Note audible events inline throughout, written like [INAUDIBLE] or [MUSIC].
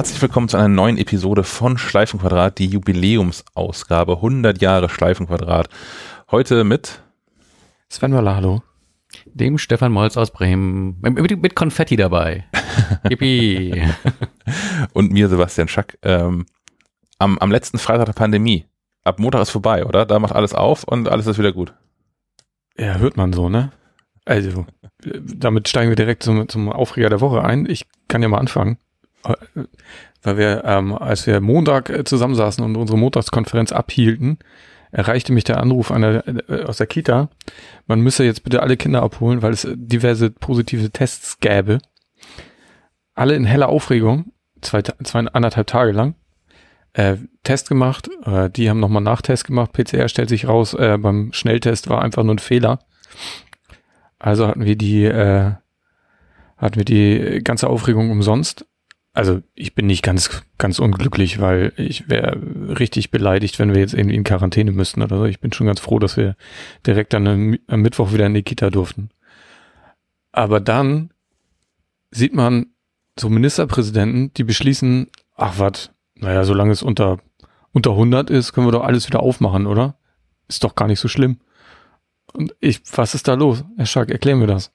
Herzlich willkommen zu einer neuen Episode von Schleifenquadrat, die Jubiläumsausgabe 100 Jahre Schleifenquadrat. Heute mit Sven Möller, hallo. Dem Stefan Molz aus Bremen. Mit, mit Konfetti dabei. [LAUGHS] Yippie. und mir Sebastian Schack. Ähm, am, am letzten Freitag der Pandemie. Ab Montag ist vorbei, oder? Da macht alles auf und alles ist wieder gut. Ja, hört man so, ne? Also, damit steigen wir direkt zum, zum Aufreger der Woche ein. Ich kann ja mal anfangen. Weil wir, ähm, als wir Montag äh, zusammensaßen und unsere Montagskonferenz abhielten, erreichte mich der Anruf einer, äh, aus der Kita. Man müsse jetzt bitte alle Kinder abholen, weil es diverse positive Tests gäbe. Alle in heller Aufregung, zwei, zwei anderthalb Tage lang. Äh, Test gemacht, äh, die haben nochmal Nachtest gemacht, PCR stellt sich raus, äh, beim Schnelltest war einfach nur ein Fehler. Also hatten wir die, äh, hatten wir die ganze Aufregung umsonst. Also ich bin nicht ganz, ganz unglücklich, weil ich wäre richtig beleidigt, wenn wir jetzt irgendwie in Quarantäne müssten oder so. Ich bin schon ganz froh, dass wir direkt dann am Mittwoch wieder in die Kita durften. Aber dann sieht man so Ministerpräsidenten, die beschließen, ach was, naja, solange es unter, unter 100 ist, können wir doch alles wieder aufmachen, oder? Ist doch gar nicht so schlimm. Und ich, was ist da los? Herr Schack, erklären mir das.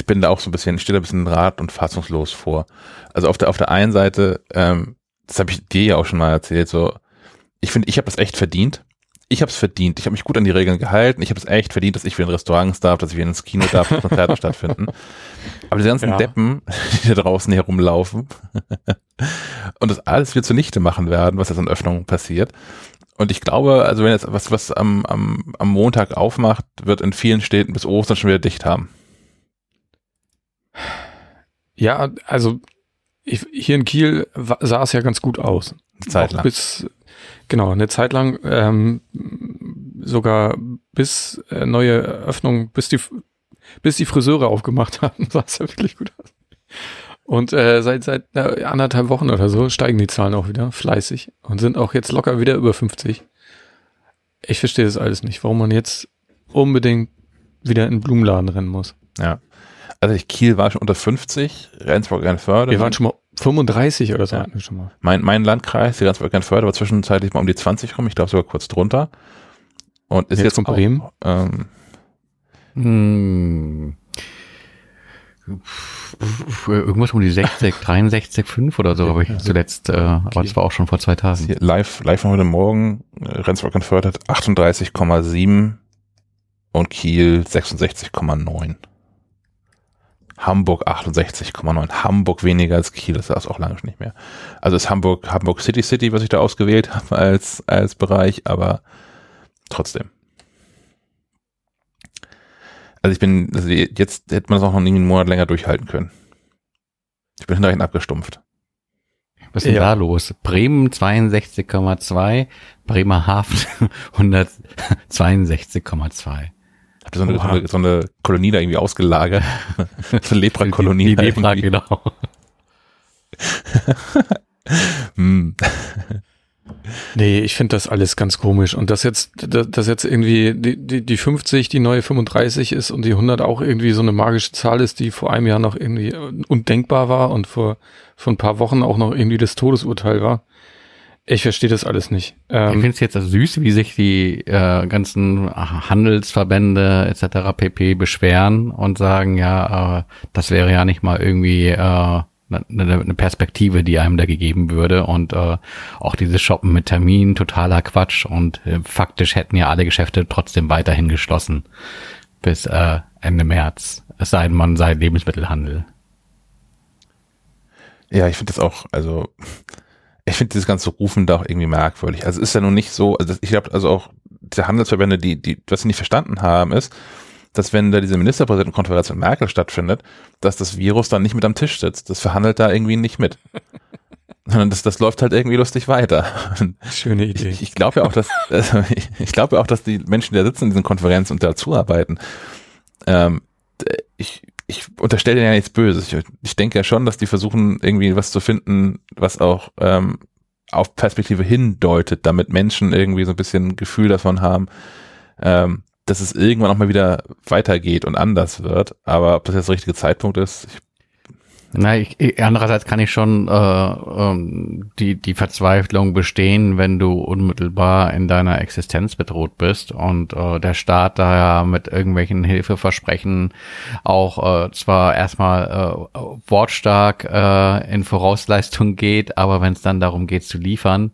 Ich, bin da auch so ein bisschen, ich stehe da ein bisschen rat und fassungslos vor. Also auf der, auf der einen Seite, ähm, das habe ich dir ja auch schon mal erzählt, so, ich finde, ich habe das echt verdient. Ich habe es verdient. Ich habe mich gut an die Regeln gehalten. Ich habe es echt verdient, dass ich wieder in Restaurants darf, dass ich wieder ins Kino darf, dass Konzerte [LAUGHS] stattfinden. Aber diese ganzen ja. Deppen, [LAUGHS] die da draußen herumlaufen [LAUGHS] und das alles wieder zunichte machen werden, was jetzt an Öffnungen passiert. Und ich glaube, also wenn jetzt was, was am, am, am Montag aufmacht, wird in vielen Städten bis Ostern schon wieder dicht haben. Ja, also ich, hier in Kiel sah es ja ganz gut aus. Eine Zeit lang. Bis, genau, eine Zeit lang, ähm, sogar bis äh, neue Öffnung, bis die, bis die Friseure aufgemacht [LAUGHS] haben, sah es ja wirklich gut aus. Und äh, seit seit äh, anderthalb Wochen oder so steigen die Zahlen auch wieder fleißig und sind auch jetzt locker wieder über 50. Ich verstehe das alles nicht, warum man jetzt unbedingt wieder in den Blumenladen rennen muss. Ja. Also ich, Kiel war schon unter 50, Rendsburg Rheinförde. Wir waren schon mal 35 oder so. Ja. Schon mal. Mein, mein Landkreis, die Rendsburg Rheinförde, war zwischenzeitlich mal um die 20 rum, ich glaube sogar kurz drunter. Und ist jetzt, jetzt auch, Bremen? Ähm, hm irgendwas um die 60, 63, 5 oder so habe ich zuletzt, äh, aber das war auch schon vor zwei Tagen. Hier live, live von heute Morgen, äh, Rendsburg gefördert 38,7 und Kiel 66,9. Hamburg 68,9. Hamburg weniger als Kiel, das ist auch lange schon nicht mehr. Also ist Hamburg, Hamburg City City, was ich da ausgewählt habe als, als Bereich, aber trotzdem. Also ich bin, also jetzt hätte man es auch noch einen Monat länger durchhalten können. Ich bin hinterher abgestumpft. Was ist denn ja. da los? Bremen 62,2, Bremerhaven [LAUGHS] 162,2. Habt ihr so eine, so, eine, so eine Kolonie da irgendwie ausgelagert? [LAUGHS] so eine Lepra-Kolonie. Die, die Lepra, genau. [LAUGHS] hm. Nee, ich finde das alles ganz komisch. Und dass jetzt, dass jetzt irgendwie die, die, die 50 die neue 35 ist und die 100 auch irgendwie so eine magische Zahl ist, die vor einem Jahr noch irgendwie undenkbar war und vor, vor ein paar Wochen auch noch irgendwie das Todesurteil war. Ich verstehe das alles nicht. Ähm, ich finde es jetzt also süß, wie sich die äh, ganzen Handelsverbände etc. pp. beschweren und sagen, ja, äh, das wäre ja nicht mal irgendwie äh, eine, eine Perspektive, die einem da gegeben würde und äh, auch dieses Shoppen mit Termin totaler Quatsch und äh, faktisch hätten ja alle Geschäfte trotzdem weiterhin geschlossen bis äh, Ende März. Es sei denn, man sei Lebensmittelhandel. Ja, ich finde das auch, also ich finde dieses ganze Rufen da auch irgendwie merkwürdig. Also es ist ja nun nicht so, also ich glaube, also auch diese Handelsverbände, die, die, was sie nicht verstanden haben, ist, dass wenn da diese Ministerpräsidentenkonferenz in Merkel stattfindet, dass das Virus dann nicht mit am Tisch sitzt. Das verhandelt da irgendwie nicht mit. [LAUGHS] Sondern das, das läuft halt irgendwie lustig weiter. Schöne Idee. Ich, ich glaube ja auch, dass, also ich, ich glaube ja auch, dass die Menschen, die da sitzen in diesen Konferenzen und dazu arbeiten, ähm, ich, ich unterstelle ja nichts Böses. Ich, ich denke ja schon, dass die versuchen, irgendwie was zu finden, was auch ähm, auf Perspektive hindeutet, damit Menschen irgendwie so ein bisschen Gefühl davon haben, ähm, dass es irgendwann auch mal wieder weitergeht und anders wird. Aber ob das jetzt der richtige Zeitpunkt ist, ich Na, ich, ich, andererseits kann ich schon äh, ähm, die, die Verzweiflung bestehen, wenn du unmittelbar in deiner Existenz bedroht bist und äh, der Staat da ja mit irgendwelchen Hilfeversprechen auch äh, zwar erstmal äh, wortstark äh, in Vorausleistung geht, aber wenn es dann darum geht zu liefern,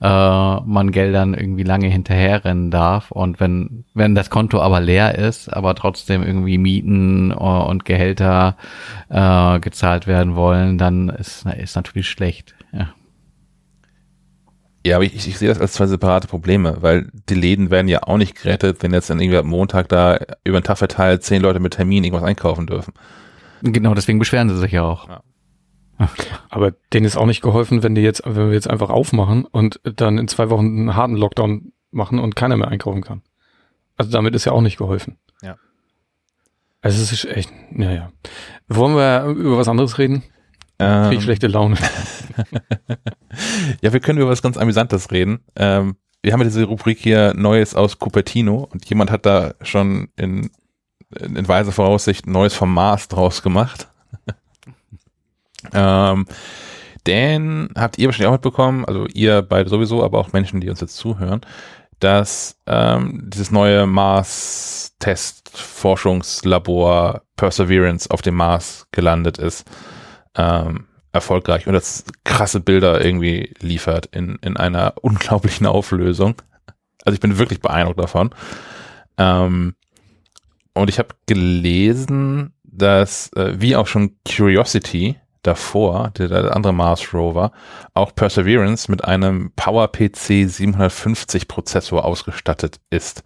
äh, man Geldern irgendwie lange hinterherrennen darf und wenn wenn das Konto aber leer ist, aber trotzdem irgendwie Mieten äh, und Gehälter äh, gezahlt werden wollen, dann ist ist natürlich schlecht. Ja. Ja, aber ich, ich sehe das als zwei separate Probleme, weil die Läden werden ja auch nicht gerettet, wenn jetzt dann irgendwie am Montag da über den Tag verteilt zehn Leute mit Termin irgendwas einkaufen dürfen. Genau, deswegen beschweren sie sich ja auch. Ja. Aber denen ist auch nicht geholfen, wenn die jetzt, wenn wir jetzt einfach aufmachen und dann in zwei Wochen einen harten Lockdown machen und keiner mehr einkaufen kann. Also damit ist ja auch nicht geholfen. Ja. Also es ist echt, naja. Wollen wir über was anderes reden? Ähm, Krieg ich schlechte Laune. [LAUGHS] [LAUGHS] ja, wir können über was ganz Amüsantes reden. Ähm, wir haben ja diese Rubrik hier Neues aus Cupertino und jemand hat da schon in, in, in weiser Voraussicht Neues vom Mars draus gemacht. Ähm, denn habt ihr wahrscheinlich auch mitbekommen, also ihr beide sowieso, aber auch Menschen, die uns jetzt zuhören, dass ähm, dieses neue Mars-Test-Forschungslabor Perseverance auf dem Mars gelandet ist. Ähm, erfolgreich und das krasse Bilder irgendwie liefert in, in einer [LAUGHS] unglaublichen Auflösung. Also ich bin wirklich beeindruckt davon. Ähm, und ich habe gelesen, dass äh, wie auch schon Curiosity davor, der, der andere Mars Rover, auch Perseverance mit einem PowerPC 750 Prozessor ausgestattet ist.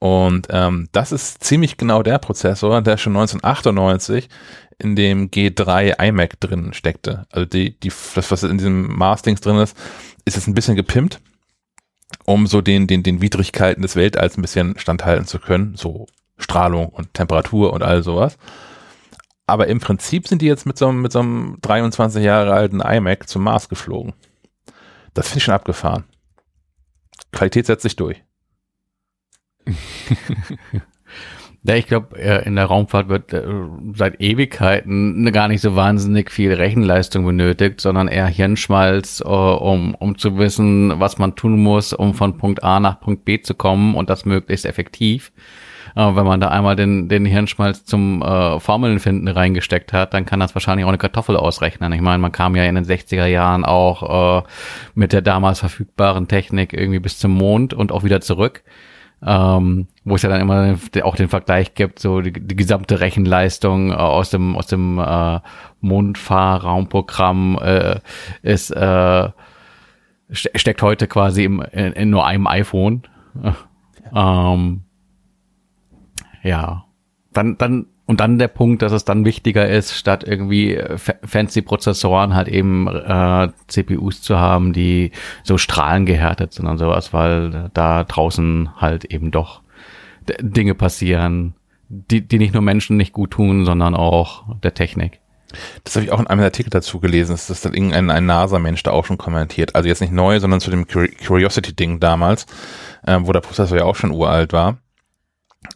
Und ähm, das ist ziemlich genau der Prozessor, der schon 1998 in dem G3 iMac drin steckte. Also die, die, das, was in diesem Mars-Dings drin ist, ist jetzt ein bisschen gepimpt, um so den, den, den Widrigkeiten des Weltalls ein bisschen standhalten zu können. So Strahlung und Temperatur und all sowas. Aber im Prinzip sind die jetzt mit so, einem, mit so einem 23 Jahre alten iMac zum Mars geflogen. Das finde ich schon abgefahren. Qualität setzt sich durch. [LAUGHS] Ja, ich glaube, in der Raumfahrt wird äh, seit Ewigkeiten gar nicht so wahnsinnig viel Rechenleistung benötigt, sondern eher Hirnschmalz, äh, um, um zu wissen, was man tun muss, um von Punkt A nach Punkt B zu kommen und das möglichst effektiv. Äh, wenn man da einmal den, den Hirnschmalz zum äh, Formeln finden reingesteckt hat, dann kann das wahrscheinlich auch eine Kartoffel ausrechnen. Ich meine, man kam ja in den 60er Jahren auch äh, mit der damals verfügbaren Technik irgendwie bis zum Mond und auch wieder zurück ähm, wo es ja dann immer auch den Vergleich gibt, so die, die gesamte Rechenleistung äh, aus dem aus dem äh, Mondfahrraumprogramm äh, ist äh, steckt heute quasi im, in, in nur einem iPhone. ähm, ja, dann dann und dann der Punkt, dass es dann wichtiger ist, statt irgendwie äh, fancy Prozessoren halt eben äh, CPUs zu haben, die so strahlengehärtet sind und sowas, weil da draußen halt eben doch Dinge passieren, die, die nicht nur Menschen nicht gut tun, sondern auch der Technik. Das habe ich auch in einem Artikel dazu gelesen, dass das dann irgendein ein NASA-Mensch da auch schon kommentiert. Also jetzt nicht neu, sondern zu dem Curiosity-Ding damals, äh, wo der Prozessor ja auch schon uralt war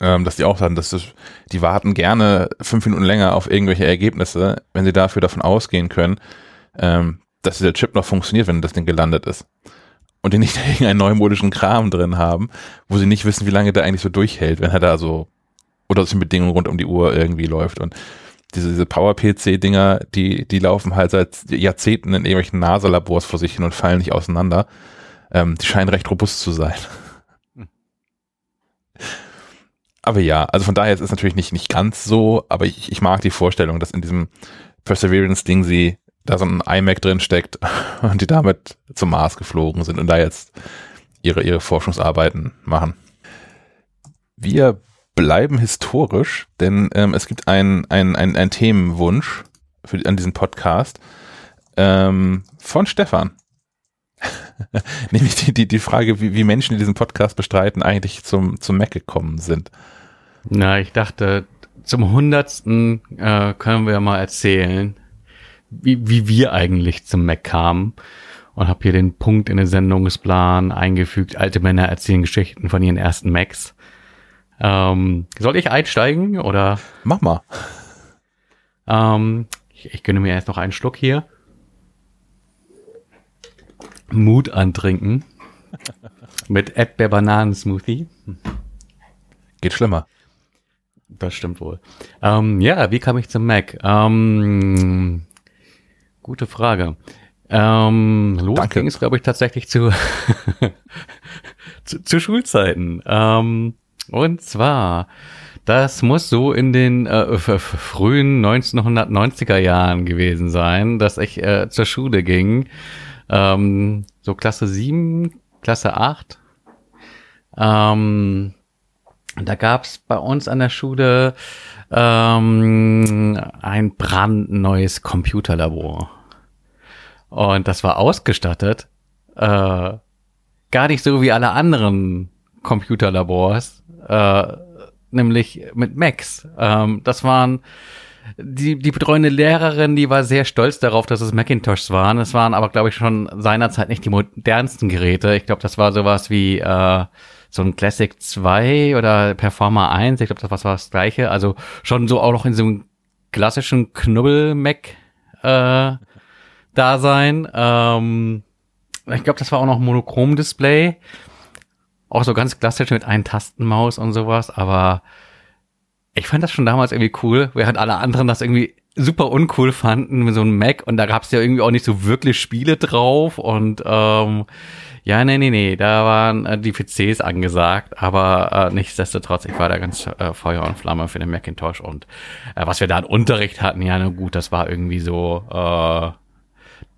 ähm, dass die auch sagen, dass das, die warten gerne fünf Minuten länger auf irgendwelche Ergebnisse, wenn sie dafür davon ausgehen können, ähm, dass der Chip noch funktioniert, wenn das Ding gelandet ist. Und die nicht [LAUGHS] irgendeinen neumodischen Kram drin haben, wo sie nicht wissen, wie lange der eigentlich so durchhält, wenn er da so oder aus den Bedingungen rund um die Uhr irgendwie läuft. Und diese, diese Power-PC-Dinger, die, die laufen halt seit Jahrzehnten in irgendwelchen NASA-Labors vor sich hin und fallen nicht auseinander. Ähm, die scheinen recht robust zu sein. Aber ja, also von daher ist es natürlich nicht, nicht ganz so, aber ich, ich mag die Vorstellung, dass in diesem Perseverance-Ding sie da so ein iMac drin steckt [LAUGHS] und die damit zum Mars geflogen sind und da jetzt ihre, ihre Forschungsarbeiten machen. Wir bleiben historisch, denn ähm, es gibt einen ein, ein Themenwunsch für, an diesem Podcast ähm, von Stefan. [LAUGHS] Nämlich die, die, die Frage, wie, wie Menschen, die diesen Podcast bestreiten, eigentlich zum, zum Mac gekommen sind. Na, ich dachte, zum hundertsten äh, können wir mal erzählen, wie, wie wir eigentlich zum Mac kamen. Und habe hier den Punkt in den Sendungsplan eingefügt, alte Männer erzählen Geschichten von ihren ersten Macs. Ähm, soll ich einsteigen oder? Mach mal. Ähm, Ich, ich gönne mir erst noch einen Schluck hier. Mut antrinken. Mit Erdbeer-Bananen-Smoothie. Geht schlimmer. Das stimmt wohl. Ähm, ja, wie kam ich zum Mac? Ähm, gute Frage. Ähm, los Danke. ging es, glaube ich, tatsächlich zu, [LAUGHS] zu, zu Schulzeiten. Ähm, und zwar, das muss so in den äh, frühen 1990er Jahren gewesen sein, dass ich äh, zur Schule ging. Ähm, so Klasse 7, Klasse 8. Ähm, da gab's bei uns an der Schule ähm, ein brandneues Computerlabor. Und das war ausgestattet, äh, gar nicht so wie alle anderen Computerlabors, äh, nämlich mit Macs. Ähm, das waren die, die betreuende Lehrerin, die war sehr stolz darauf, dass es Macintoshs waren. Es waren aber, glaube ich, schon seinerzeit nicht die modernsten Geräte. Ich glaube, das war sowas wie äh, so ein Classic 2 oder Performer 1. Ich glaube, das war das gleiche. Also schon so auch noch in so einem klassischen Knubbel-Mac äh, Dasein. Ähm, ich glaube, das war auch noch Monochrom-Display. Auch so ganz klassisch mit einem Tastenmaus und sowas, aber ich fand das schon damals irgendwie cool, während alle anderen das irgendwie super uncool fanden mit so einem Mac und da gab es ja irgendwie auch nicht so wirklich Spiele drauf und ähm, ja, nee, nee, nee, da waren äh, die PCs angesagt, aber äh, nichtsdestotrotz, ich war da ganz äh, Feuer und Flamme für den Macintosh und äh, was wir da an Unterricht hatten, ja, na gut, das war irgendwie so äh,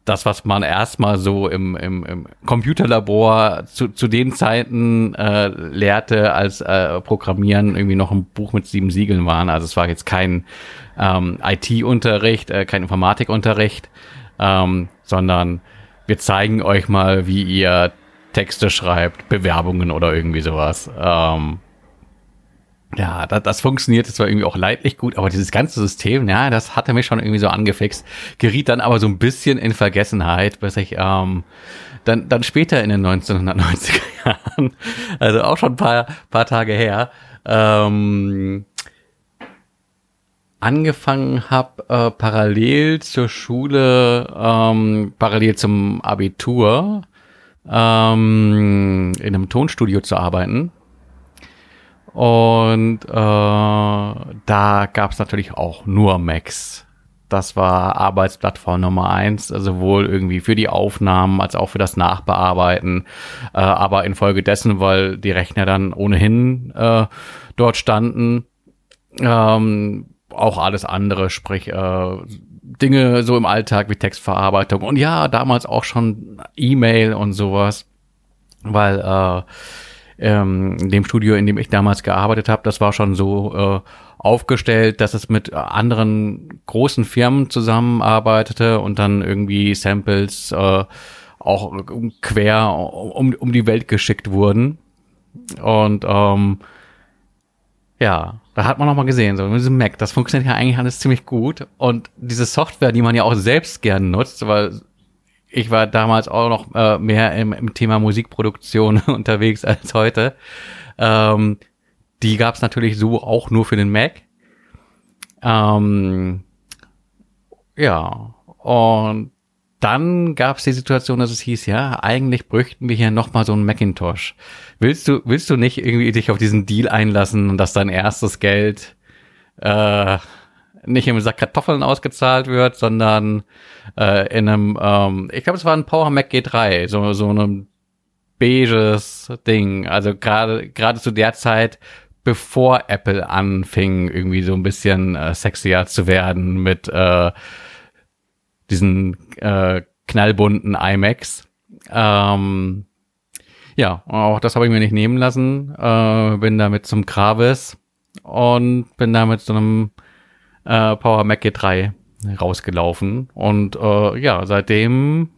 das, was man erstmal so im, im, im Computerlabor zu, zu den Zeiten äh, lehrte, als äh, Programmieren irgendwie noch ein Buch mit sieben Siegeln waren. Also es war jetzt kein ähm, IT-Unterricht, äh, kein Informatikunterricht, ähm, sondern wir zeigen euch mal, wie ihr Texte schreibt, Bewerbungen oder irgendwie sowas. Ähm, ja, das, das funktioniert zwar irgendwie auch leidlich gut, aber dieses ganze System, ja, das hatte mich schon irgendwie so angefixt, geriet dann aber so ein bisschen in Vergessenheit, bis ich ähm, dann, dann später in den 1990er [LAUGHS] Jahren, also auch schon ein paar, paar Tage her, ähm, angefangen habe, äh, parallel zur Schule, ähm, parallel zum Abitur, ähm, in einem Tonstudio zu arbeiten. Und äh, da gab es natürlich auch nur Macs. Das war Arbeitsplattform Nummer eins, sowohl irgendwie für die Aufnahmen als auch für das Nachbearbeiten. Äh, aber infolgedessen, weil die Rechner dann ohnehin äh, dort standen, ähm, auch alles andere, sprich äh, Dinge so im Alltag wie Textverarbeitung und ja, damals auch schon E-Mail und sowas, weil äh, ähm, dem Studio, in dem ich damals gearbeitet habe, das war schon so äh, aufgestellt, dass es mit anderen großen Firmen zusammenarbeitete und dann irgendwie Samples äh, auch quer um, um die Welt geschickt wurden. Und ähm, ja, da hat man noch mal gesehen, so mit diesem Mac, das funktioniert ja eigentlich alles ziemlich gut. Und diese Software, die man ja auch selbst gern nutzt, weil ich war damals auch noch äh, mehr im, im Thema Musikproduktion [LAUGHS] unterwegs als heute. Ähm, die gab es natürlich so auch nur für den Mac. Ähm, ja, und dann gab es die Situation, dass es hieß, ja, eigentlich bräuchten wir hier nochmal so einen Macintosh. Willst du, willst du nicht irgendwie dich auf diesen Deal einlassen und dass dein erstes Geld äh, nicht im Sack Kartoffeln ausgezahlt wird, sondern äh, in einem, ähm, ich glaube, es war ein Power Mac G3, so so einem beiges Ding. Also gerade gerade zu der Zeit, bevor Apple anfing, irgendwie so ein bisschen äh, sexier zu werden mit äh, diesen äh, knallbunten iMacs. Ähm, ja, auch das habe ich mir nicht nehmen lassen. Äh, bin damit zum Gravis und bin damit zu einem äh, Power Mac G3 rausgelaufen. Und äh, ja, seitdem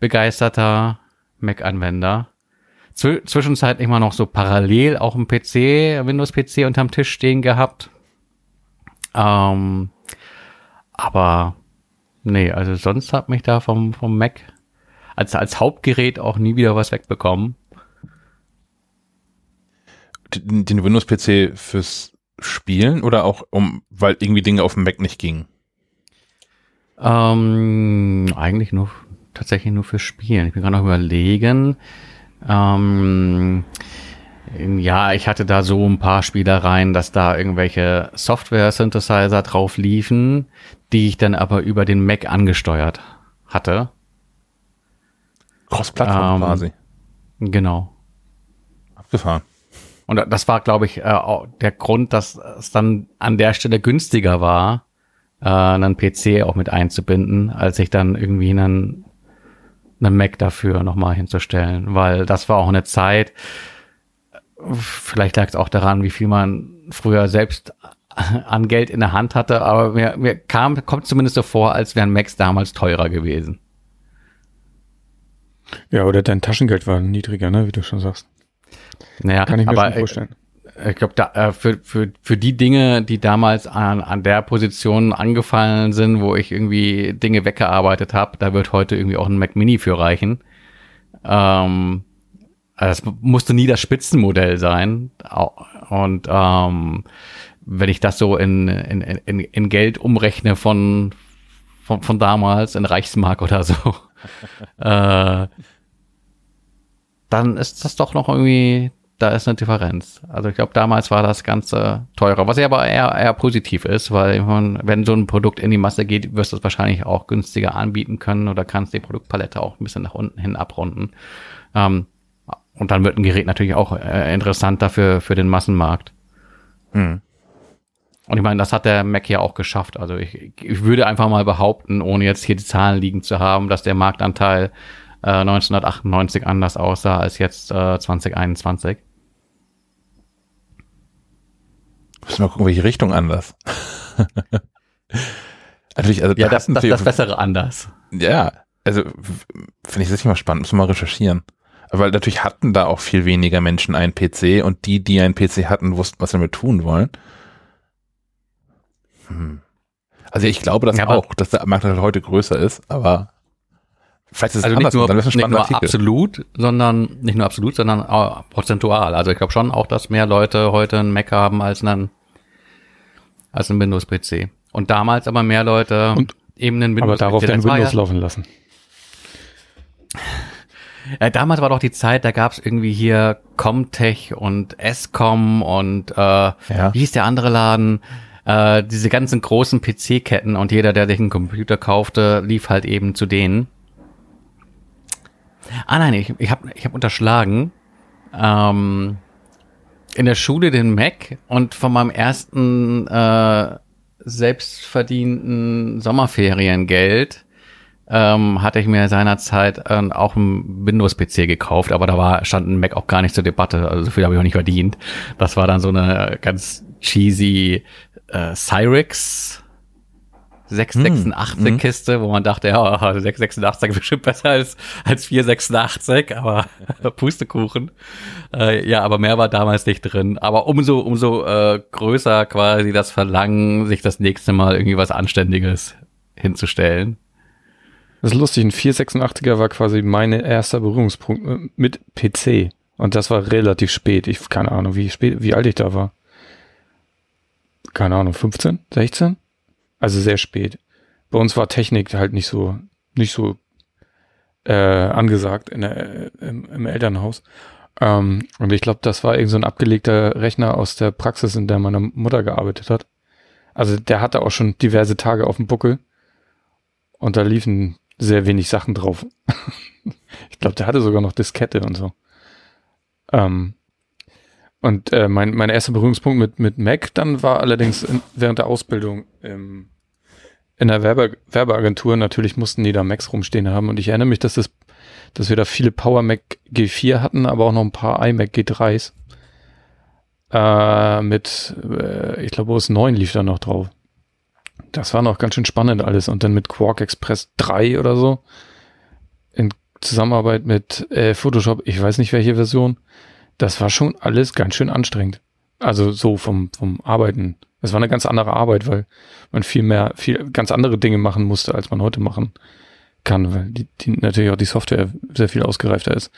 begeisterter Mac-Anwender. Zw zwischenzeitlich mal noch so parallel auch ein PC, Windows-PC unterm Tisch stehen gehabt. Ähm, aber nee, also sonst hat mich da vom, vom Mac als, als Hauptgerät auch nie wieder was wegbekommen. Den, den Windows-PC fürs Spielen oder auch um, weil irgendwie Dinge auf dem Mac nicht gingen? Ähm, eigentlich nur tatsächlich nur für Spielen. Ich bin gerade noch überlegen. Ähm, ja, ich hatte da so ein paar Spielereien, dass da irgendwelche Software-Synthesizer drauf liefen, die ich dann aber über den Mac angesteuert hatte. Cross-Plattform Ähm, quasi. Genau. Abgefahren. Und das war, glaube ich, äh, auch der Grund, dass es dann an der Stelle günstiger war, äh, einen PC auch mit einzubinden, als sich dann irgendwie einen, einen Mac dafür nochmal hinzustellen. Weil das war auch eine Zeit, vielleicht lag es auch daran, wie viel man früher selbst an Geld in der Hand hatte, aber mir, mir kam, kommt zumindest so vor, als wären Macs damals teurer gewesen. Ja, oder dein Taschengeld war niedriger, ne, wie du schon sagst. Naja, Kann ich mir aber vorstellen. ich glaube, da, äh, für, für, für die Dinge, die damals an, an der Position angefallen sind, wo ich irgendwie Dinge weggearbeitet habe, da wird heute irgendwie auch ein Mac Mini für reichen. Ähm, das musste nie das Spitzenmodell sein. Und ähm, wenn ich das so in, in, in, in Geld umrechne von, von, von damals, in Reichsmark oder so, [LAUGHS] äh, dann ist das doch noch irgendwie, da ist eine Differenz. Also ich glaube, damals war das Ganze teurer, was ja aber eher, eher positiv ist, weil mein, wenn so ein Produkt in die Masse geht, wirst du es wahrscheinlich auch günstiger anbieten können oder kannst die Produktpalette auch ein bisschen nach unten hin abrunden. Ähm, und dann wird ein Gerät natürlich auch äh, interessanter für, für den Massenmarkt. Hm. Und ich meine, das hat der Mac ja auch geschafft. Also ich, ich würde einfach mal behaupten, ohne jetzt hier die Zahlen liegen zu haben, dass der Marktanteil äh, 1998 anders aussah als jetzt äh, 2021. Müssen wir mal gucken, welche Richtung anders. [LAUGHS] natürlich, also Ja, da das, das, das Bessere anders. Ja, also finde ich das mal spannend, muss man mal recherchieren. Weil natürlich hatten da auch viel weniger Menschen einen PC und die, die einen PC hatten, wussten, was sie damit tun wollen. Hm. Also ich glaube das Ja, auch, dass der Markt halt heute größer ist, aber vielleicht ist es Also nicht nur, dann nicht nur Artikel. absolut, sondern nicht nur absolut, sondern auch prozentual. Also ich glaube schon auch, dass mehr Leute heute einen Mac haben als einen, als einen Windows-PC. Und damals aber mehr Leute Und- eben einen Aber Windows-PC. darauf dein Das war Windows ja, laufen lassen. Ja, damals war doch die Zeit, da gab's irgendwie hier Comtech und Escom und äh, Ja. wie hieß der andere Laden? Äh, diese ganzen großen PC-Ketten und jeder, der sich einen Computer kaufte, lief halt eben zu denen. Ah nein, ich, ich habe ich hab unterschlagen. Ähm, in der Schule den Mac und von meinem ersten äh, selbstverdienten Sommerferiengeld ähm, hatte ich mir seinerzeit äh, auch einen Windows-PC gekauft, aber da war, stand ein Mac auch gar nicht zur Debatte, also so viel habe ich auch nicht verdient. Das war dann so eine ganz cheesy äh, Cyrix 686 Kiste, wo man dachte, ja, 686 ist [LAUGHS] bestimmt besser als, als 486, aber [LAUGHS] Pustekuchen. Äh, ja, aber mehr war damals nicht drin. Aber umso, umso äh, größer quasi das Verlangen, sich das nächste Mal irgendwie was Anständiges hinzustellen. Das ist lustig, ein 486er war quasi mein erster Berührungspunkt äh, mit PC. Und das war relativ spät. Ich keine Ahnung, wie spät, wie alt ich da war. Keine Ahnung, 15, 16? Also sehr spät. Bei uns war Technik halt nicht so, nicht so äh, angesagt in der, im, im Elternhaus. Ähm, und ich glaube, das war irgend so ein abgelegter Rechner aus der Praxis, in der meine Mutter gearbeitet hat. Also der hatte auch schon diverse Tage auf dem Buckel. Und da liefen sehr wenig Sachen drauf. [LAUGHS] ich glaube, der hatte sogar noch Diskette und so. Ähm, und äh, mein, mein erster Berührungspunkt mit, mit Mac dann war allerdings in, während der Ausbildung im, in der Werbe, Werbeagentur. Natürlich mussten die da Macs rumstehen haben. Und ich erinnere mich, dass, das, dass wir da viele Power Mac G4 hatten, aber auch noch ein paar iMac G3s. Äh, mit, äh, ich glaube, OS 9 lief da noch drauf. Das war noch ganz schön spannend alles. Und dann mit Quark Express 3 oder so. In Zusammenarbeit mit äh, Photoshop, ich weiß nicht welche Version. Das war schon alles ganz schön anstrengend. Also so vom, vom Arbeiten. Es war eine ganz andere Arbeit, weil man viel mehr, viel ganz andere Dinge machen musste, als man heute machen kann, weil die, die natürlich auch die Software sehr viel ausgereifter ist.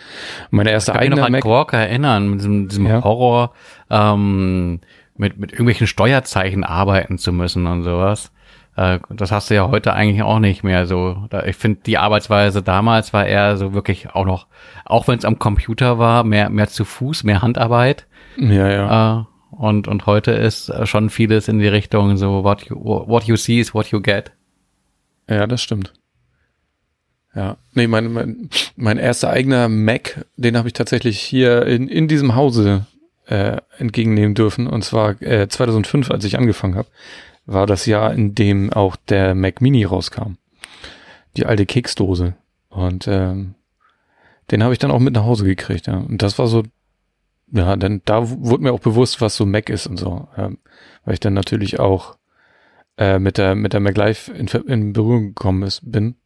Meine erste Ich kann mich noch eigene an Mac. Quark erinnern, mit diesem, diesem Ja. Horror, ähm, mit, mit irgendwelchen Steuerzeichen arbeiten zu müssen und sowas. Äh, das hast du ja heute eigentlich auch nicht mehr so. Da, ich finde, die Arbeitsweise damals war eher so wirklich auch noch, auch wenn es am Computer war, mehr, mehr zu Fuß, mehr Handarbeit. Ja, ja. Äh, und, und heute ist schon vieles in die Richtung so, what you, what you see is what you get. Ja, das stimmt. Ja, nee, mein, mein, mein erster eigener Mac, den habe ich tatsächlich hier in, in diesem Hause äh, entgegennehmen dürfen. Und zwar äh, 2005, als ich angefangen habe, war das Jahr, in dem auch der Mac Mini rauskam. Die alte Keksdose. Und ähm, den habe ich dann auch mit nach Hause gekriegt. Ja. Und das war so, ja, dann da wurde mir auch bewusst, was so Mac ist und so. Ja, weil ich dann natürlich auch äh, mit der mit der Mac Live in, in Berührung gekommen ist, bin.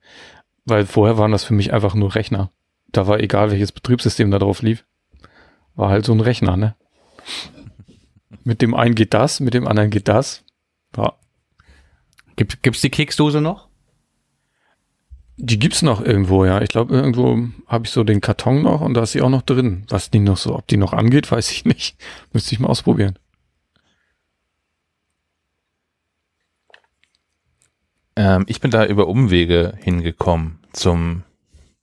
Weil vorher waren das für mich einfach nur Rechner. Da war egal, welches Betriebssystem da drauf lief. War halt so ein Rechner, ne? mit dem einen geht das, mit dem anderen geht das. Ja. Gibt, gibt's die Keksdose noch? Die gibt's noch irgendwo, ja. Ich glaube, irgendwo habe ich so den Karton noch und da ist sie auch noch drin. Was die noch so, ob die noch angeht, [LAUGHS] weiß ich nicht. Müsste ich mal ausprobieren. Ähm, ich bin da über Umwege hingekommen zum,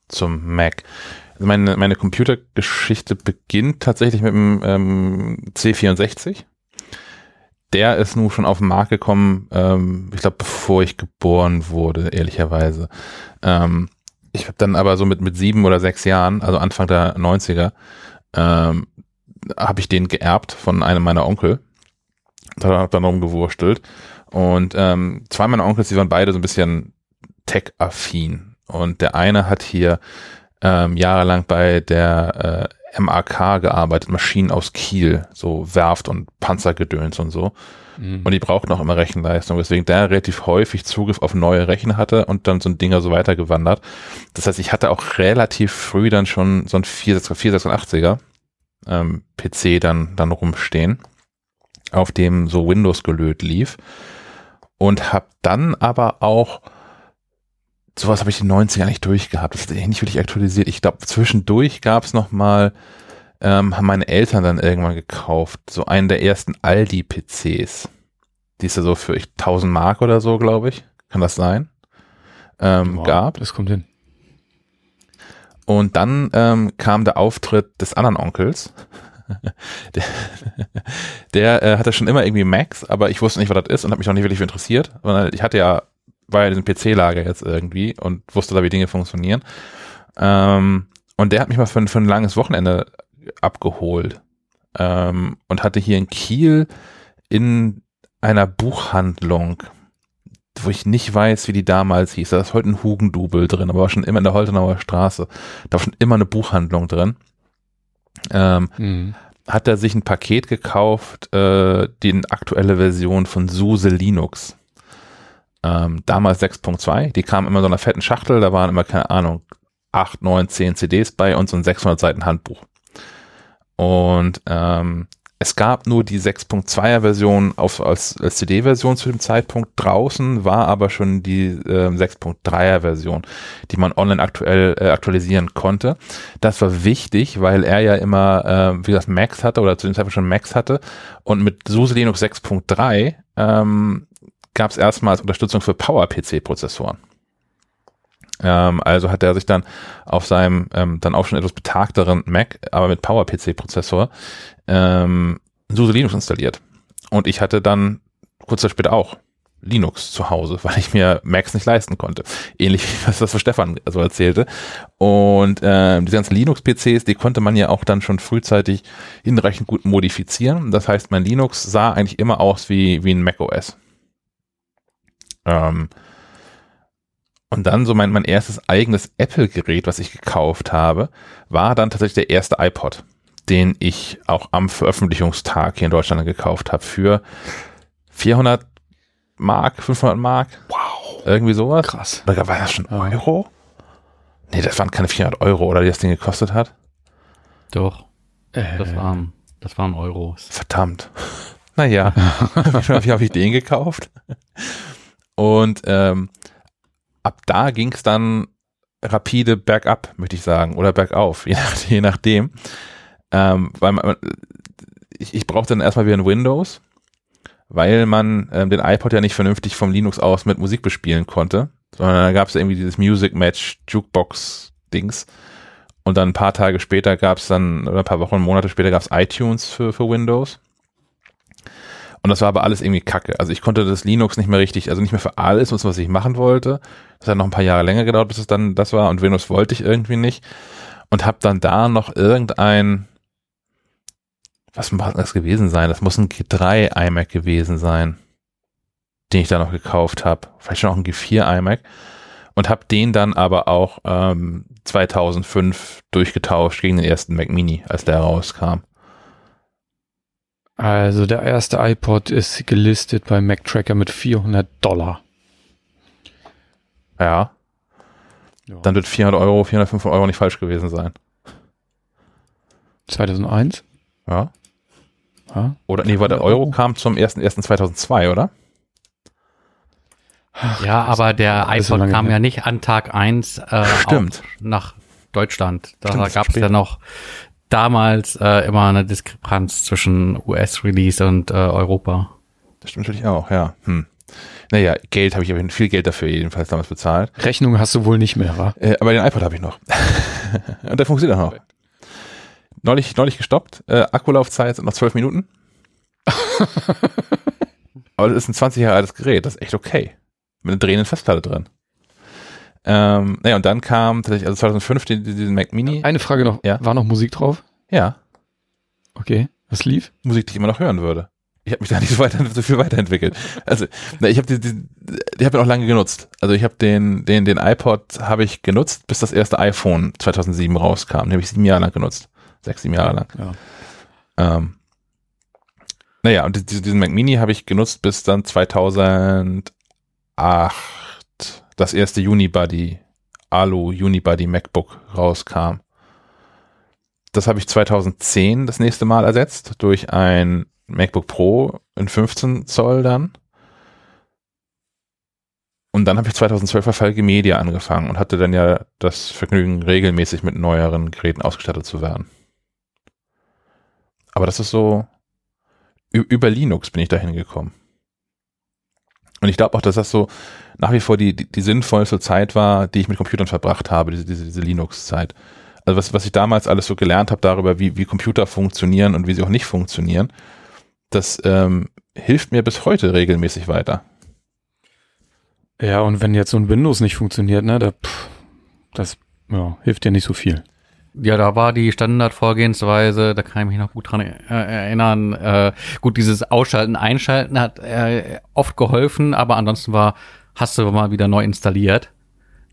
zum Mac. Meine, meine Computergeschichte beginnt tatsächlich mit dem ähm, C64. Der ist nun schon auf den Markt gekommen, ähm, ich glaube, bevor ich geboren wurde, ehrlicherweise. Ähm, ich habe dann aber so mit, mit sieben oder sechs Jahren, also Anfang der 90er, ähm, habe ich den geerbt von einem meiner Onkel. Da habe dann rumgewurstelt. Und ähm, zwei meiner Onkels, die waren beide so ein bisschen tech-affin. Und der eine hat hier ähm, jahrelang bei der äh, MAK gearbeitet, Maschinen aus Kiel, so Werft und Panzergedöns und so. Mhm. Und die brauchten auch immer Rechenleistung, weswegen der relativ häufig Zugriff auf neue Rechen hatte und dann so ein Dinger so weitergewandert. Das heißt, ich hatte auch relativ früh dann schon so ein 486er ähm, PC dann, dann rumstehen, auf dem so Windows gelöt lief und habe dann aber auch sowas habe ich in den 90ern nicht durchgehabt. Das ist nicht wirklich aktualisiert. Ich glaube, zwischendurch gab es noch mal, ähm, haben meine Eltern dann irgendwann gekauft, so einen der ersten Aldi-PCs. Die ist ja so für ich, 1000 Mark oder so, glaube ich. Kann das sein? Ähm, wow, gab. Das kommt hin. Und dann ähm, kam der Auftritt des anderen Onkels. [LAUGHS] der der äh, hatte schon immer irgendwie Macs, aber ich wusste nicht, was das ist und habe mich auch nicht wirklich interessiert. Ich hatte ja war ja in PC-Lager jetzt irgendwie und wusste da, wie Dinge funktionieren. Ähm, und der hat mich mal für, für ein langes Wochenende abgeholt ähm, und hatte hier in Kiel in einer Buchhandlung, wo ich nicht weiß, wie die damals hieß. Da ist heute ein Hugendubel drin, aber war schon immer in der Holtenauer Straße. Da war schon immer eine Buchhandlung drin. Ähm, mhm. Hat er sich ein Paket gekauft, äh, die aktuelle Version von SUSE Linux ähm, damals 6.2, die kamen immer so einer fetten Schachtel, da waren immer, keine Ahnung, 8, 9, 10 CDs bei und so ein 600 Seiten Handbuch. Und ähm, es gab nur die 6.2er Version auf, als, als CD-Version zu dem Zeitpunkt draußen, war aber schon die äh, 6.3er Version, die man online aktuell äh, aktualisieren konnte. Das war wichtig, weil er ja immer, äh, wie gesagt, Max hatte oder zu dem Zeitpunkt schon Max hatte und mit SUSE Linux 6.3 ähm, gab es erstmals Unterstützung für Power-PC-Prozessoren. Ähm, also hat er sich dann auf seinem ähm, dann auch schon etwas betagteren Mac, aber mit Power-PC-Prozessor, ähm, SUSE Linux installiert. Und ich hatte dann kurz später auch Linux zu Hause, [LAUGHS] weil ich mir Macs nicht leisten konnte. Ähnlich wie was das für Stefan so erzählte. Und äh, die ganzen Linux-PCs, die konnte man ja auch dann schon frühzeitig hinreichend gut modifizieren. Das heißt, mein Linux sah eigentlich immer aus wie, wie ein Mac OS. Ähm, und dann so mein, mein erstes eigenes Apple-Gerät, was ich gekauft habe, war dann tatsächlich der erste iPod, den ich auch am Veröffentlichungstag hier in Deutschland gekauft habe für 400 Mark, 500 Mark. Wow. Irgendwie sowas. Krass. Oder war das schon Euro? Nee, das waren keine 400 Euro, oder die das Ding gekostet hat. Doch. Äh. Das waren, das waren Euros. Verdammt. [LAUGHS] Naja, [LAUGHS] wie habe ich den gekauft? Und ähm, ab da ging es dann rapide bergab, möchte ich sagen, oder bergauf, [LAUGHS] je, nach, je nachdem. Ähm, weil man, ich, ich brauchte dann erstmal wieder ein Windows. weil man ähm, den iPod ja nicht vernünftig vom Linux aus mit Musik bespielen konnte, sondern da gab es irgendwie dieses Music Match Jukebox Dings. Und dann ein paar Tage später gab es dann, oder ein paar Wochen, Monate später gab es iTunes für, für Windows. Und das war aber alles irgendwie kacke. Also ich konnte das Linux nicht mehr richtig, also nicht mehr für alles, was ich machen wollte. Das hat noch ein paar Jahre länger gedauert, bis es dann das war. Und Windows wollte ich irgendwie nicht. Und habe dann da noch irgendein, was muss das gewesen sein? Das muss ein G3 iMac gewesen sein, den ich da noch gekauft habe. Vielleicht schon auch ein G4 iMac. Und habe den dann aber auch ähm, 2005 durchgetauscht gegen den ersten Mac Mini, als der rauskam. Also der erste iPod ist gelistet bei Mac Tracker mit 400 Dollar. Ja. ja. Dann wird 400 Euro, 405 Euro nicht falsch gewesen sein. 2001? Ja. ja. Oder nee, weil der Euro kam zum 1.1.2002, oder? Ach, ja, aber der iPod kam ja nicht an Tag 1 äh, Stimmt. nach Deutschland. Da gab es ja noch damals äh, immer eine Diskrepanz zwischen US-Release und äh, Europa. Das stimmt natürlich auch, ja. Hm. Naja, Geld habe ich viel Geld dafür jedenfalls damals bezahlt. Rechnung hast du wohl nicht mehr, wa? Äh, aber den iPod habe ich noch. [LAUGHS] und der funktioniert auch noch. Neulich, neulich gestoppt. Äh, Akkulaufzeit sind noch zwölf Minuten. [LAUGHS] aber das ist ein 20 Jahre altes Gerät. Das ist echt okay. Mit einer drehenden Festplatte drin. Ähm, naja, und dann kam tatsächlich, also 2005 diesen Mac Mini. Eine Frage noch. Ja? War noch Musik drauf? Ja. Okay. Was lief? Musik, die ich immer noch hören würde. Ich habe mich da [LAUGHS] nicht so, weiter, so viel weiterentwickelt. Also, na, ich habe die, die, die ihn auch lange genutzt. Also ich habe den, den, den iPod habe ich genutzt, bis das erste iPhone 2007 rauskam. Den habe ich sieben Jahre lang genutzt. Sechs, sieben Jahre lang. Ja. Ähm, naja, und diesen Mac Mini habe ich genutzt bis dann 2008 das erste Unibody, Alu Unibody MacBook rauskam. Das habe ich 2010 das nächste Mal ersetzt durch ein MacBook Pro in 15 Zoll dann. Und dann habe ich 2012 bei Falke Media angefangen und hatte dann ja das Vergnügen, regelmäßig mit neueren Geräten ausgestattet zu werden. Aber das ist so, über Linux bin ich dahin gekommen. Und ich glaube auch, dass das so nach wie vor die, die, die sinnvollste Zeit war, die ich mit Computern verbracht habe, diese, diese, diese Linux-Zeit. Also was, was ich damals alles so gelernt habe darüber, wie, wie Computer funktionieren und wie sie auch nicht funktionieren, das ähm, hilft mir bis heute regelmäßig weiter. Ja, und wenn jetzt so ein Windows nicht funktioniert, ne, da, pff, das ja, hilft dir nicht so viel. Ja, da war die Standardvorgehensweise, da kann ich mich noch gut dran äh, erinnern. Äh, gut, dieses Ausschalten, Einschalten hat äh, oft geholfen, aber ansonsten war, hast du mal wieder neu installiert.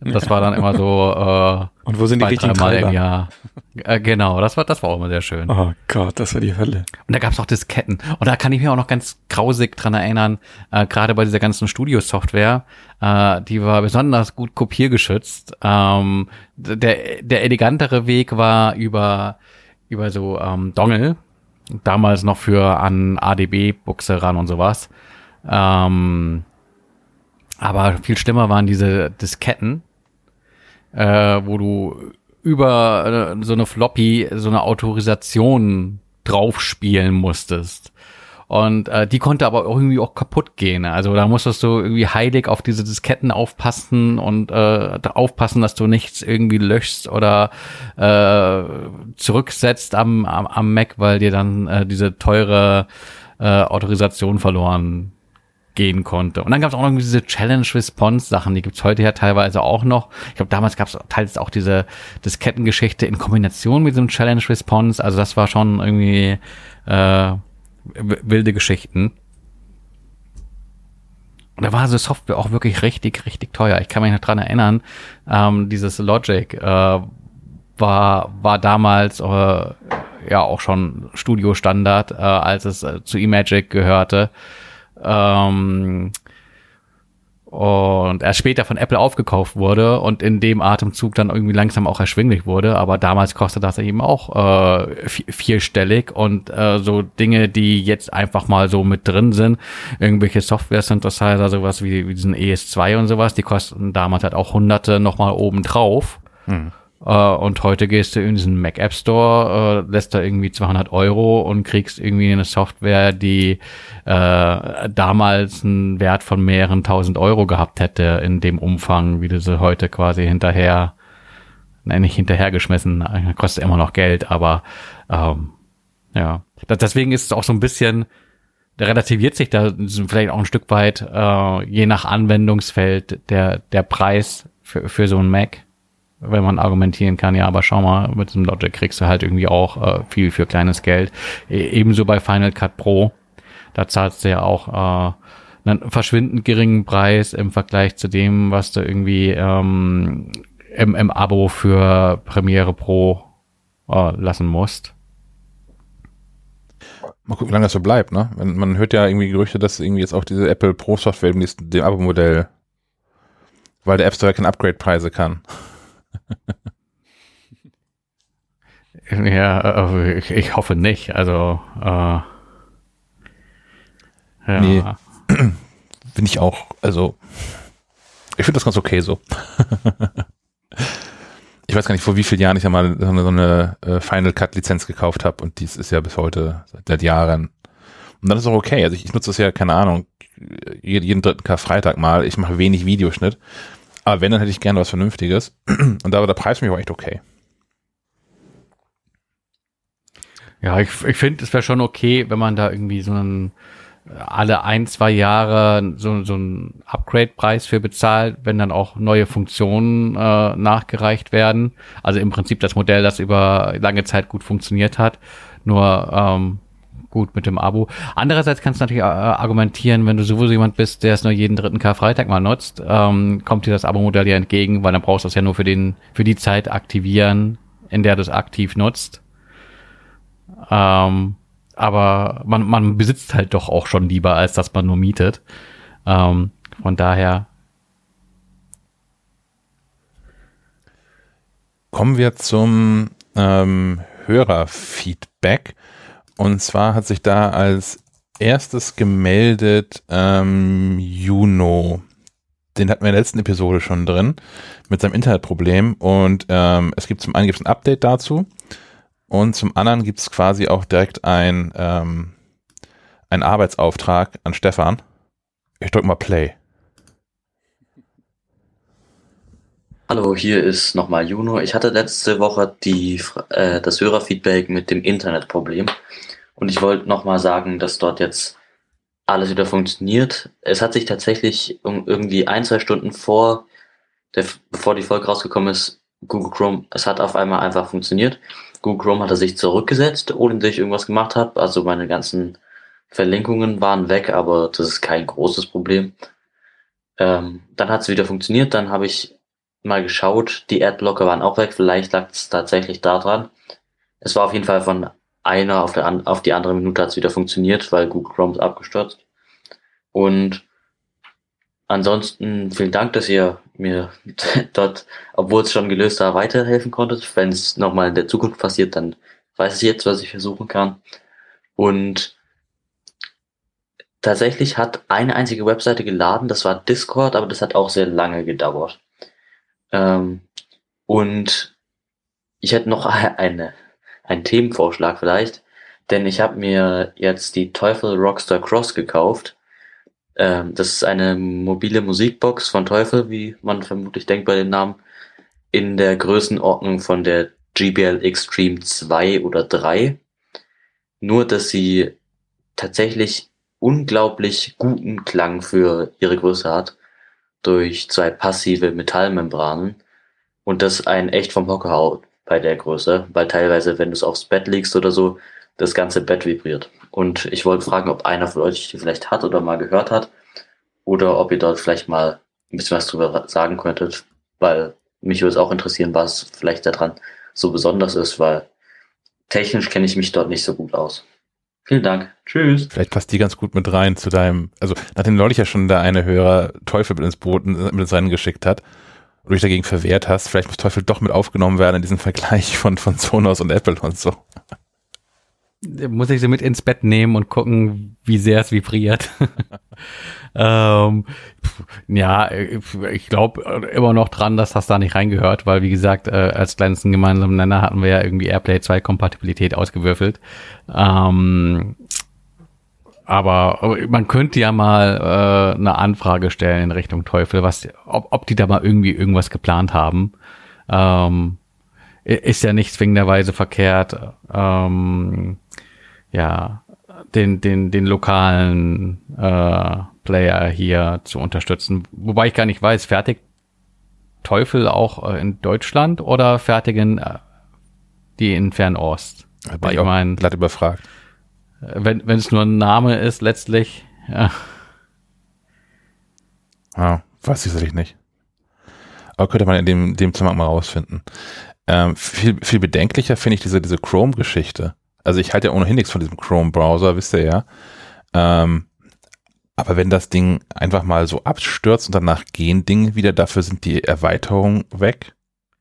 Das war dann immer so [LAUGHS] äh, Und wo sind die richtigen Mal im Jahr. Äh, genau, das war das war auch immer sehr schön. Oh Gott, das war die Hölle. Und da gab's auch Disketten. Und da kann ich mich auch noch ganz grausig dran erinnern, äh, gerade bei dieser ganzen Studio-Software, äh, die war besonders gut kopiergeschützt. Ähm, der, der elegantere Weg war über, über so ähm, Dongle, damals noch für an ADB-Buchse ran und sowas. Ähm, aber viel schlimmer waren diese Disketten, äh, wo du über äh, so eine Floppy so eine Autorisation draufspielen musstest. Und äh, die konnte aber irgendwie auch kaputt gehen. Also da musstest du irgendwie heilig auf diese Disketten aufpassen und äh, aufpassen, dass du nichts irgendwie löschst oder äh, zurücksetzt am, am, am Mac, weil dir dann äh, diese teure äh, Autorisation verloren gehen konnte. Und dann gab es auch noch diese Challenge-Response-Sachen, die gibt's heute ja teilweise auch noch. Ich glaube, damals gab es teils auch diese Diskettengeschichte in Kombination mit diesem Challenge-Response. Also das war schon irgendwie äh, wilde Geschichten. Und da war so Software auch wirklich richtig, richtig teuer. Ich kann mich noch dran erinnern, ähm, dieses Logic äh, war, war damals äh, ja auch schon Studio-Standard, äh, als es äh, zu eMagic gehörte. Ähm, und er später von Apple aufgekauft wurde und in dem Atemzug dann irgendwie langsam auch erschwinglich wurde. Aber damals kostet das eben auch äh, vierstellig und äh, so Dinge, die jetzt einfach mal so mit drin sind, irgendwelche Software-Synthesizer, sowas wie, wie diesen ES2 und sowas, die kosten damals halt auch Hunderte nochmal oben drauf. Hm. Uh, und heute gehst du in diesen Mac App Store, uh, lässt da irgendwie 200 Euro und kriegst irgendwie eine Software, die uh, damals einen Wert von mehreren tausend Euro gehabt hätte in dem Umfang, wie du sie heute quasi hinterher, nein, nicht hinterhergeschmissen, kostet immer noch Geld, aber ähm, ja, deswegen ist es auch so ein bisschen, relativiert sich da vielleicht auch ein Stück weit, äh, je nach Anwendungsfeld, der, der Preis für, für so ein Mac wenn man argumentieren kann, ja, aber schau mal, mit diesem Logic kriegst du halt irgendwie auch äh, viel für kleines Geld. E ebenso bei Final Cut Pro, da zahlst du ja auch äh, einen verschwindend geringen Preis im Vergleich zu dem, was du irgendwie ähm, im, im Abo für Premiere Pro äh, lassen musst. Mal gucken, wie lange das so bleibt, ne? Man hört ja irgendwie Gerüchte, dass irgendwie jetzt auch diese Apple Pro Software im nächsten, dem Abo-Modell, weil der App Store keine Upgrade-Preise kann. Ja, ich, ich, hoffe nicht. Also, äh, ja. Nee, [CLEARS THROAT] bin ich auch, also, ich finde das ganz okay so. [LAUGHS] ich weiß gar nicht, vor wie vielen Jahren ich ja mal so eine, äh, Final Cut Lizenz gekauft habe und dies ist ja bis heute seit, Jahren. Und dann ist auch okay. Also ich, ich nutze das ja, keine Ahnung, jeden dritten Karfreitag mal. Ich mache wenig Videoschnitt. Aber wenn, dann hätte ich gerne was Vernünftiges. Und da war der Preis für mich auch echt okay. Ja, ich, ich finde, es wäre schon okay, wenn man da irgendwie so einen alle ein, zwei Jahre so, so einen Upgrade-Preis für bezahlt, wenn dann auch neue Funktionen äh, nachgereicht werden. Also im Prinzip das Modell, das über lange Zeit gut funktioniert hat. Nur ähm, gut mit dem Abo. Andererseits kannst du natürlich äh, argumentieren, wenn du sowieso jemand bist, der es nur jeden dritten Karfreitag mal nutzt, ähm, kommt dir das Abo-Modell ja entgegen, weil dann brauchst du es ja nur für den, für die Zeit aktivieren, in der du es aktiv nutzt. Ähm, aber man, man besitzt halt doch auch schon lieber, als dass man nur mietet. Ähm, von daher. Kommen wir zum ähm, Hörerfeedback. Und zwar hat sich da als erstes gemeldet ähm, Juno. Den hatten wir in der letzten Episode schon drin mit seinem Internetproblem. Und ähm, es gibt zum einen gibt's ein Update dazu. Und zum anderen gibt es quasi auch direkt ein, ähm, ein Arbeitsauftrag an Stefan. Ich drücke mal Play. Hallo, hier ist nochmal Juno. Ich hatte letzte Woche die, äh, das Hörerfeedback mit dem Internetproblem. Und ich wollte nochmal sagen, dass dort jetzt alles wieder funktioniert. Es hat sich tatsächlich irgendwie ein, zwei Stunden vor, der, bevor die Folge rausgekommen ist, Google Chrome, es hat auf einmal einfach funktioniert. Google Chrome hatte sich zurückgesetzt, ohne dass ich irgendwas gemacht habe. Also meine ganzen Verlinkungen waren weg, aber das ist kein großes Problem. Ähm, dann hat es wieder funktioniert, dann habe ich mal geschaut, die Adblocker waren auch weg, vielleicht lag es tatsächlich daran. Es war auf jeden Fall von einer auf, der, auf die andere Minute hat es wieder funktioniert, weil Google Chrome ist abgestürzt. Und ansonsten vielen Dank, dass ihr mir [LAUGHS] dort, obwohl es schon gelöst war, weiterhelfen konntet. Wenn es nochmal in der Zukunft passiert, dann weiß ich jetzt, was ich versuchen kann. Und tatsächlich hat eine einzige Webseite geladen, das war Discord, aber das hat auch sehr lange gedauert. Ähm, und ich hätte noch [LAUGHS] eine, einen Themenvorschlag vielleicht, denn ich habe mir jetzt die Teufel Rockstar Cross gekauft. Ähm, das ist eine mobile Musikbox von Teufel, wie man vermutlich denkt bei dem Namen, in der Größenordnung von der GBL Extreme 2 oder 3. Nur, dass sie tatsächlich unglaublich guten Klang für ihre Größe hat durch zwei passive Metallmembranen und das einen echt vom Hocker haut bei der Größe, weil teilweise, wenn du es aufs Bett legst oder so, das ganze Bett vibriert. Und ich wollte fragen, ob einer von euch die vielleicht hat oder mal gehört hat oder ob ihr dort vielleicht mal ein bisschen was drüber sagen könntet, weil mich würde es auch interessieren, was vielleicht daran so besonders ist, weil technisch kenne ich mich dort nicht so gut aus. Vielen Dank. Tschüss. Vielleicht passt die ganz gut mit rein zu deinem, also nachdem neulich ja schon da eine Hörer Teufel ins Boot, mit ins Rennen geschickt hat du dich dagegen verwehrt hast, vielleicht muss Teufel doch mit aufgenommen werden in diesem Vergleich von, von Sonos und Apple und so. muss ich sie mit ins Bett nehmen und gucken, wie sehr es vibriert. [LAUGHS] ähm, ja, ich glaube immer noch dran, dass das da nicht reingehört, weil wie gesagt, äh, als kleinsten gemeinsamen Nenner hatten wir ja irgendwie Airplay 2 Kompatibilität ausgewürfelt. Ähm, aber man könnte ja mal äh, eine Anfrage stellen in Richtung Teufel, was, ob, ob die da mal irgendwie irgendwas geplant haben. Ähm, ist ja nicht zwingenderweise verkehrt, ähm, ja, den, den, den lokalen äh, Player hier zu unterstützen. Wobei ich gar nicht weiß, fertigt Teufel auch äh, in Deutschland oder fertigen äh, die in Fernost? Weil ich, ich meine, glatt überfragt. Wenn es nur ein Name ist, letztlich. Ja. Ja, weiß ich sicherlich nicht. Aber könnte man in dem, dem Zusammenhang mal rausfinden. Ähm, viel, viel bedenklicher finde ich diese, diese Chrome-Geschichte. Also ich halte ja ohnehin nichts von diesem Chrome-Browser, wisst ihr ja. Ähm, aber wenn das Ding einfach mal so abstürzt und danach gehen Dinge wieder, dafür sind die Erweiterungen weg,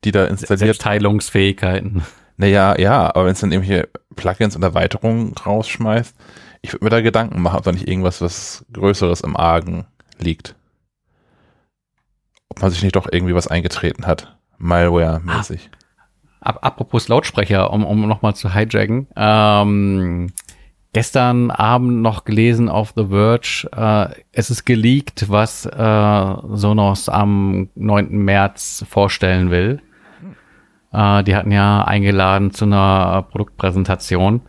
die da installiert. Teilungsfähigkeiten. Naja, ja, aber wenn es dann irgendwelche Plugins und Erweiterungen rausschmeißt, ich würde mir da Gedanken machen, ob da nicht irgendwas was Größeres im Argen liegt. Ob man sich nicht doch irgendwie was eingetreten hat. Malware-mäßig. Ah. Apropos Lautsprecher, um, um nochmal zu hijacken. Ähm, gestern Abend noch gelesen auf The Verge, äh, es ist geleakt, was äh, Sonos am 9. März vorstellen will. Äh, die hatten ja eingeladen zu einer Produktpräsentation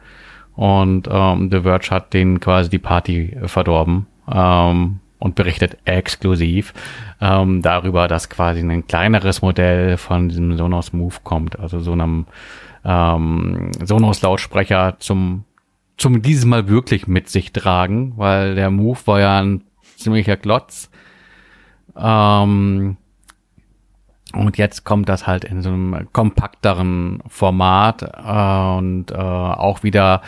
und ähm, The Verge hat denen quasi die Party verdorben. Ähm, und berichtet exklusiv ähm, darüber, dass quasi ein kleineres Modell von diesem Sonos Move kommt, also so einem ähm, Sonos Lautsprecher zum zum dieses Mal wirklich mit sich tragen, weil der Move war ja ein ziemlicher Klotz. Ähm, und jetzt kommt das halt in so einem kompakteren Format äh, und äh, auch wieder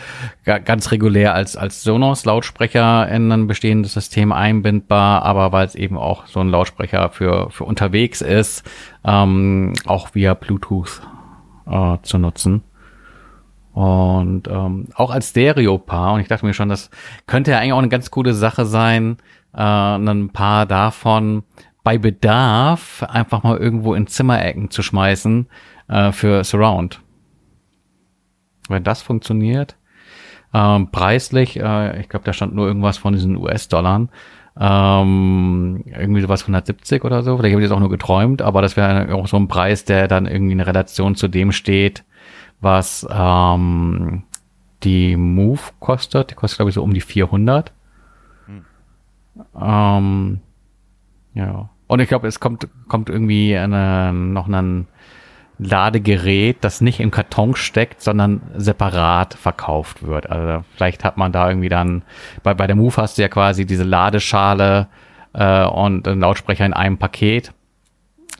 ganz regulär als, als Sonos-Lautsprecher in ein bestehendes System einbindbar, aber weil es eben auch so ein Lautsprecher für, für unterwegs ist, ähm, auch via Bluetooth äh, zu nutzen. Und ähm, auch als Stereo-Paar, und ich dachte mir schon, das könnte ja eigentlich auch eine ganz coole Sache sein, äh, ein Paar davon bei Bedarf einfach mal irgendwo in Zimmerecken zu schmeißen äh, für Surround. Wenn das funktioniert, ähm, preislich, äh, ich glaube, da stand nur irgendwas von diesen US-Dollar, ähm, irgendwie sowas 170 oder so. Vielleicht habe ich jetzt auch nur geträumt, aber das wäre auch so ein Preis, der dann irgendwie in Relation zu dem steht, was ähm, die Move kostet. Die kostet, glaube ich, so um die 400. Hm. Ähm, ja. Und ich glaube, es kommt, kommt irgendwie eine, noch ein Ladegerät, das nicht im Karton steckt, sondern separat verkauft wird. Also vielleicht hat man da irgendwie dann, bei, bei der Move hast du ja quasi diese Ladeschale äh, und einen Lautsprecher in einem Paket.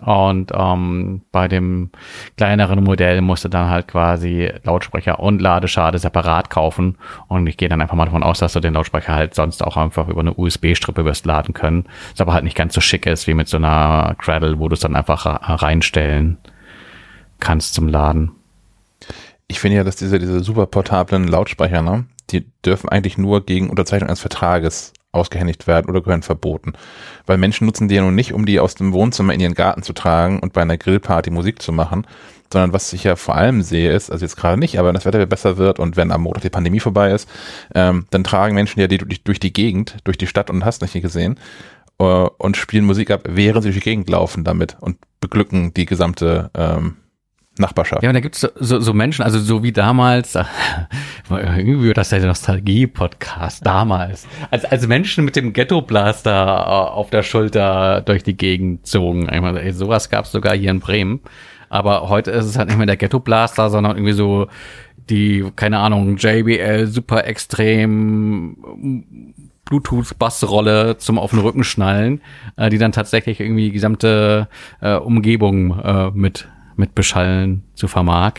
Und ähm, bei dem kleineren Modell musst du dann halt quasi Lautsprecher und Ladeschale separat kaufen. Und ich gehe dann einfach mal davon aus, dass du den Lautsprecher halt sonst auch einfach über eine USB-Strippe wirst laden können. Das aber halt nicht ganz so schick ist wie mit so einer Cradle, wo du es dann einfach reinstellen kannst zum Laden. Ich finde ja, dass diese, diese super portablen Lautsprecher, ne, die dürfen eigentlich nur gegen Unterzeichnung eines Vertrages ausgehändigt werden oder gehören verboten. Weil Menschen nutzen die ja nun nicht, um die aus dem Wohnzimmer in ihren Garten zu tragen und bei einer Grillparty Musik zu machen, sondern was ich ja vor allem sehe ist, also jetzt gerade nicht, aber wenn das Wetter besser wird und wenn am Montag die Pandemie vorbei ist, ähm, dann tragen Menschen ja die durch die Gegend, durch die Stadt und hast nicht gesehen äh, und spielen Musik ab, während sie durch die Gegend laufen damit und beglücken die gesamte ähm, Nachbarschaft. Ja, und da gibt's so, so, so Menschen, also so wie damals, [LAUGHS] irgendwie wird das ja der Nostalgie-Podcast damals, als, als Menschen mit dem Ghetto-Blaster äh, auf der Schulter durch die Gegend zogen. Einmal, ey, sowas gab's sogar hier in Bremen. Aber heute ist es halt nicht mehr der Ghetto-Blaster, sondern irgendwie so die, keine Ahnung, JBL super extrem Bluetooth-Bassrolle zum auf den Rücken schnallen, äh, die dann tatsächlich irgendwie die gesamte äh, Umgebung äh, mit mit Beschallen zu vermag.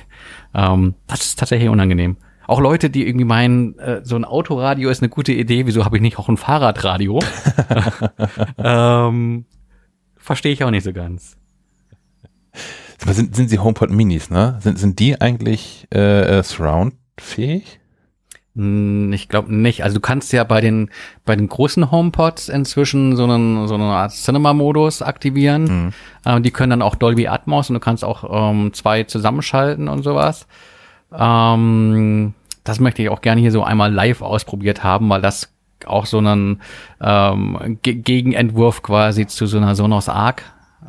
Ähm, das ist tatsächlich unangenehm. Auch Leute, die irgendwie meinen, äh, so ein Autoradio ist eine gute Idee, wieso habe ich nicht auch ein Fahrradradio? [LAUGHS] ähm, Verstehe ich auch nicht so ganz. Sind, sind sie HomePod Minis, ne? Sind, sind die eigentlich äh, äh Surround-fähig? Ich glaube nicht. Also du kannst ja bei den bei den großen HomePods inzwischen so einen so eine Art Cinema-Modus aktivieren. Mhm. Ähm, die können dann auch Dolby Atmos und du kannst auch ähm, zwei zusammenschalten und sowas. Ähm, das möchte ich auch gerne hier so einmal live ausprobiert haben, weil das auch so einen ähm, Ge Gegenentwurf quasi zu so einer Sonos Arc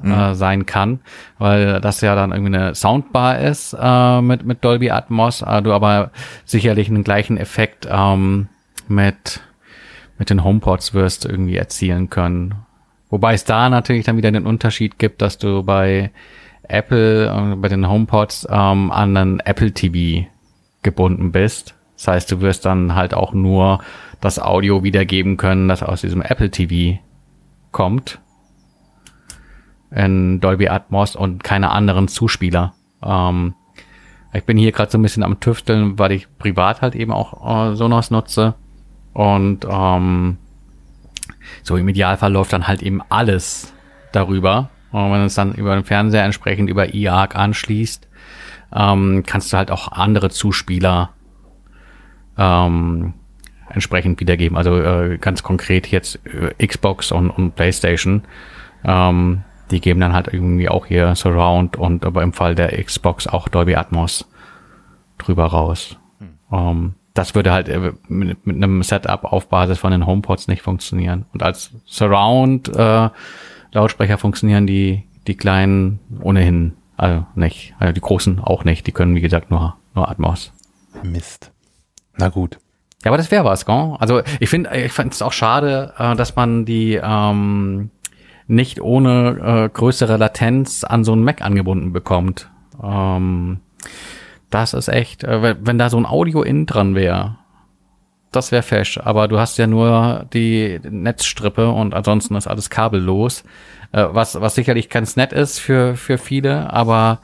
äh, sein kann, weil das ja dann irgendwie eine Soundbar ist äh, mit, mit Dolby Atmos, äh, du aber sicherlich einen gleichen Effekt ähm, mit, mit den HomePods wirst irgendwie erzielen können. Wobei es da natürlich dann wieder den Unterschied gibt, dass du bei Apple, äh, bei den HomePods ähm, an einen Apple TV gebunden bist. Das heißt, du wirst dann halt auch nur das Audio wiedergeben können, das aus diesem Apple TV kommt in Dolby Atmos und keine anderen Zuspieler. Ähm, ich bin hier gerade so ein bisschen am Tüfteln, weil ich privat halt eben auch äh, Sonos nutze und ähm, so im Idealfall läuft dann halt eben alles darüber. Und wenn es dann über den Fernseher entsprechend über iArc anschließt, ähm, kannst du halt auch andere Zuspieler ähm, entsprechend wiedergeben. Also äh, ganz konkret jetzt äh, Xbox und, und PlayStation. Ähm, die geben dann halt irgendwie auch hier Surround und aber im Fall der Xbox auch Dolby Atmos drüber raus. Ähm, das würde halt äh, mit, mit einem Setup auf Basis von den HomePods nicht funktionieren. Und als Surround äh, Lautsprecher funktionieren die die kleinen ohnehin also nicht, also die großen auch nicht. Die können wie gesagt nur nur Atmos. Mist. Na gut. Ja, aber das wäre was, gell? Also ich finde, ich finde es auch schade, äh, dass man die ähm, nicht ohne äh, größere Latenz an so einen Mac angebunden bekommt. Ähm, das ist echt, äh, wenn, da so ein Audio in dran wäre, das wäre fesch. Aber du hast ja nur die Netzstrippe und ansonsten ist alles kabellos. Äh, was, was sicherlich ganz nett ist für, für viele, aber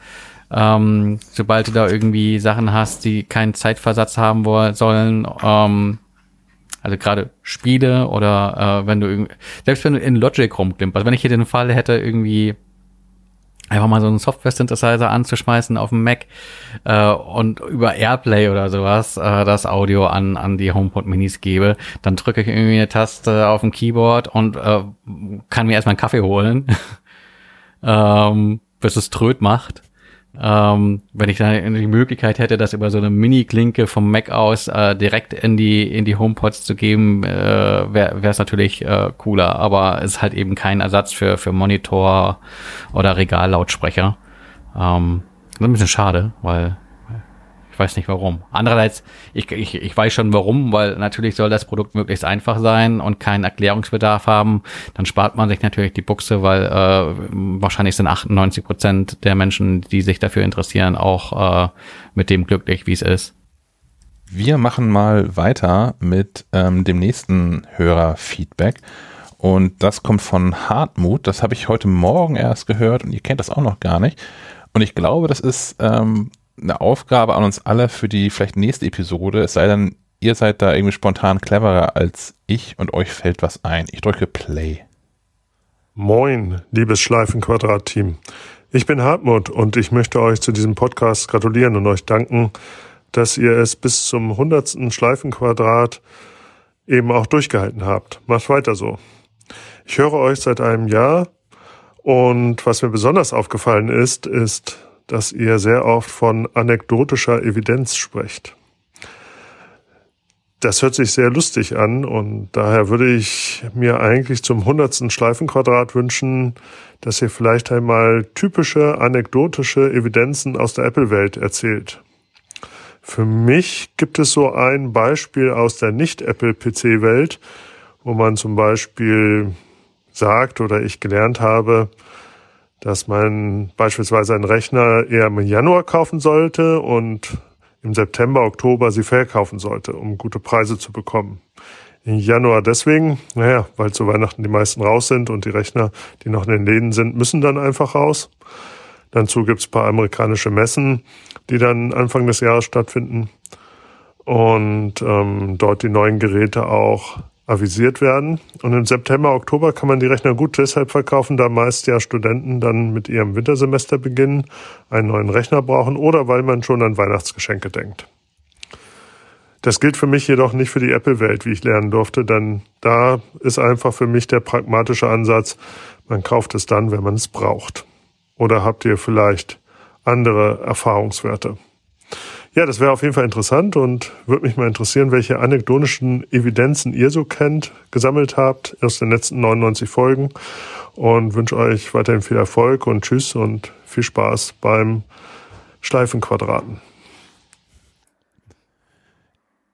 ähm, sobald du da irgendwie Sachen hast, die keinen Zeitversatz haben wollen, sollen, ähm, also gerade Spiele oder äh, wenn du irgendwie, selbst wenn du in Logic rumklimperst, wenn ich hier den Fall hätte, irgendwie einfach mal so einen Software-Synthesizer anzuschmeißen auf dem Mac äh, und über Airplay oder sowas äh, das Audio an, an die HomePod Minis gebe, dann drücke ich irgendwie eine Taste auf dem Keyboard und äh, kann mir erstmal einen Kaffee holen, [LAUGHS] ähm, bis es tröd macht. Ähm, wenn ich da die Möglichkeit hätte, das über so eine Mini-Klinke vom Mac aus äh, direkt in die in die HomePods zu geben, äh, wäre es natürlich äh, cooler. Aber es ist halt eben kein Ersatz für für Monitor oder Regallautsprecher. Ähm, das ist ein bisschen schade, weil ich weiß nicht warum. Andererseits, ich, ich, ich weiß schon warum, weil natürlich soll das Produkt möglichst einfach sein und keinen Erklärungsbedarf haben. Dann spart man sich natürlich die Buchse, weil äh, wahrscheinlich sind 98 Prozent der Menschen, die sich dafür interessieren, auch äh, mit dem glücklich, wie es ist. Wir machen mal weiter mit ähm, dem nächsten Hörerfeedback. Und das kommt von Hartmut. Das habe ich heute Morgen erst gehört und ihr kennt das auch noch gar nicht. Und ich glaube, das ist ähm, eine Aufgabe an uns alle für die vielleicht nächste Episode. Es sei denn, ihr seid da irgendwie spontan cleverer als ich und euch fällt was ein. Ich drücke Play. Moin, liebes Schleifenquadrat-Team. Ich bin Hartmut und ich möchte euch zu diesem Podcast gratulieren und euch danken, dass ihr es bis zum hundertsten Schleifenquadrat eben auch durchgehalten habt. Macht weiter so. Ich höre euch seit einem Jahr und was mir besonders aufgefallen ist, ist, dass ihr sehr oft von anekdotischer Evidenz sprecht. Das hört sich sehr lustig an und daher würde ich mir eigentlich zum hundertsten Schleifenquadrat wünschen, dass ihr vielleicht einmal typische anekdotische Evidenzen aus der Apple-Welt erzählt. Für mich gibt es so ein Beispiel aus der Nicht-Apple-PC-Welt, wo man zum Beispiel sagt oder ich gelernt habe, dass man beispielsweise einen Rechner eher im Januar kaufen sollte und im September, Oktober sie verkaufen sollte, um gute Preise zu bekommen. Im Januar deswegen, naja, weil zu Weihnachten die meisten raus sind und die Rechner, die noch in den Läden sind, müssen dann einfach raus. Dazu gibt's paar amerikanische Messen, die dann Anfang des Jahres stattfinden und ähm, dort die neuen Geräte auch avisiert werden. Und im September, Oktober kann man die Rechner gut deshalb verkaufen, da meist ja Studenten dann mit ihrem Wintersemester beginnen, einen neuen Rechner brauchen oder weil man schon an Weihnachtsgeschenke denkt. Das gilt für mich jedoch nicht für die Apple-Welt, wie ich lernen durfte, denn da ist einfach für mich der pragmatische Ansatz, man kauft es dann, wenn man es braucht. Oder habt ihr vielleicht andere Erfahrungswerte? Ja, das wäre auf jeden Fall interessant und würde mich mal interessieren, welche anekdotischen Evidenzen ihr so kennt, gesammelt habt aus den letzten 99 Folgen und wünsche euch weiterhin viel Erfolg und Tschüss und viel Spaß beim Schleifenquadraten.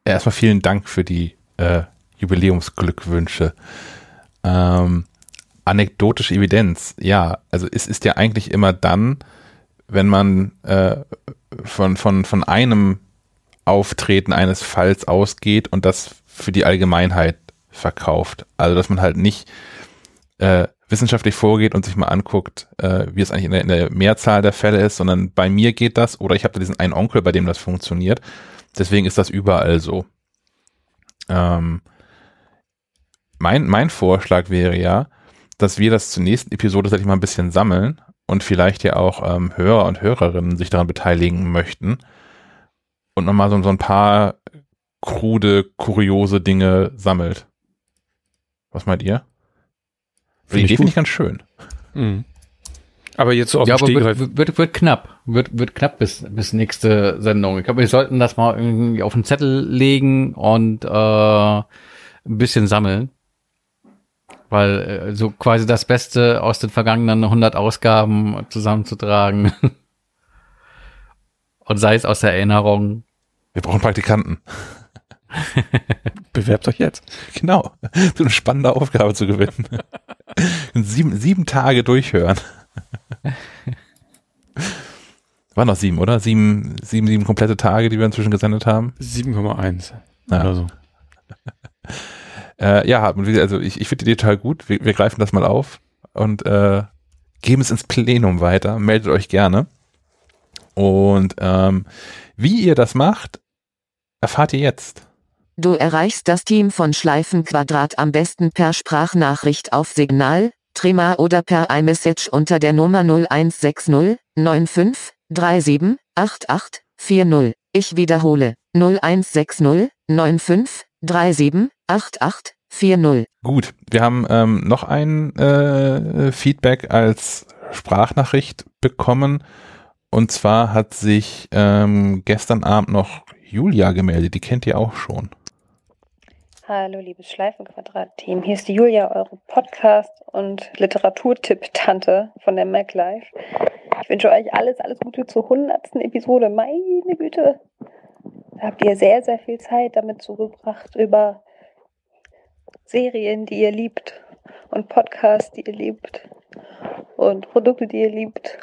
Erstmal vielen Dank für die äh, Jubiläumsglückwünsche. Ähm, anekdotische Evidenz, ja, also es ist ja eigentlich immer dann, wenn man äh, von, von, von einem Auftreten eines Falls ausgeht und das für die Allgemeinheit verkauft. Also dass man halt nicht äh, wissenschaftlich vorgeht und sich mal anguckt, äh, wie es eigentlich in der, in der Mehrzahl der Fälle ist, sondern bei mir geht das oder ich habe da diesen einen Onkel, bei dem das funktioniert. Deswegen ist das überall so. Ähm, mein, mein Vorschlag wäre ja, dass wir das zur nächsten Episode tatsächlich mal ein bisschen sammeln und vielleicht ja auch ähm, Hörer und Hörerinnen sich daran beteiligen möchten und nochmal so, so ein paar krude, kuriose Dinge sammelt. Was meint ihr? Die Idee finde ich ganz schön. Mhm. Aber jetzt so auf ja, dem aber wird, wird, wird knapp. Wird, wird knapp bis, bis nächste Sendung. Ich glaube, wir sollten das mal irgendwie auf den Zettel legen und äh, ein bisschen sammeln. Weil äh, so quasi das Beste aus den vergangenen 100 Ausgaben zusammenzutragen. [LAUGHS] und sei es aus der Erinnerung. Wir brauchen Praktikanten. [LAUGHS] Bewerbt euch jetzt. Genau. So eine spannende Aufgabe zu gewinnen. sieben, sieben Tage durchhören. [LAUGHS] War noch sieben, oder? Sieben, sieben, sieben komplette Tage, die wir inzwischen gesendet haben. 7,1 Ja. oder so. Äh, ja, wie- also ich, ich finde die total gut. Wir, wir greifen das mal auf und äh, geben es ins Plenum weiter. Meldet euch gerne. Und ähm, wie ihr das macht, erfahrt ihr jetzt. Du erreichst das Team von Schleifenquadrat am besten per Sprachnachricht auf Signal, Trema oder per iMessage unter der Nummer 0160 95 37 88 40. Ich wiederhole 0160 95 37 88 40. Gut, wir haben ähm, noch ein äh, Feedback als Sprachnachricht bekommen. Und zwar hat sich ähm, gestern Abend noch Julia gemeldet. Die kennt ihr auch schon. Hallo, liebes Schleifenquadrat-Team. Hier ist die Julia, eure Podcast- und Literaturtipp-Tante von der MacLife. Ich wünsche euch alles, alles Gute zur 100. Episode. Meine Güte. Habt ihr sehr, sehr viel Zeit damit zugebracht, über Serien, die ihr liebt und Podcasts, die ihr liebt und Produkte, die ihr liebt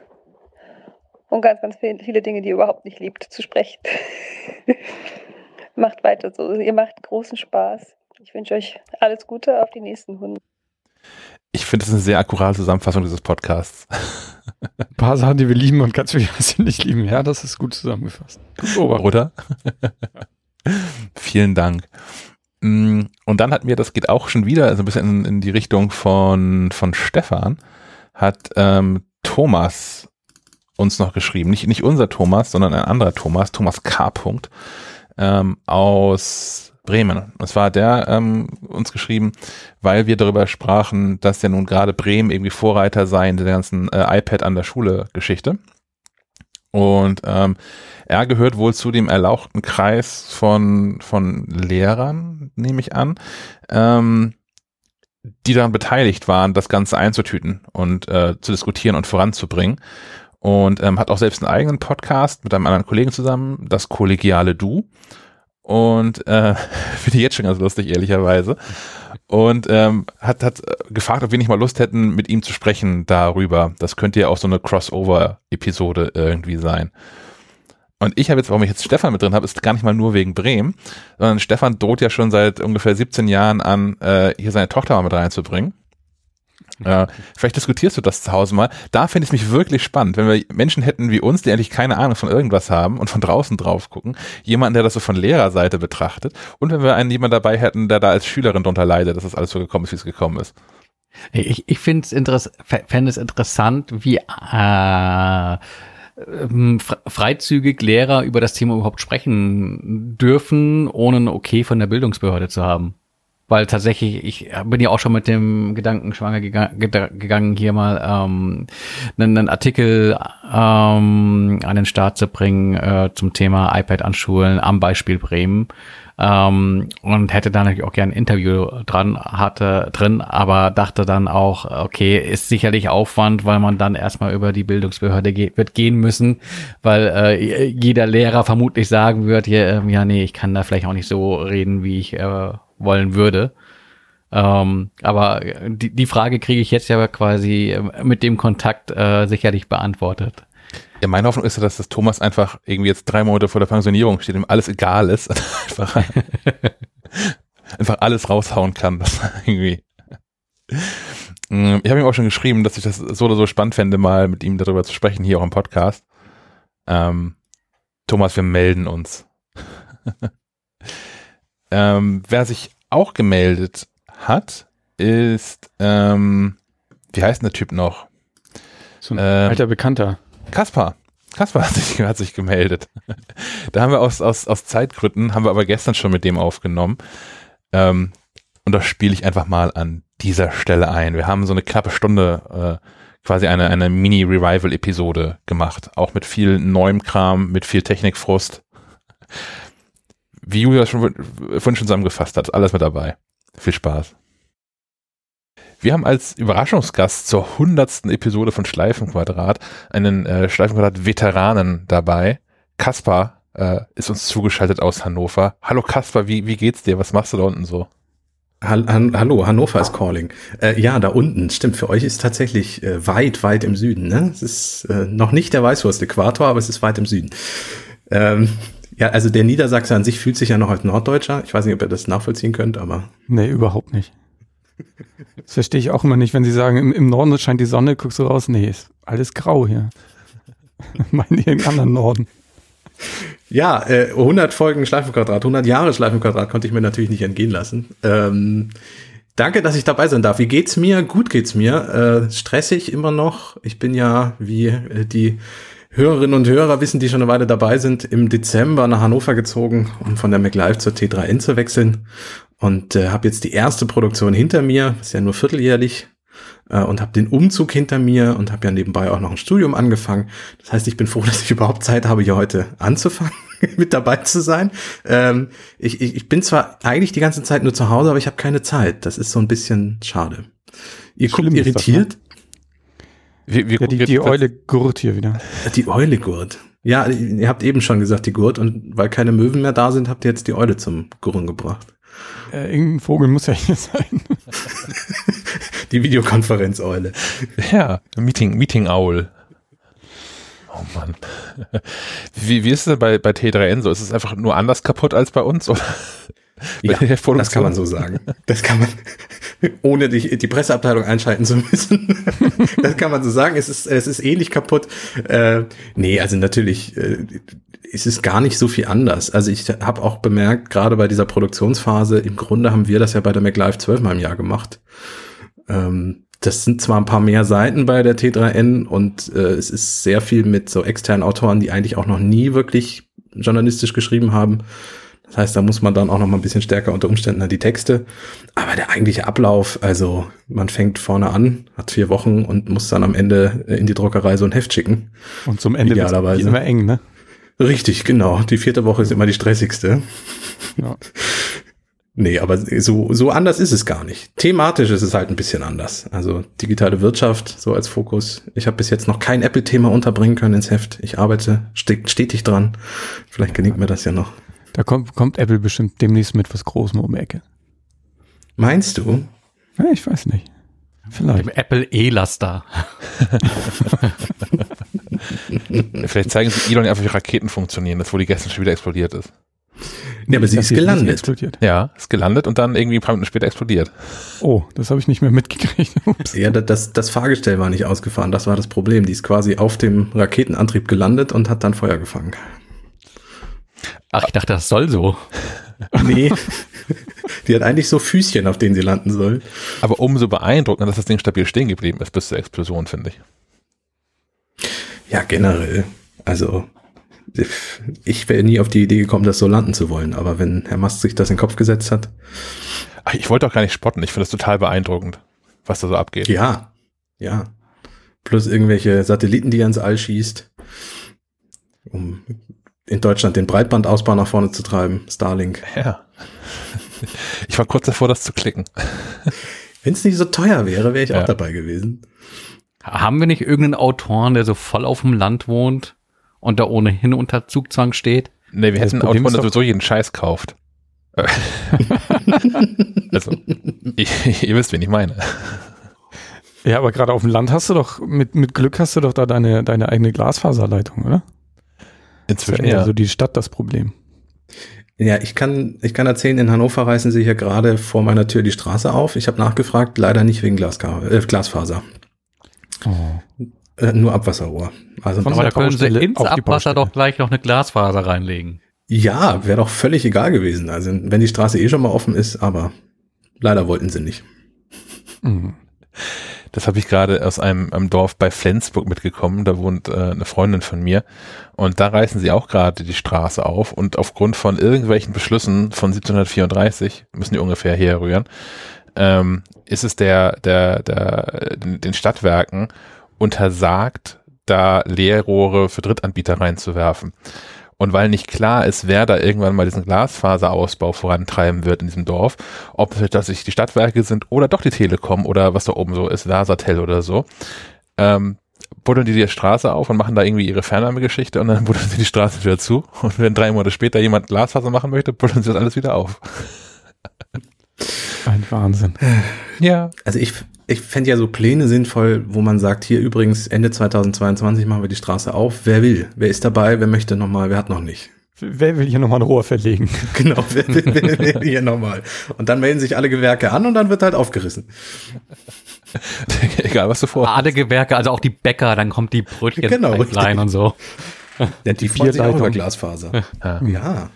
und ganz, ganz viel- viele Dinge, die ihr überhaupt nicht liebt, zu sprechen. [LAUGHS] macht weiter so. Ihr macht großen Spaß. Ich wünsche euch alles Gute auf die nächsten 100. Ich finde, das ist eine sehr akkurate Zusammenfassung dieses Podcasts. Ein paar Sachen, die wir lieben und ganz viele, [LAUGHS] die wir nicht lieben. Ja, das ist gut zusammengefasst. Gut. Oder? [LAUGHS] Vielen Dank. Mm, Und dann hat mir, das geht auch schon wieder, also ein bisschen in, in die Richtung von, von Stefan, hat ähm, Thomas uns noch geschrieben. Nicht, nicht unser Thomas, sondern ein anderer Thomas, Thomas K. Punkt, ähm, aus Bremen. Zwar hat der ähm, uns geschrieben, weil wir darüber sprachen, dass ja nun gerade Bremen irgendwie Vorreiter sei in der ganzen äh, iPad an der Schule Geschichte. Und ähm, er gehört wohl zu dem erlauchten Kreis von, von Lehrern, nehme ich an, ähm, die daran beteiligt waren, das Ganze einzutüten und äh, zu diskutieren und voranzubringen. Und ähm, hat auch selbst einen eigenen Podcast mit einem anderen Kollegen zusammen, das kollegiale Du. Und äh, [LAUGHS] finde ich jetzt schon ganz lustig, ehrlicherweise. Und ähm, hat, hat gefragt, ob wir nicht mal Lust hätten, mit ihm zu sprechen darüber. Das könnte ja auch so eine Crossover-Episode irgendwie sein. Und ich habe jetzt, warum ich jetzt Stefan mit drin habe, ist gar nicht mal nur wegen Bremen, sondern Stefan droht ja schon seit ungefähr 17 Jahren an, äh, hier seine Tochter mal mit reinzubringen. Äh, vielleicht diskutierst du das zu Hause mal. Da finde ich es mich wirklich spannend, wenn wir Menschen hätten wie uns, die eigentlich keine Ahnung von irgendwas haben und von draußen drauf gucken, jemanden, der das so von Lehrerseite betrachtet und wenn wir einen jemand dabei hätten, der da als Schülerin drunter leidet, dass das alles so gekommen ist, wie es gekommen ist. Ich, ich finde es interess es interessant, wie äh, ähm, freizügig Lehrer über das Thema überhaupt sprechen dürfen, ohne ein Okay von der Bildungsbehörde zu haben. Weil tatsächlich, ich bin ja auch schon mit dem Gedanken schwanger gegangen, hier mal ähm, einen, einen Artikel ähm, an den Start zu bringen äh, zum Thema iPad an Schulen am Beispiel Bremen. Ähm, und hätte da natürlich auch gerne ein Interview dran hatte drin, aber dachte dann auch, okay, ist sicherlich Aufwand, weil man dann erstmal über die Bildungsbehörde ge wird gehen müssen, weil äh, jeder Lehrer vermutlich sagen wird, ja, äh, ja, nee, ich kann da vielleicht auch nicht so reden, wie ich äh, wollen würde. Ähm, aber die, die Frage kriege ich jetzt ja quasi äh, mit dem Kontakt äh, sicherlich beantwortet. Ja, meine Hoffnung ist ja, dass das Thomas einfach irgendwie jetzt drei Monate vor der Pensionierung steht, ihm alles egal ist. [LAUGHS] einfach, einfach alles raushauen kann. Das irgendwie. Mm, ich habe ihm auch schon geschrieben, dass ich das so oder so spannend fände, mal mit ihm darüber zu sprechen, hier auch im Podcast. Ähm, Thomas, wir melden uns. [LAUGHS] ähm, wer sich auch gemeldet hat, ist, ähm, wie heißt denn der Typ noch? So ein ähm, alter Bekannter. Kaspar. Kaspar [LAUGHS] hat sich, hat sich gemeldet. [LAUGHS] da haben wir aus, aus, aus Zeitgründen, haben wir aber gestern schon mit dem aufgenommen. Ähm, und das spiele ich einfach mal an dieser Stelle ein. Wir haben so eine knappe Stunde äh, quasi eine, eine Mini-Revival-Episode gemacht. Auch mit viel neuem Kram, mit viel Technikfrust. Wie Julia schon vorhin schon zusammengefasst hat, alles mit dabei. Viel Spaß. Wir haben als Überraschungsgast zur hundertsten Episode von Schleifenquadrat einen äh, Schleifenquadrat-Veteranen dabei. Kaspar äh, ist uns zugeschaltet aus Hannover. Hallo Kaspar, wie, wie geht's dir? Was machst du da unten so? Hallo, Hannover ist calling. Äh, ja, da unten, stimmt, für euch ist tatsächlich äh, weit, weit im Süden. Ne? Es ist äh, noch nicht der Weißwurst-Äquator, aber es ist weit im Süden. Ähm, ja, also der Niedersachse an sich fühlt sich ja noch als Norddeutscher. Ich weiß nicht, ob ihr das nachvollziehen könnt, aber. Nee, überhaupt nicht. Das verstehe ich auch immer nicht, wenn sie sagen, im, im Norden scheint die Sonne, guckst du raus, nee, ist alles grau hier. [LAUGHS] Meinen die im anderen Norden. Ja, äh, 100 Folgen Schleifenquadrat, 100 Jahre Schleifenquadrat konnte ich mir natürlich nicht entgehen lassen. Ähm, danke, dass ich dabei sein darf. Wie geht's mir? Gut geht's mir. Äh, stressig immer noch. Ich bin ja, wie äh, die Hörerinnen und Hörer wissen, die schon eine Weile dabei sind, im Dezember nach Hannover gezogen, um von der MacLive zur T3N zu wechseln. Und äh, habe jetzt die erste Produktion hinter mir, ist ja nur vierteljährlich, äh, und habe den Umzug hinter mir und habe ja nebenbei auch noch ein Studium angefangen. Das heißt, ich bin froh, [LAUGHS] dass ich überhaupt Zeit habe, hier heute anzufangen, [LAUGHS] mit dabei zu sein. Ähm, ich, ich, ich bin zwar eigentlich die ganze Zeit nur zu Hause, aber ich habe keine Zeit. Das ist so ein bisschen schade. Ihr guckt irritiert. Das, ne? Wie, wie ja, die, die Eule gurt hier wieder. Die Eule gurt. Ja, ihr habt eben schon gesagt, die Gurt. Und weil keine Möwen mehr da sind, habt ihr jetzt die Eule zum Gurren gebracht. Äh, irgendein Vogel muss ja hier sein. [LAUGHS] die Videokonferenz-Eule. Ja, Meeting, Meeting Owl. Oh Mann. Wie, wie ist es denn bei, bei T3N so? Ist es einfach nur anders kaputt als bei uns? Oder? Ja, das kann man so sagen. Das kann man, [LAUGHS] ohne die, die Presseabteilung einschalten zu müssen. [LAUGHS] das kann man so sagen. Es ist, es ist ähnlich kaputt. Äh, nee, also natürlich äh, ist es gar nicht so viel anders. Also ich habe auch bemerkt, gerade bei dieser Produktionsphase, im Grunde haben wir das ja bei der MacLive 12 mal im Jahr gemacht. Ähm, das sind zwar ein paar mehr Seiten bei der T3N und äh, es ist sehr viel mit so externen Autoren, die eigentlich auch noch nie wirklich journalistisch geschrieben haben. Das heißt, da muss man dann auch noch mal ein bisschen stärker unter Umständen an die Texte. Aber der eigentliche Ablauf, also man fängt vorne an, hat vier Wochen und muss dann am Ende in die Druckerei so ein Heft schicken. Und zum Ende wird es immer eng, ne? Richtig, genau. Die vierte Woche ist immer die stressigste. Ja. [LAUGHS] Nee, aber so, so anders ist es gar nicht. Thematisch ist es halt ein bisschen anders. Also digitale Wirtschaft so als Fokus. Ich habe bis jetzt noch kein Apple-Thema unterbringen können ins Heft. Ich arbeite stetig dran. Vielleicht gelingt mir das ja noch. Da kommt, kommt Apple bestimmt demnächst mit was Großem um die Ecke. Meinst du? Ja, ich weiß nicht. Vielleicht. Dem Apple E-Laster. [LAUGHS] Vielleicht zeigen sie Elon einfach, wie Raketen funktionieren, das wo die gestern schon wieder explodiert ist. Ja, aber sie ist gelandet. Explodiert. Ja, ist gelandet und dann irgendwie ein paar Minuten später explodiert. Oh, das habe ich nicht mehr mitgekriegt. [LAUGHS] Ups. Ja, das, das Fahrgestell war nicht ausgefahren, das war das Problem. Die ist quasi auf dem Raketenantrieb gelandet und hat dann Feuer gefangen. Ach, ich dachte, das soll so. [LAUGHS] nee. Die hat eigentlich so Füßchen, auf denen sie landen soll. Aber umso beeindruckender, dass das Ding stabil stehen geblieben ist bis zur Explosion, finde ich. Ja, generell. Also ich wäre nie auf die Idee gekommen, das so landen zu wollen. Aber wenn Herr Mast sich das in den Kopf gesetzt hat, Ach, ich wollte auch gar nicht spotten. Ich finde das total beeindruckend, was da so abgeht. ja, ja. Plus irgendwelche Satelliten, die er ins All schießt, um in Deutschland den Breitbandausbau nach vorne zu treiben, Starlink. Ja. Ich war kurz davor, das zu klicken. Wenn es nicht so teuer wäre, wäre ich Ja. auch dabei gewesen. Haben wir nicht irgendeinen Autoren, der so voll auf dem Land wohnt und da ohnehin unter Zugzwang steht? Nee, wir Das hätten Problem Autoren, der sowieso jeden Scheiß kauft. [LAUGHS] Also, ich, ihr wisst, wen ich meine. Ja, aber gerade auf dem Land hast du doch, mit, mit Glück hast du doch da deine, deine eigene Glasfaserleitung, oder? Inzwischen eher ja. so die Stadt das Problem. Ja, ich kann, ich kann erzählen, in Hannover reißen sie hier gerade vor meiner Tür die Straße auf. Ich habe nachgefragt, leider nicht wegen Glaska äh, Glasfaser. Oh. Äh, nur Abwasserrohr. Also Von Aber da können sie ins auf die Abwasser Baustelle. doch gleich noch eine Glasfaser reinlegen. ja, wäre doch völlig egal gewesen. Also wenn die Straße eh schon mal offen ist, aber leider wollten sie nicht. Mhm. Das habe ich gerade aus einem, einem Dorf bei Flensburg mitgekommen. Da wohnt äh, eine Freundin von mir. Und da reißen sie auch gerade die Straße auf. Und aufgrund von irgendwelchen Beschlüssen von 1734, müssen die ungefähr herrühren, ähm, ist es der, der, der, den Stadtwerken untersagt, da Leerrohre für Drittanbieter reinzuwerfen. Und weil nicht klar ist, wer da irgendwann mal diesen Glasfaserausbau vorantreiben wird in diesem Dorf, ob es tatsächlich die Stadtwerke sind oder doch die Telekom oder was da oben so ist, Versatel oder so, ähm, buddeln die die Straße auf und machen da irgendwie ihre Fernwärmegeschichte und dann [LAUGHS] buddeln sie die Straße wieder zu. Und wenn drei Monate später jemand Glasfaser machen möchte, buddeln sie das alles wieder auf. Ein Wahnsinn. Ja. Also ich, ich fände ja so Pläne sinnvoll, wo man sagt, hier übrigens Ende 2022 machen wir die Straße auf. Wer will? Wer ist dabei? Wer möchte nochmal? Wer hat noch nicht? Wer will hier nochmal ein Rohr verlegen? [LAUGHS] Genau, wer will, wer will hier nochmal? Und dann melden sich alle Gewerke an und dann wird halt aufgerissen. [LAUGHS] Egal, was du vor. Alle Gewerke, also auch die Bäcker, dann kommt die Brötchen Genau, rein richtig. und so. Ja, die freuen sich auch Bierleitung. über Glasfaser. Ja. Ja.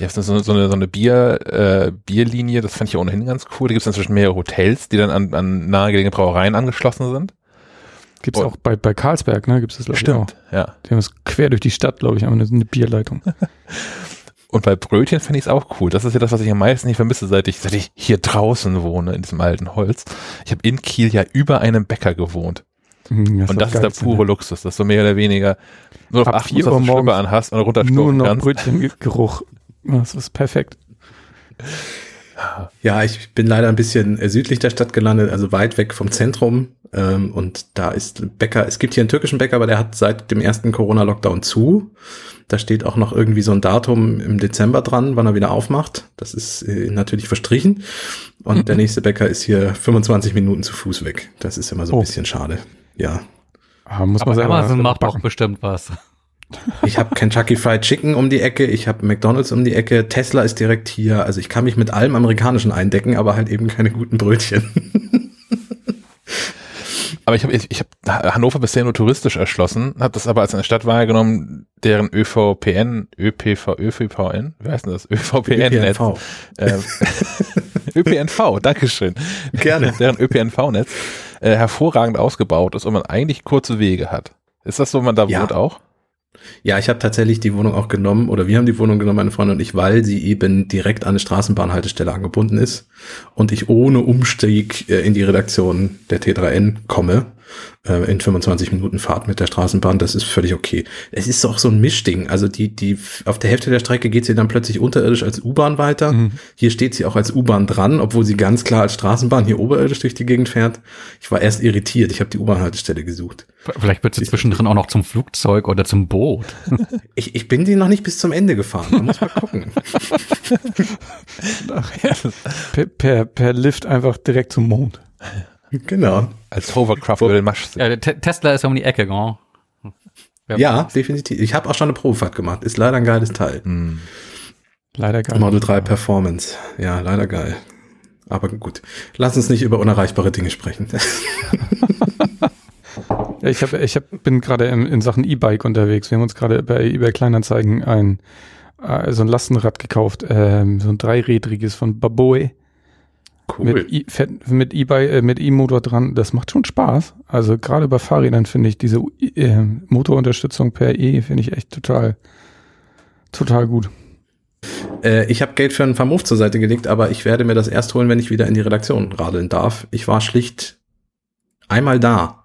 Ja, so, so so eine, so eine Bier, äh, Bierlinie, das fand ich ohnehin ganz cool. Da gibt es inzwischen mehrere Hotels, die dann an, an nahegelegene Brauereien angeschlossen sind. Gibt's Oh. auch bei, bei Karlsberg, ne? Gibt's das glaub ich, auch. ja. Die haben es quer durch die Stadt, glaube ich, das ist eine Bierleitung. [LAUGHS] Und bei Brötchen finde ich es auch cool. Das ist ja das, was ich am meisten nicht vermisse, seit ich, seit ich hier draußen wohne, in diesem alten Holz. Ich habe in Kiel ja über einem Bäcker gewohnt. Mhm, und das ist der pure ne? Luxus. Das ist so mehr oder weniger nur Ab acht dass Uhr du morgens Schlüpper anhast und Nur runterstopfen noch kannst. Brötchengeruch. [LAUGHS] Das ist perfekt. Ja, ich bin leider ein bisschen äh, südlich der Stadt gelandet, also weit weg vom Zentrum. Ähm, und da ist Bäcker, es gibt hier einen türkischen Bäcker, aber der hat seit dem ersten Corona-Lockdown zu. Da steht auch noch irgendwie so ein Datum im Dezember dran, wann er wieder aufmacht. Das ist äh, natürlich verstrichen. Und der nächste Bäcker ist hier 25 Minuten zu Fuß weg. Das ist immer so ein Oh. bisschen schade. Ja. Ah, muss man Aber selber Amazon macht doch bestimmt was. Ich habe Kentucky Fried Chicken um die Ecke, ich habe McDonald's um die Ecke, Tesla ist direkt hier. Also ich kann mich mit allem Amerikanischen eindecken, aber halt eben keine guten Brötchen. [LAUGHS] Aber ich habe ich, hab Hannover bisher nur touristisch erschlossen, habe das aber als eine Stadt wahrgenommen, deren ÖVPN, ÖPV, ÖVPN, wie heißt denn das? ÖVPN-Netz. ÖPNV. Ähm, [LAUGHS] ÖPNV, Dankeschön. Gerne. [LAUGHS] Deren ÖPNV-Netz äh, hervorragend ausgebaut ist und man eigentlich kurze Wege hat. Ist das so, man da Ja. wohnt auch? Ja, ich habe tatsächlich die Wohnung auch genommen, oder wir haben die Wohnung genommen, meine Freundin und ich, weil sie eben direkt an eine Straßenbahnhaltestelle angebunden ist und ich ohne Umstieg äh, in die Redaktion der T3N komme, äh, in 25 Minuten Fahrt mit der Straßenbahn, das ist völlig okay. Es ist auch so ein Mischding, also die, die, auf der Hälfte der Strecke geht sie dann plötzlich unterirdisch als U-Bahn weiter, Mhm. hier steht sie auch als U-Bahn dran, obwohl sie ganz klar als Straßenbahn hier oberirdisch durch die Gegend fährt. Ich war erst irritiert, ich habe die U-Bahn-Haltestelle gesucht. Vielleicht wird sie zwischendrin auch noch zum Flugzeug oder zum Boot. [LAUGHS] Ich, ich bin die noch nicht bis zum Ende gefahren, da muss man gucken. [LAUGHS] Per, per, per Lift einfach direkt zum Mond. Genau. Als Hovercraft über den Masch. Ja, Tesla ist ja um die Ecke, gell? Wer Ja, definitiv. Ich habe auch schon eine Probefahrt gemacht. Ist leider ein geiles Teil. Hm. Leider gar Model nicht. 3 Performance. Ja, leider geil. Aber gut. Lass uns nicht über unerreichbare Dinge sprechen. [LAUGHS] Ja, ich hab, ich hab, bin gerade in, in Sachen E-Bike unterwegs. Wir haben uns gerade bei eBay Kleinanzeigen ein äh, so ein Lastenrad gekauft, ähm, so ein dreirädriges von Baboe. Cool. mit fett- mit E-Bike, äh, mit E-Motor dran, das macht schon Spaß. Also gerade bei Fahrrädern finde ich diese äh, Motorunterstützung per E finde ich echt total, total gut. Äh, ich habe Geld für einen Vermove zur Seite gelegt, aber ich werde mir das erst holen, wenn ich wieder in die Redaktion radeln darf. Ich war schlicht einmal da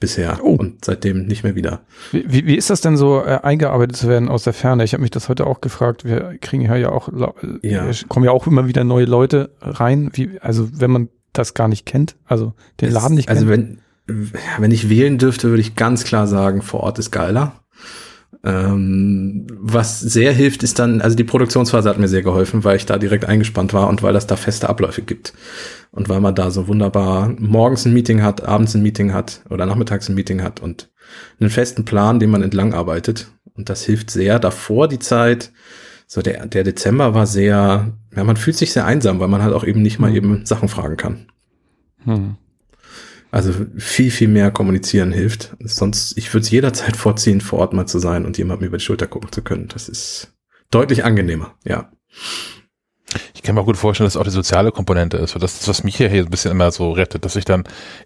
bisher Oh. und seitdem nicht mehr wieder. Wie, wie, ist das denn so, äh, eingearbeitet zu werden aus der Ferne? Ich habe mich das heute auch gefragt. Wir kriegen ja ja auch, äh, Ja. es kommen ja auch immer wieder neue Leute rein. Wie, also wenn man das gar nicht kennt, also den Es- Laden nicht also kennt. wenn, wenn ich wählen dürfte, würde ich ganz klar sagen, vor Ort ist geiler. Ähm, was sehr hilft, ist dann, also die Produktionsphase hat mir sehr geholfen, weil ich da direkt eingespannt war und weil das da feste Abläufe gibt. Und weil man da so wunderbar morgens ein Meeting hat, abends ein Meeting hat oder nachmittags ein Meeting hat und einen festen Plan, den man entlang arbeitet. Und das hilft sehr. Davor die Zeit, so der, der Dezember war sehr, ja, man fühlt sich sehr einsam, weil man halt auch eben nicht mal eben Sachen fragen kann. Hm. Also viel, viel mehr kommunizieren hilft. Sonst, ich würde es jederzeit vorziehen, vor Ort mal zu sein und jemandem über die Schulter gucken zu können. Das ist deutlich angenehmer, ja. Ich kann mir auch gut vorstellen, dass auch die soziale Komponente ist. Das ist, was mich hier ein bisschen immer so rettet, dass ich dann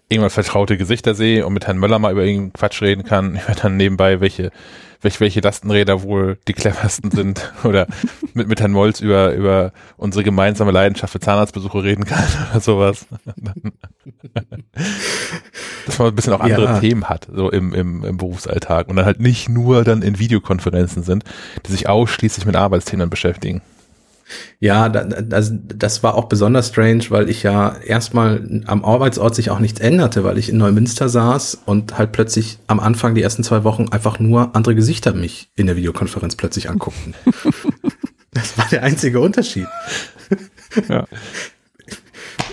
irgendwann vertraute Gesichter sehe und mit Herrn Möller mal über irgendeinen Quatsch reden kann. [LAUGHS] Ich dann nebenbei, welche, welche, welche Lastenräder wohl die cleversten sind [LAUGHS] oder mit, mit Herrn Molz über, über unsere gemeinsame Leidenschaft für Zahnarztbesuche reden kann [LAUGHS] oder sowas. [LAUGHS] Dass man ein bisschen auch andere Ja. Themen hat, so im, im, im Berufsalltag und dann halt nicht nur dann in Videokonferenzen sind, die sich ausschließlich mit Arbeitsthemen beschäftigen. Ja, da, da- das, das war auch besonders strange, weil ich ja erstmal am Arbeitsort sich auch nichts änderte, weil ich in Neumünster saß und halt plötzlich am Anfang die ersten zwei Wochen einfach nur andere Gesichter mich in der Videokonferenz plötzlich anguckten. [LAUGHS] das war der einzige Unterschied. Ja.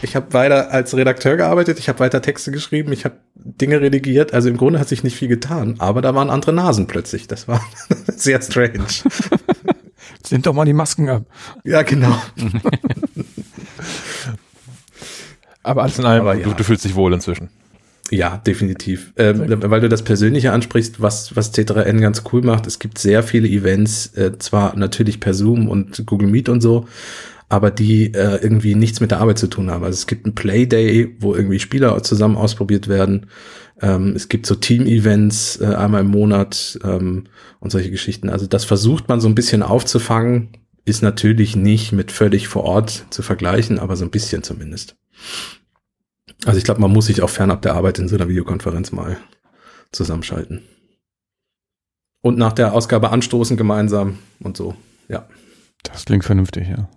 Ich habe weiter als Redakteur gearbeitet, ich habe weiter Texte geschrieben, ich habe Dinge redigiert. Also im Grunde hat sich nicht viel getan, aber da waren andere Nasen plötzlich. Das war [LAUGHS] sehr strange. Sind doch mal die Masken ab. Ja, genau. [LAUGHS] Aber alles in allem, Aber du, ja. du fühlst dich wohl inzwischen. Ja, definitiv. Ähm, weil du das Persönliche ansprichst, was, was T3N ganz cool macht. Es gibt sehr viele Events, äh, zwar natürlich per Zoom und Google Meet und so, aber die äh, irgendwie nichts mit der Arbeit zu tun haben. Also es gibt ein Playday, wo irgendwie Spieler zusammen ausprobiert werden. Ähm, es gibt so Team-Events äh, einmal im Monat ähm, und solche Geschichten. Also das versucht man so ein bisschen aufzufangen, ist natürlich nicht mit völlig vor Ort zu vergleichen, aber so ein bisschen zumindest. Also ich glaube, man muss sich auch fernab der Arbeit in so einer Videokonferenz mal zusammenschalten. Und nach der Ausgabe anstoßen gemeinsam und so. Ja. Das klingt vernünftig, ja.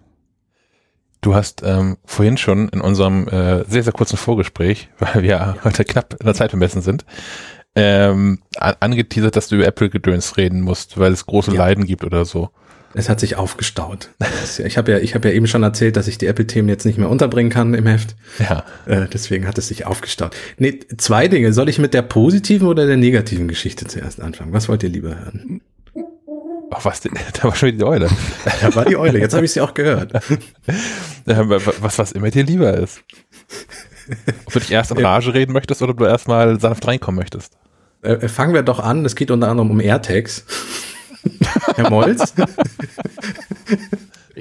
Du hast ähm, vorhin schon in unserem äh, sehr, sehr kurzen Vorgespräch, [LAUGHS] weil wir heute knapp in der Zeit bemessen sind, ähm, an angeteasert, dass du über Apple-Gedöns reden musst, weil es große Ja. Leiden gibt oder so. Es hat sich aufgestaut. Ja- Ich habe ja, ich habe ja eben schon erzählt, dass ich die Apple-Themen jetzt nicht mehr unterbringen kann im Heft. Ja. Äh, deswegen hat es sich aufgestaut. Nee, zwei Dinge. Soll ich mit der positiven oder der negativen Geschichte zuerst anfangen? Was wollt ihr lieber hören? Ach, was, denn? [LAUGHS] da war schon wieder die Eule. Da war die Eule. Jetzt habe ich sie auch gehört. [LAUGHS] Wa- was, was immer dir lieber ist. Ob du dich erst in Rage reden möchtest oder ob du erstmal sanft reinkommen möchtest. Äh, fangen wir doch an. Es geht unter anderem um AirTags. [LAUGHS] Herr Molz?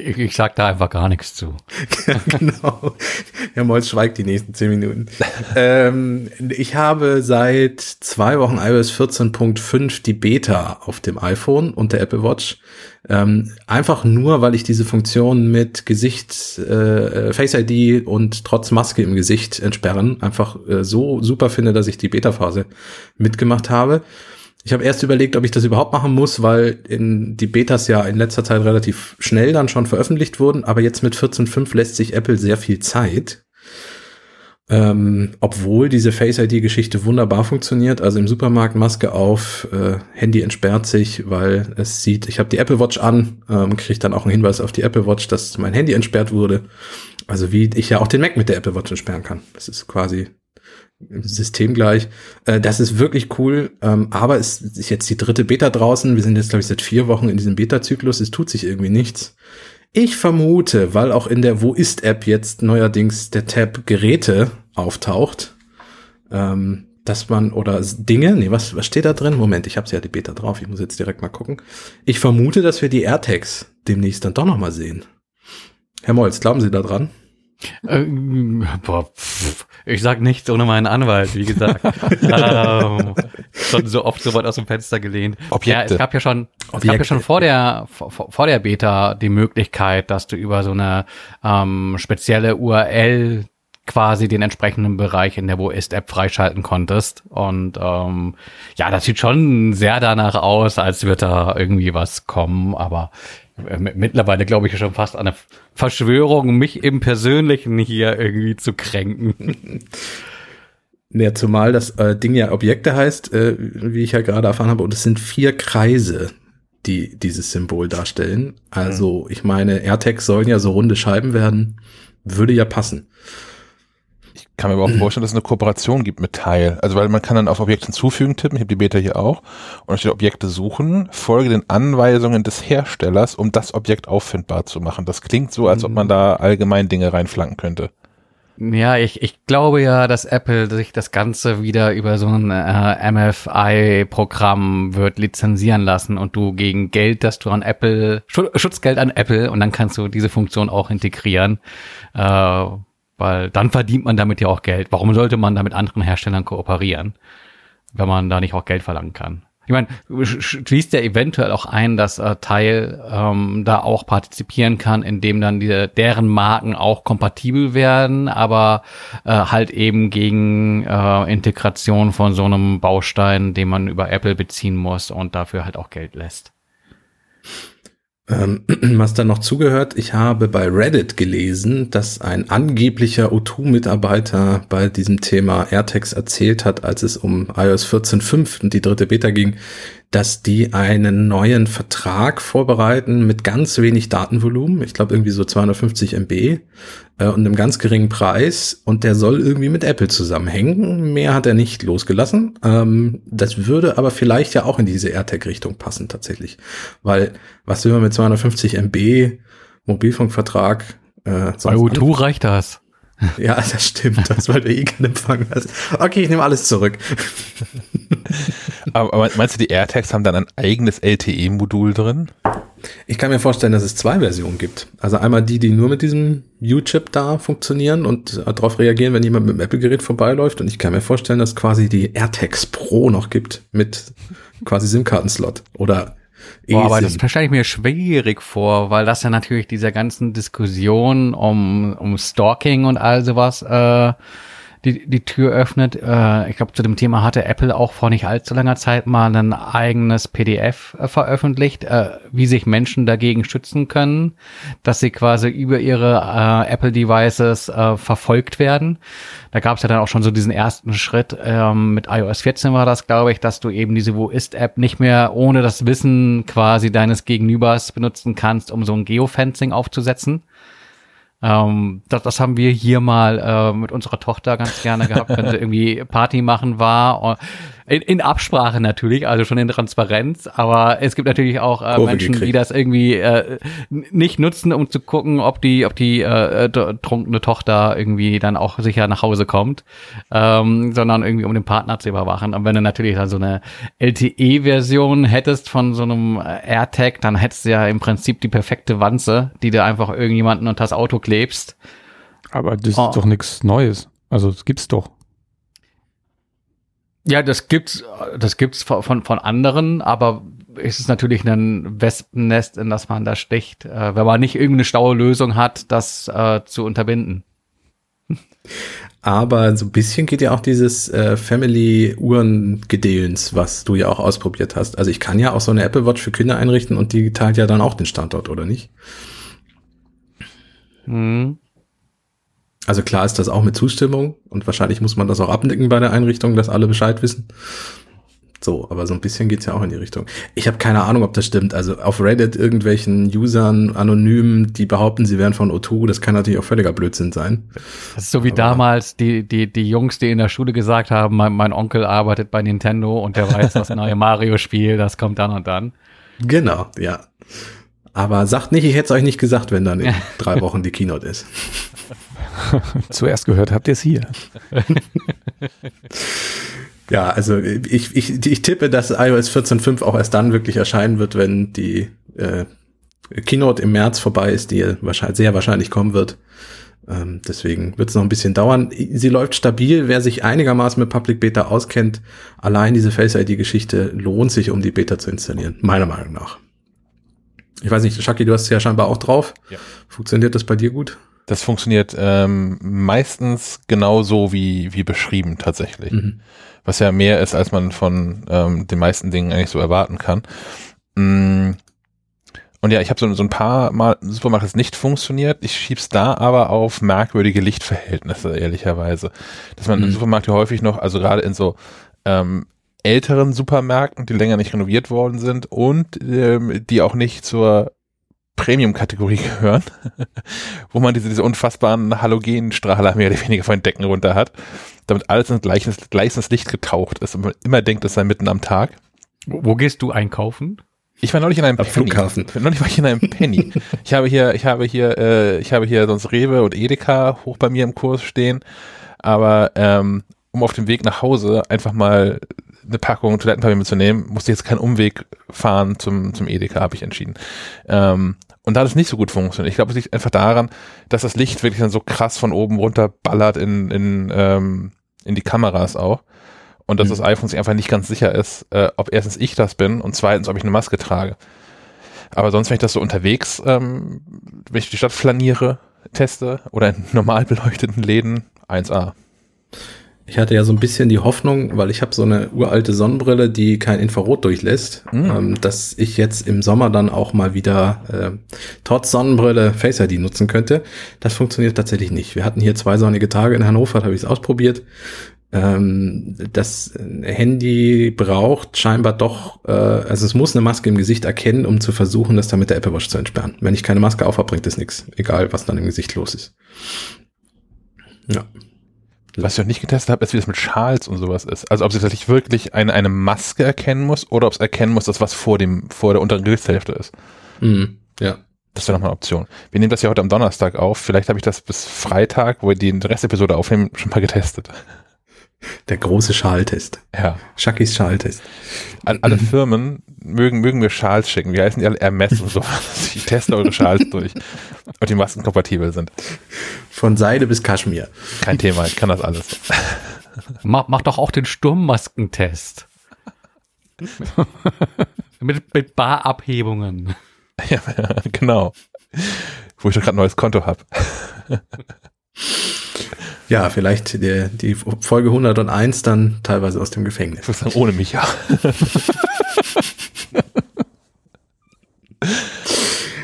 Ich, ich sag da einfach gar nichts zu. [LAUGHS] genau. Herr Molz schweigt die nächsten zehn Minuten. [LAUGHS] ähm, ich habe seit zwei Wochen iOS 14.5 die Beta auf dem iPhone und der Apple Watch. Ähm, einfach nur, weil ich diese Funktion mit Gesicht, äh, Face ID und trotz Maske im Gesicht entsperren einfach äh, so super finde, dass ich die Beta-Phase mitgemacht habe. Ich habe erst überlegt, ob ich das überhaupt machen muss, weil in die Betas ja in letzter Zeit relativ schnell dann schon veröffentlicht wurden, aber jetzt mit 14.5 lässt sich Apple sehr viel Zeit. Ähm, obwohl diese Face ID-Geschichte wunderbar funktioniert, also im Supermarkt Maske auf, äh, Handy entsperrt sich, weil es sieht, ich habe die Apple Watch an, ähm, kriege dann auch einen Hinweis auf die Apple Watch, dass mein Handy entsperrt wurde. Also wie ich ja auch den Mac mit der Apple Watch entsperren kann. Das ist quasi systemgleich. Äh, das ist wirklich cool, ähm, aber es ist jetzt die dritte Beta draußen. Wir sind jetzt, glaube ich, seit vier Wochen in diesem Beta-Zyklus. Es tut sich irgendwie nichts. Ich vermute, weil auch in der Wo ist App jetzt neuerdings der Tab Geräte auftaucht, ähm, dass man oder Dinge, nee, was, was steht da drin? Moment, ich habe ja die Beta drauf, ich muss jetzt direkt mal gucken. Ich vermute, dass wir die AirTags demnächst dann doch noch mal sehen. Herr Molz, glauben Sie da dran? Äh, boah, pff, ich sag nichts ohne meinen Anwalt, wie gesagt. [LAUGHS] ähm, schon so oft so weit aus dem Fenster gelehnt. Objekte. Ja, es gab ja schon, es gab ja schon vor der vor, vor der Beta die Möglichkeit, dass du über so eine ähm, spezielle URL quasi den entsprechenden Bereich in der Wo ist App freischalten konntest. Und ähm, ja, das sieht schon sehr danach aus, als wird da irgendwie was kommen, aber mittlerweile glaube ich schon fast an eine Verschwörung, mich im Persönlichen hier irgendwie zu kränken. [LAUGHS] Ja, zumal das äh, Ding ja Objekte heißt, äh, wie ich ja gerade erfahren habe, und es sind vier Kreise, die dieses Symbol darstellen. Also, ich meine, AirTags sollen ja so runde Scheiben werden, würde ja passen. Kann mir aber auch [CLEARS THROAT] vorstellen, dass es eine Kooperation gibt mit Teil. Also weil man kann dann auf Objekt hinzufügen tippen, ich habe die Beta hier auch, und da steht Objekte suchen, folge den Anweisungen des Herstellers, um das Objekt auffindbar zu machen. Das klingt so, als ob man da allgemein Dinge reinflanken könnte. Ja, ich, ich glaube ja, dass Apple sich das Ganze wieder über so ein äh, MFI-Programm wird lizenzieren lassen und du gegen Geld, das du an Apple, Schu- Schutzgeld an Apple und dann kannst du diese Funktion auch integrieren, äh, weil dann verdient man damit ja auch Geld. Warum sollte man da mit anderen Herstellern kooperieren, wenn man da nicht auch Geld verlangen kann? Ich meine, sch- schließt ja eventuell auch ein, dass äh, Teil ähm, da auch partizipieren kann, indem dann die, deren Marken auch kompatibel werden, aber äh, halt eben gegen äh, Integration von so einem Baustein, den man über Apple beziehen muss und dafür halt auch Geld lässt. Ähm, [CLEARS THROAT] was dann noch zugehört, ich habe bei Reddit gelesen, dass ein angeblicher O2-Mitarbeiter bei diesem Thema AirTags erzählt hat, als es um iOS 14.5 und die dritte Beta ging, dass die einen neuen Vertrag vorbereiten mit ganz wenig Datenvolumen, ich glaube irgendwie so 250 MB äh, und einem ganz geringen Preis und der soll irgendwie mit Apple zusammenhängen. Mehr hat er nicht losgelassen. Ähm, das würde aber vielleicht ja auch in diese AirTag-Richtung passen tatsächlich, weil was will man mit 250 MB Mobilfunkvertrag äh, Bei sonst U2 reicht das. ja, das stimmt, das weil du eh keinen Empfang hast. Okay, ich nehme alles zurück. [LAUGHS] Aber, meinst du, die AirTags haben dann ein eigenes LTE-Modul drin? Ich kann mir vorstellen, dass es zwei Versionen gibt. Also einmal die, die nur mit diesem U-Chip da funktionieren und darauf reagieren, wenn jemand mit dem Apple-Gerät vorbeiläuft. Und ich kann mir vorstellen, dass es quasi die AirTags Pro noch gibt mit quasi SIM-Kartenslot oder Boah, aber das stelle ich mir schwierig vor, weil das ja natürlich dieser ganzen Diskussion um, um Stalking und all sowas äh, die, die Tür öffnet. Äh, ich glaube, zu dem Thema hatte Apple auch vor nicht allzu langer Zeit mal ein eigenes PDF äh, veröffentlicht, äh, wie sich Menschen dagegen schützen können, dass sie quasi über ihre äh, Apple-Devices äh, verfolgt werden. Da gab es ja dann auch schon so diesen ersten Schritt. Ähm, mit iOS 14 war das, glaube ich, dass du eben diese Wo ist-App nicht mehr ohne das Wissen quasi deines Gegenübers benutzen kannst, um so ein Geofencing aufzusetzen. Ähm, das, das haben wir hier mal äh, mit unserer Tochter ganz gerne gehabt, wenn sie irgendwie Party machen war. In, in Absprache natürlich, also schon in Transparenz, aber es gibt natürlich auch äh, Menschen, die gekriegt. das irgendwie äh, nicht nutzen, um zu gucken, ob die, ob die äh, äh, trunkene Tochter irgendwie dann auch sicher nach Hause kommt, ähm, sondern irgendwie um den Partner zu überwachen. Und wenn du natürlich dann so eine LTE-Version hättest von so einem äh, AirTag, dann hättest du ja im Prinzip die perfekte Wanze, die du einfach irgendjemanden unter das Auto klebst. Aber das Oh. ist doch nichts Neues. Also das gibt's doch. Ja, das gibt's, das gibt's von, von, anderen, aber es ist natürlich ein Wespennest, in das man da sticht, äh, wenn man nicht irgendeine schlaue Lösung hat, das äh, zu unterbinden. Aber so ein bisschen geht ja auch dieses äh, Family-Uhren-Gedöns, was du ja auch ausprobiert hast. Also ich kann ja auch so eine Apple Watch für Kinder einrichten und die teilt ja dann auch den Standort, oder nicht? Hm. Also klar ist das auch mit Zustimmung und wahrscheinlich muss man das auch abnicken bei der Einrichtung, dass alle Bescheid wissen. So, aber so ein bisschen geht's ja auch in die Richtung. Ich habe keine Ahnung, ob das stimmt. Also auf Reddit irgendwelchen Usern anonym, die behaupten, sie wären von O2, das kann natürlich auch völliger Blödsinn sein. Das ist so wie Aber- damals die, die, die Jungs, die in der Schule gesagt haben, mein, mein Onkel arbeitet bei Nintendo und der weiß, das neue [LAUGHS] Mario-Spiel, das kommt dann und dann. Genau, ja. Aber sagt nicht, ich hätte es euch nicht gesagt, wenn dann in [LAUGHS] drei Wochen die Keynote ist. [LAUGHS] Zuerst gehört habt ihr es hier. [LAUGHS] Ja, also ich, ich, ich tippe, dass iOS 14.5 auch erst dann wirklich erscheinen wird, wenn die äh, Keynote im März vorbei ist, die wahrscheinlich, sehr wahrscheinlich kommen wird. Ähm, deswegen wird es noch ein bisschen dauern. Sie läuft stabil. Wer sich einigermaßen mit Public Beta auskennt, allein diese Face ID-Geschichte lohnt sich, um die Beta zu installieren. Meiner Meinung nach. Ich weiß nicht, Shaki, du hast es ja scheinbar auch drauf. Ja. Funktioniert das bei dir gut? Das funktioniert ähm, meistens genauso wie, wie beschrieben tatsächlich. Mhm. Was ja mehr ist, als man von ähm, den meisten Dingen eigentlich so erwarten kann. Mm. Und ja, ich habe so, so ein paar Mal Supermarkt das nicht funktioniert. Ich schieb's da aber auf merkwürdige Lichtverhältnisse, ehrlicherweise. Dass man Mhm. im Supermarkt ja häufig noch, also gerade in so ähm, älteren Supermärkten, die länger nicht renoviert worden sind und ähm, die auch nicht zur Premium-Kategorie [LAUGHS] gehören, wo man diese, diese unfassbaren Halogenstrahler mehr oder weniger von den Decken runter hat, damit alles ins gleiches, gleiches Licht getaucht ist und man immer denkt, es sei mitten am Tag. Wo, wo gehst du einkaufen? Ich war neulich in einem Am Penny. Flughafen. Neulich war ich in einem Penny. Ich habe hier, ich habe hier, äh, ich habe hier sonst Rewe und Edeka hoch bei mir im Kurs stehen, aber ähm, um auf dem Weg nach Hause einfach mal eine Packung Toilettenpapier mitzunehmen, musste ich jetzt keinen Umweg fahren zum, zum Edeka, habe ich entschieden. Ähm, und da hat es nicht so gut funktioniert. Ich glaube, es liegt einfach daran, dass das Licht wirklich dann so krass von oben runter ballert in, in, ähm, in die Kameras auch. Und dass Mhm. das iPhone sich einfach nicht ganz sicher ist, äh, ob erstens ich das bin und zweitens, ob ich eine Maske trage. Aber sonst, wenn ich das so unterwegs, ähm, wenn ich die Stadt flaniere, teste oder in [LAUGHS] normal beleuchteten Läden, 1A. Ich hatte ja so ein bisschen die Hoffnung, weil ich habe so eine uralte Sonnenbrille, die kein Infrarot durchlässt, Mm. ähm, dass ich jetzt im Sommer dann auch mal wieder äh, trotz Sonnenbrille Face ID nutzen könnte. Das funktioniert tatsächlich nicht. Wir hatten hier zwei sonnige Tage in Hannover, da habe ich es ausprobiert. Ähm, das Handy braucht scheinbar doch, äh, also es muss eine Maske im Gesicht erkennen, um zu versuchen, das dann mit der Apple Watch zu entsperren. Wenn ich keine Maske auf habe, bringt es nichts, egal was dann im Gesicht los ist. Ja. Was ich noch nicht getestet habe, ist, wie das mit Schals und sowas ist. Also ob sie tatsächlich wirklich eine, eine Maske erkennen muss oder ob es erkennen muss, dass was vor dem, vor der unteren Gesichtshälfte ist. Mhm. Ja. Das wäre nochmal eine Option. Wir nehmen das ja heute am Donnerstag auf. Vielleicht habe ich das bis Freitag, wo wir die Restepisode aufnehmen, schon mal getestet. Der große Schaltest. Ja. Shakis Schaltest. An alle Firmen mögen, mögen mir Schals schicken. Wie heißen die alle? Hermes und sowas. [LAUGHS] Ich teste eure Schals durch. Und die Masken kompatibel sind. Von Seide bis Kaschmir. Kein Thema, ich kann das alles. Mach, mach doch auch den Sturmmaskentest. [LAUGHS] mit, mit Barabhebungen. Ja, [LAUGHS] genau. Wo ich doch gerade ein neues Konto habe. Ja, vielleicht die, die Folge 101 dann teilweise aus dem Gefängnis. Sagen, ohne mich, ja. [LAUGHS]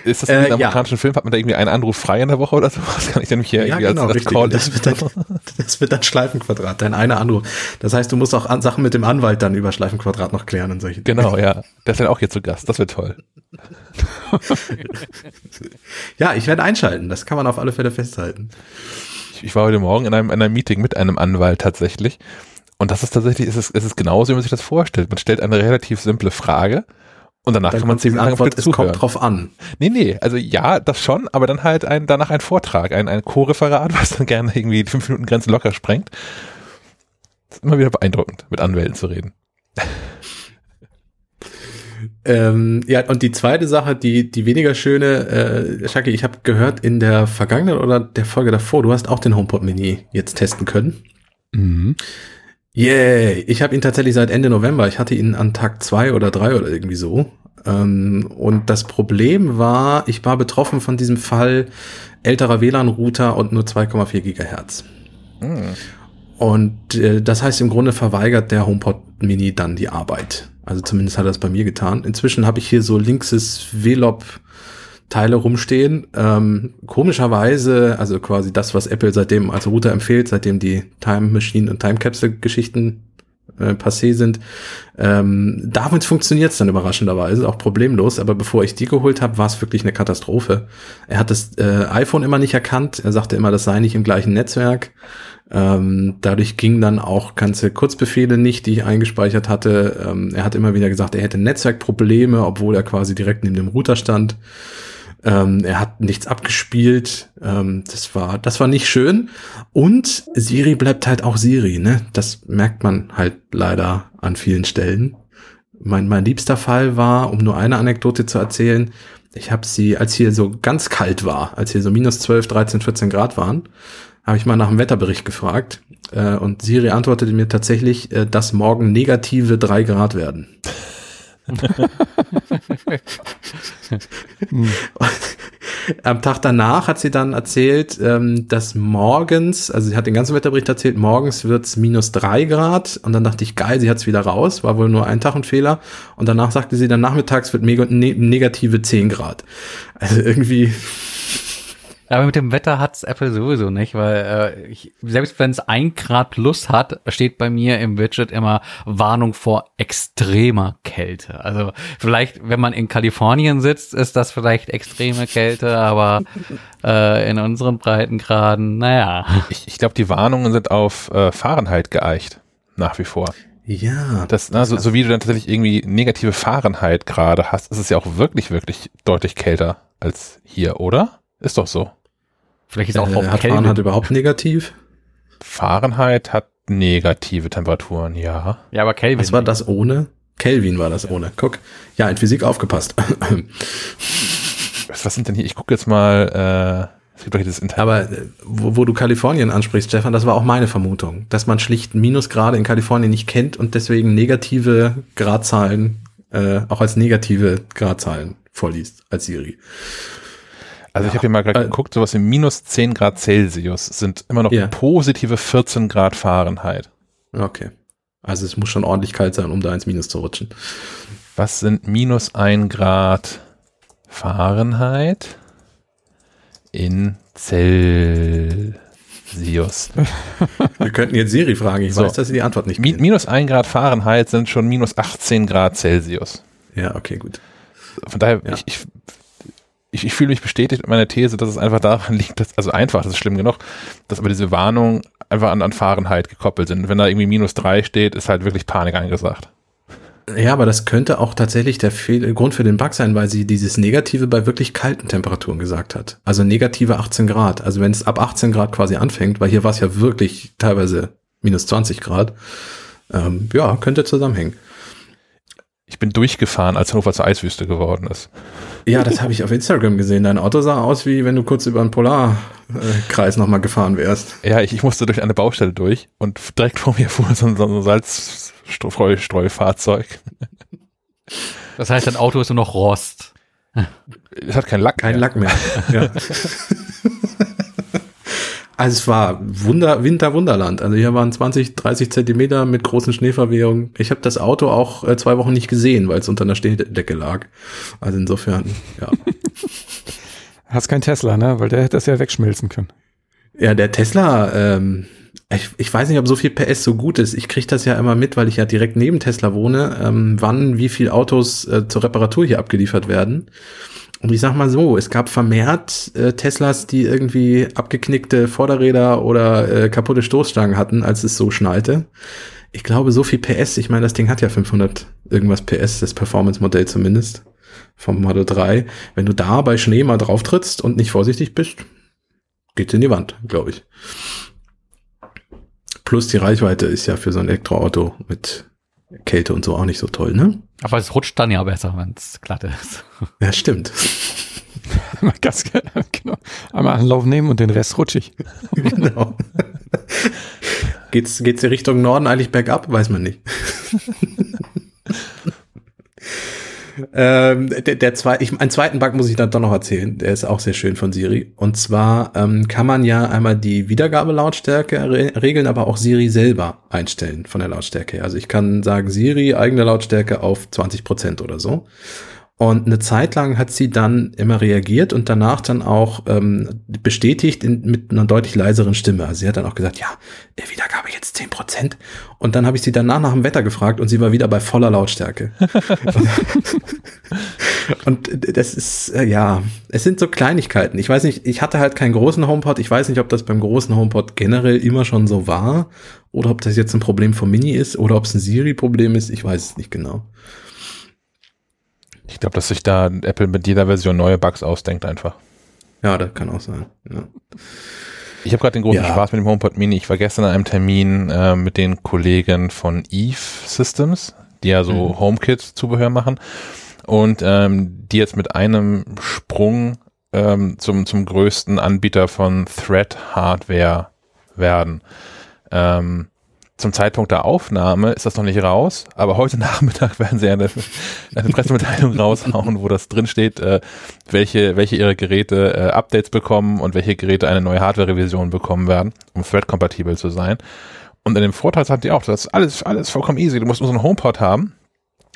Ist das in Äh, einem ja. amerikanischen Film? Hat man da irgendwie einen Anruf frei in der Woche oder sowas? Kann ich denn mich hier Ja, irgendwie genau, als, als. Call Das wird, dann, [LAUGHS] das wird dann Schleifenquadrat, dein einer Anruf. Das heißt, du musst auch an, Sachen mit dem Anwalt dann über Schleifenquadrat noch klären und solche Dinge. Genau, ja. Der ist dann auch hier zu Gast. Das wird toll. [LAUGHS] Ja, ich werde einschalten. Das kann man auf alle Fälle festhalten. Ich, ich war heute Morgen in einem, in einem Meeting mit einem Anwalt tatsächlich. Und das ist tatsächlich, es ist, es ist genauso, wie man sich das vorstellt. Man stellt eine relativ simple Frage und danach Dann kann man zehn Minuten Antwort, es zuhören. kommt drauf an. Nee, nee, also ja, das schon, aber dann halt ein, danach ein Vortrag, ein, ein Co-Referat, [LAUGHS] was dann gerne irgendwie die fünf Minuten Grenze locker sprengt. Das ist immer wieder beeindruckend, mit Anwälten zu reden. Ähm, ja, und die zweite Sache, die, die weniger schöne, äh, Shaki, ich habe gehört in der vergangenen oder der Folge davor, du hast auch den HomePod Mini jetzt testen können. Mhm. Yay! Ich habe ihn tatsächlich seit Ende November. Ich hatte ihn an Tag zwei oder drei oder irgendwie so. Ähm, und das Problem war, ich war betroffen von diesem Fall älterer WLAN-Router und nur 2,4 Gigahertz. Hm. Und äh, das heißt, im Grunde verweigert der HomePod Mini dann die Arbeit. Also zumindest hat er das bei mir getan. Inzwischen habe ich hier so linkses VLOP Teile rumstehen. Ähm, komischerweise, also quasi das, was Apple seitdem als Router empfiehlt, seitdem die Time Machine und Time Capsule Geschichten äh, passé sind. Ähm, damit funktioniert es dann überraschenderweise, auch problemlos. Aber bevor ich die geholt habe, war es wirklich eine Katastrophe. Er hat das äh, iPhone immer nicht erkannt. Er sagte immer, das sei nicht im gleichen Netzwerk. Ähm, dadurch gingen dann auch ganze Kurzbefehle nicht, die ich eingespeichert hatte. Ähm, er hat immer wieder gesagt, er hätte Netzwerkprobleme, obwohl er quasi direkt neben dem Router stand. Ähm, er hat nichts abgespielt. Ähm, das war, das war nicht schön. Und Siri bleibt halt auch Siri, ne? Das merkt man halt leider an vielen Stellen. Mein, mein liebster Fall war, um nur eine Anekdote zu erzählen, Ich habe sie, als hier so ganz kalt war, als hier so minus 12, 13, 14 Grad waren, habe ich mal nach dem Wetterbericht gefragt äh, und Siri antwortete mir tatsächlich, äh, dass morgen negative drei Grad werden. [LAUGHS] Am Tag danach hat sie dann erzählt, ähm, dass morgens, also sie hat den ganzen Wetterbericht erzählt, morgens wird's minus drei Grad und dann dachte ich, geil, sie hat's wieder raus, war wohl nur ein Tag ein Fehler und danach sagte sie, dann nachmittags wird ne, negative zehn Grad. Also irgendwie Aber mit dem Wetter hat's Apple sowieso nicht, weil äh, ich, selbst wenn es ein Grad plus hat, steht bei mir im Widget immer Warnung vor extremer Kälte. Also vielleicht, wenn man in Kalifornien sitzt, ist das vielleicht extreme Kälte, aber äh, in unseren Breitengraden, naja. Ich, ich glaube, die Warnungen sind auf äh, Fahrenheit geeicht. Nach wie vor. Ja. Das, na, so, so wie du dann tatsächlich irgendwie negative Fahrenheit gerade hast, ist es ja auch wirklich, wirklich deutlich kälter als hier, oder? Ist doch so. Vielleicht ist auch äh, hat Kelvin. Fahrenheit überhaupt negativ? Fahrenheit hat negative Temperaturen, ja. Ja, aber Kelvin. Was war das ohne? Kelvin war das ohne. Guck. Ja, in Physik aufgepasst. Was, was sind denn hier? Ich gucke jetzt mal, äh, es gibt doch hier das Internet. Aber äh, wo, wo du Kalifornien ansprichst, Stefan, das war auch meine Vermutung, dass man schlicht Minusgrade in Kalifornien nicht kennt und deswegen negative Gradzahlen äh, auch als negative Gradzahlen vorliest als Siri. Also ich habe hier mal gerade Äh, geguckt, sowas im minus 10 Grad Celsius sind immer noch Ja. positive 14 Grad Fahrenheit. Okay. Also es muss schon ordentlich kalt sein, um da ins Minus zu rutschen. Was sind minus 1 Grad Fahrenheit in Celsius? [LAUGHS] Wir könnten jetzt Siri fragen, ich So. weiß, dass sie die Antwort nicht kennt. minus 1 Grad Fahrenheit sind schon minus 18 Grad Celsius. Ja, okay, gut. Von daher, Ja. ich, ich, ich, ich fühle mich bestätigt mit meiner These, dass es einfach daran [LAUGHS] liegt, dass, also einfach, das ist schlimm genug, dass aber diese Warnungen einfach an, an Fahrenheit gekoppelt sind. Wenn da irgendwie minus 3 steht, ist halt wirklich Panik angesagt. Ja, aber das könnte auch tatsächlich der Fehl Grund für den Bug sein, weil sie dieses Negative bei wirklich kalten Temperaturen gesagt hat. Also negative 18 Grad. Also wenn es ab 18 Grad quasi anfängt, weil hier war es ja wirklich teilweise minus 20 Grad. Ähm, ja, könnte zusammenhängen. Ich bin durchgefahren, als Hannover zur Eiswüste geworden ist. Ja, das habe ich auf Instagram gesehen. Dein Auto sah aus, wie wenn du kurz über einen Polarkreis nochmal gefahren wärst. Ja, ich, ich musste durch eine Baustelle durch und direkt vor mir fuhr so ein, so ein Salzstreufahrzeug. Das heißt, dein Auto ist nur noch Rost. Es hat keinen Lack. Kein mehr. Lack mehr. [LAUGHS] Ja. [LAUGHS] Also es war Wunder, Winter Wunderland. Also hier waren 20, 30 Zentimeter mit großen Schneeverwehungen. Ich habe das Auto auch äh, zwei Wochen nicht gesehen, weil es unter einer Schneedecke lag. Also insofern, ja. [LAUGHS] Hast kein Tesla, ne? Weil der hätte das ja wegschmilzen können. Ja, der Tesla, ähm, ich, ich weiß nicht, ob so viel PS so gut ist. Ich kriege das ja immer mit, weil ich ja direkt neben Tesla wohne, ähm, wann wie viel Autos äh, zur Reparatur hier abgeliefert werden. Und ich sag mal so, es gab vermehrt äh, Teslas, die irgendwie abgeknickte Vorderräder oder äh, kaputte Stoßstangen hatten, als es so schnallte. Ich glaube, so viel PS, ich meine, das Ding hat ja 500 irgendwas PS, das Performance-Modell zumindest, vom Model 3. Wenn du da bei Schnee mal drauf trittst und nicht vorsichtig bist, geht's in die Wand, glaube ich. Plus die Reichweite ist ja für so ein Elektroauto mit Kälte und so auch nicht so toll, ne? Aber es rutscht dann ja besser, wenn es glatt ist. Ja, stimmt. Ganz genau. Einmal Anlauf nehmen und den Rest rutschig. [LAUGHS] genau. geht's, geht's in Richtung Norden eigentlich bergab? Weiß man nicht. [LAUGHS] ähm, der, der zwei, ich, einen zweiten Bug muss ich dann doch noch erzählen. Der ist auch sehr schön von Siri. Und zwar ähm, kann man ja einmal die Wiedergabelautstärke re regeln, aber auch Siri selber einstellen von der Lautstärke. Also ich kann sagen, Siri, eigene Lautstärke auf 20 Prozent oder so. Und eine Zeit lang hat sie dann immer reagiert und danach dann auch ähm, bestätigt in, mit einer deutlich leiseren Stimme. Also sie hat dann auch gesagt, ja, der Wiedergabe jetzt 10 Prozent. Und dann habe ich sie danach nach dem Wetter gefragt und sie war wieder bei voller Lautstärke. [LAUGHS] und das ist, äh, ja, es sind so Kleinigkeiten. Ich weiß nicht, ich hatte halt keinen großen HomePod. Ich weiß nicht, ob das beim großen HomePod generell immer schon so war oder ob das jetzt ein Problem vom Mini ist oder ob es ein Siri-Problem ist. Ich weiß es nicht genau. Ich glaube, dass sich da Apple mit jeder Version neue Bugs ausdenkt einfach. Ja, das kann auch sein. Ja. Ich habe gerade den großen Ja. Spaß mit dem HomePod Mini. Ich war gestern an einem Termin äh, mit den Kollegen von Eve Systems, die ja so HomeKit-Zubehör machen. und ähm, die jetzt mit einem Sprung ähm, zum, zum größten Anbieter von Thread-Hardware werden. Ähm, zum Zeitpunkt der Aufnahme ist das noch nicht raus, aber heute [LAUGHS] Nachmittag werden sie eine, eine Pressemitteilung raushauen, wo das drin steht, äh, welche, welche ihre Geräte äh, Updates bekommen und welche Geräte eine neue Hardware-Revision bekommen werden, um Thread-kompatibel zu sein. Und in dem Vorteil hat die auch, das ist alles, alles vollkommen easy. Du musst nur so einen HomePod haben,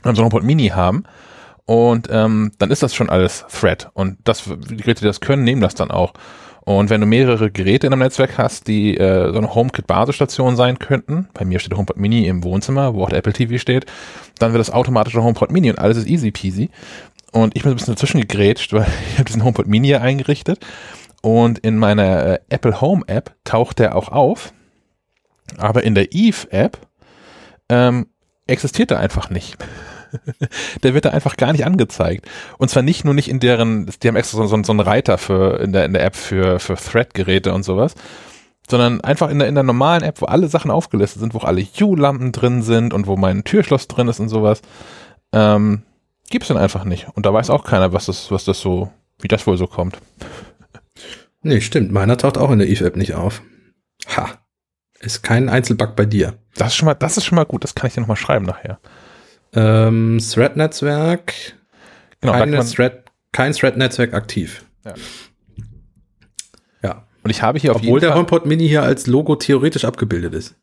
so einen HomePod Mini haben und ähm, dann ist das schon alles Thread. Und das, die Geräte, die das können, nehmen das dann auch. Und wenn du mehrere Geräte in einem Netzwerk hast, die äh, so eine HomeKit-Basisstation sein könnten, bei mir steht HomePod Mini im Wohnzimmer, wo auch der Apple TV steht, dann wird das automatisch ein HomePod Mini und alles ist easy peasy. Und ich bin ein bisschen dazwischen gegrätscht, [LAUGHS] weil ich habe diesen HomePod Mini hier eingerichtet und in meiner äh, Apple Home App taucht der auch auf, aber in der Eve App ähm, existiert er einfach nicht. [LAUGHS] der wird da einfach gar nicht angezeigt. Und zwar nicht nur nicht in deren, die haben extra so, so, so einen Reiter für in der, in der App für, für Thread-Geräte und sowas, sondern einfach in der, in der normalen App, wo alle Sachen aufgelistet sind, wo alle U-Lampen drin sind und wo mein Türschloss drin ist und sowas, ähm, gibt's dann einfach nicht. Und da weiß auch keiner, was das, was das so, wie das wohl so kommt. [LAUGHS] Nee, stimmt. Meiner taucht auch in der Eve-App nicht auf. Ha. Ist kein Einzelbug bei dir. Das ist schon mal, das ist schon mal gut. Das kann ich dir nochmal schreiben nachher. Ähm, Thread-Netzwerk. Genau, Keine Thread, kein Thread-Netzwerk aktiv. Ja. Ja. Und ich habe hier auf Obwohl jeden der Fall, HomePod Mini hier als Logo theoretisch abgebildet ist.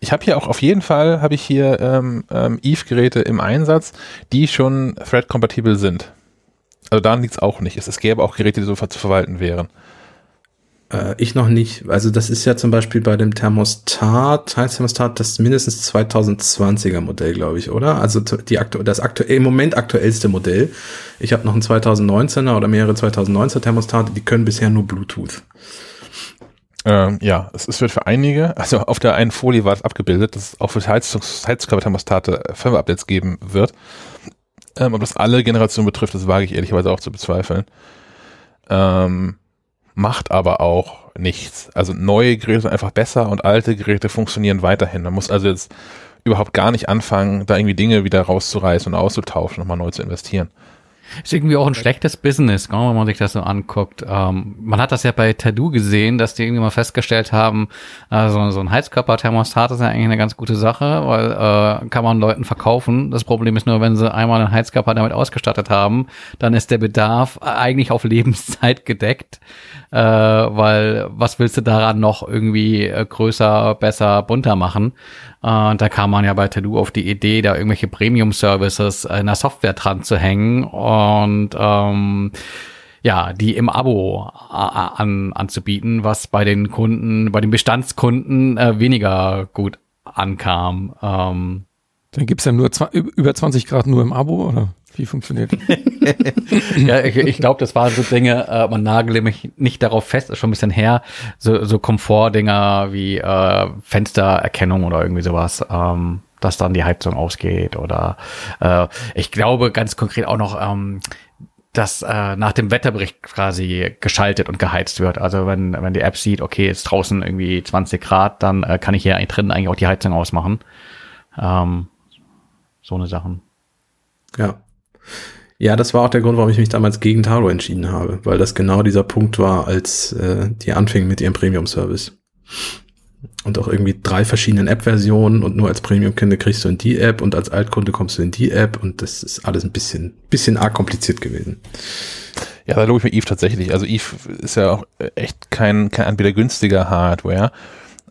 ich habe hier auch auf jeden Fall, habe ich hier ähm, ähm, Eve-Geräte im Einsatz, die schon Thread-kompatibel sind. Also daran liegt's auch nicht. Es, es gäbe auch Geräte, die so zu verwalten wären. Äh, ich noch nicht. Also das ist ja zum Beispiel bei dem Thermostat, heißt Thermostat, das mindestens 2020er Modell, glaube ich, oder? Also die aktu das aktuell im Moment aktuellste Modell. Ich habe noch ein 2019er oder mehrere 2019er Thermostate, die können bisher nur Bluetooth. Ähm, ja, es, es wird für einige, also auf der einen Folie war es abgebildet, dass es auch für Heizkörperthermostate äh, Firmware-Updates geben wird. Ähm, ob das alle Generationen betrifft, das wage ich ehrlicherweise auch zu bezweifeln. Ähm, macht aber auch nichts. Also neue Geräte sind einfach besser und alte Geräte funktionieren weiterhin. Man muss also jetzt überhaupt gar nicht anfangen, da irgendwie Dinge wieder rauszureißen und auszutauschen, nochmal neu zu investieren. Ist irgendwie auch ein schlechtes Business, gell, wenn man sich das so anguckt. Ähm, man hat das ja bei Tadu gesehen, dass die irgendwie mal festgestellt haben, äh, so, so ein Heizkörperthermostat ist ja eigentlich eine ganz gute Sache, weil äh, kann man Leuten verkaufen. Das Problem ist nur, wenn sie einmal einen Heizkörper damit ausgestattet haben, dann ist der Bedarf eigentlich auf Lebenszeit gedeckt, äh, weil was willst du daran noch irgendwie äh, größer, besser, bunter machen? Äh, da kam man ja bei Tadu auf die Idee, da irgendwelche Premium-Services in der Software dran zu hängen und ähm, ja, die im Abo a- an, anzubieten, was bei den Kunden, bei den Bestandskunden äh, weniger gut ankam. Ähm, Dann gibt's ja nur über 20 Grad nur im Abo, oder wie funktioniert das? [LAUGHS] ja, ich, ich glaube, das waren so Dinge, äh, man nagele mich nicht darauf fest, ist schon ein bisschen her, so, so Komfortdinger wie äh, Fenstererkennung oder irgendwie sowas, ähm, dass dann die Heizung ausgeht oder äh, ich glaube ganz konkret auch noch, ähm, dass äh, nach dem Wetterbericht quasi geschaltet und geheizt wird. Also wenn, wenn die App sieht, okay, ist draußen irgendwie 20 Grad, dann äh, kann ich hier drinnen eigentlich auch die Heizung ausmachen. Ähm, so eine Sachen. Ja. Ja, das war auch der Grund, warum ich mich damals gegen Taro entschieden habe, weil das genau dieser Punkt war, als äh, die anfingen mit ihrem Premium-Service. Und auch irgendwie drei verschiedenen App-Versionen und nur als Premium-Kunde kriegst du in die App und als Altkunde kommst du in die App und das ist alles ein bisschen, bisschen arg kompliziert gewesen. Ja, da lobe ich mir Eve tatsächlich. Also Eve ist ja auch echt kein, kein Anbieter günstiger Hardware,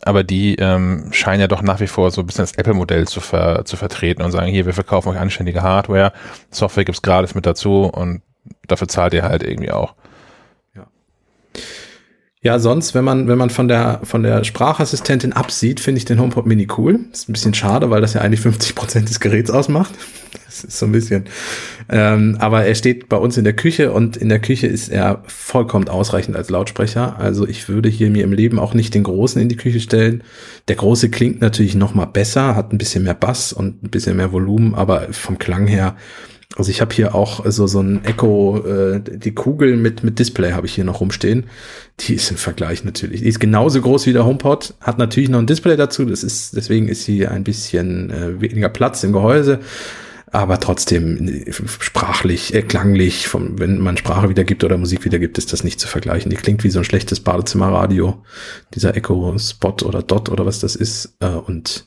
aber die ähm, scheinen ja doch nach wie vor so ein bisschen das Apple-Modell zu, ver, zu vertreten und sagen, hier, wir verkaufen euch anständige Hardware, Software gibt's gratis mit dazu und dafür zahlt ihr halt irgendwie auch. Ja, sonst, wenn man, wenn man von der, von der Sprachassistentin absieht, finde ich den HomePod Mini cool. Ist ein bisschen schade, weil das ja eigentlich 50 Prozent des Geräts ausmacht. [LAUGHS] Das ist so ein bisschen. Ähm, aber er steht bei uns in der Küche und in der Küche ist er vollkommen ausreichend als Lautsprecher. Also ich würde hier mir im Leben auch nicht den großen in die Küche stellen. Der große klingt natürlich noch mal besser, hat ein bisschen mehr Bass und ein bisschen mehr Volumen, aber vom Klang her also ich habe hier auch so so ein Echo, äh, die Kugel mit mit Display habe ich hier noch rumstehen. Die ist im Vergleich natürlich, die ist genauso groß wie der HomePod, hat natürlich noch ein Display dazu. Das ist deswegen ist sie ein bisschen äh, weniger Platz im Gehäuse. aber trotzdem äh, sprachlich, äh, klanglich, vom, wenn man Sprache wiedergibt oder Musik wiedergibt, ist das nicht zu vergleichen. Die klingt wie so ein schlechtes Badezimmerradio, dieser Echo Spot oder Dot oder was das ist. Äh, und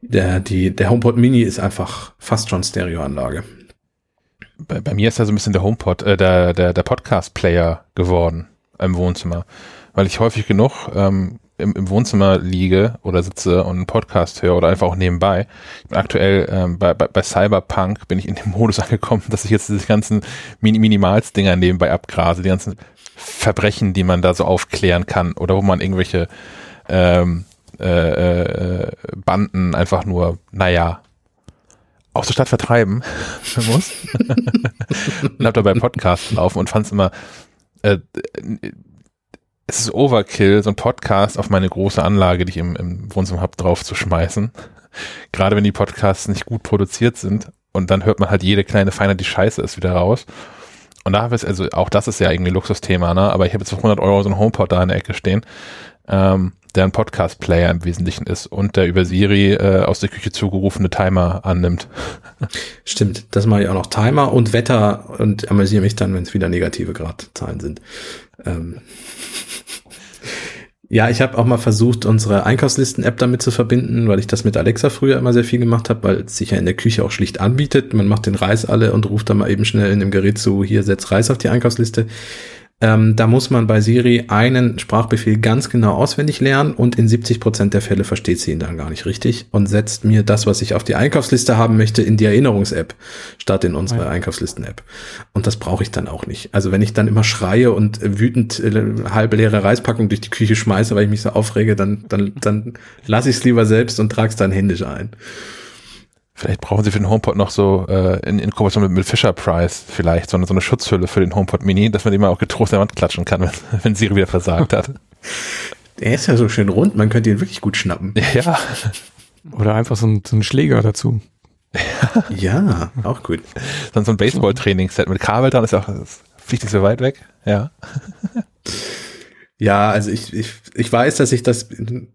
der, die, der HomePod Mini ist einfach fast schon Stereoanlage. Bei, bei mir ist ja so ein bisschen der HomePod, äh, der, der, der Podcast-Player geworden im Wohnzimmer. Weil ich häufig genug ähm, im, im Wohnzimmer liege oder sitze und einen Podcast höre oder einfach auch nebenbei. Aktuell ähm, bei, bei, bei Cyberpunk bin ich in dem [LAUGHS] Modus angekommen, dass ich jetzt diese ganzen Min Minimalsdinger nebenbei abgrase, die ganzen Verbrechen, die man da so aufklären kann oder wo man irgendwelche ähm, äh, äh, Banden einfach nur, naja, aus der Stadt vertreiben [LAUGHS] muss. und hab dabei Podcasts laufen und fand es immer äh, es ist Overkill, so ein Podcast auf meine große Anlage, die ich im, im Wohnzimmer habe, drauf zu schmeißen. Gerade wenn die Podcasts nicht gut produziert sind und dann hört man halt jede kleine Feinheit, die scheiße ist, wieder raus. Und da habe ich, also auch das ist ja irgendwie Luxusthema, ne? aber ich habe jetzt für 100 Euro so ein HomePod da in der Ecke stehen, ähm, der ein Podcast-Player im Wesentlichen ist und der über Siri äh, aus der Küche zugerufene Timer annimmt. [LAUGHS] Stimmt, das mache ich auch noch. Timer und Wetter und amüsiere mich dann, wenn es wieder negative Gradzahlen sind. Ähm, [LAUGHS] ja, ich habe auch mal versucht, unsere Einkaufslisten-App damit zu verbinden, weil ich das mit Alexa früher immer sehr viel gemacht habe, weil es sich ja in der Küche auch schlicht anbietet. Man macht den Reis alle und ruft dann mal eben schnell in dem Gerät zu, hier setzt Reis auf die Einkaufsliste. Ähm, da muss man bei Siri einen Sprachbefehl ganz genau auswendig lernen und in 70 Prozent der Fälle versteht sie ihn dann gar nicht richtig und setzt mir das, was ich auf die Einkaufsliste haben möchte, in die Erinnerungs-App statt in unsere ja. Einkaufslisten-App. Und das brauche ich dann auch nicht. Also wenn ich dann immer schreie und wütend äh, halbe leere Reispackung durch die Küche schmeiße, weil ich mich so aufrege, dann, dann, dann lasse ich es lieber selbst und trage es dann händisch ein. Vielleicht brauchen sie für den HomePod noch so äh, in, in Kooperation mit, mit Fisher Price vielleicht so eine, so eine Schutzhülle für den HomePod Mini, dass man den mal auch getrost an der Wand klatschen kann, [LAUGHS] wenn, wenn Siri wieder versagt hat. Der ist ja so schön rund, man könnte ihn wirklich gut schnappen. Ja. [LAUGHS] Oder einfach so ein, so ein Schläger dazu. [LAUGHS] ja, auch gut. Dann so ein Baseball-Trainingsset mit Kabel dran ist auch, das fliegt nicht so weit weg. Ja. Ja, also ich, ich, ich weiß, dass ich das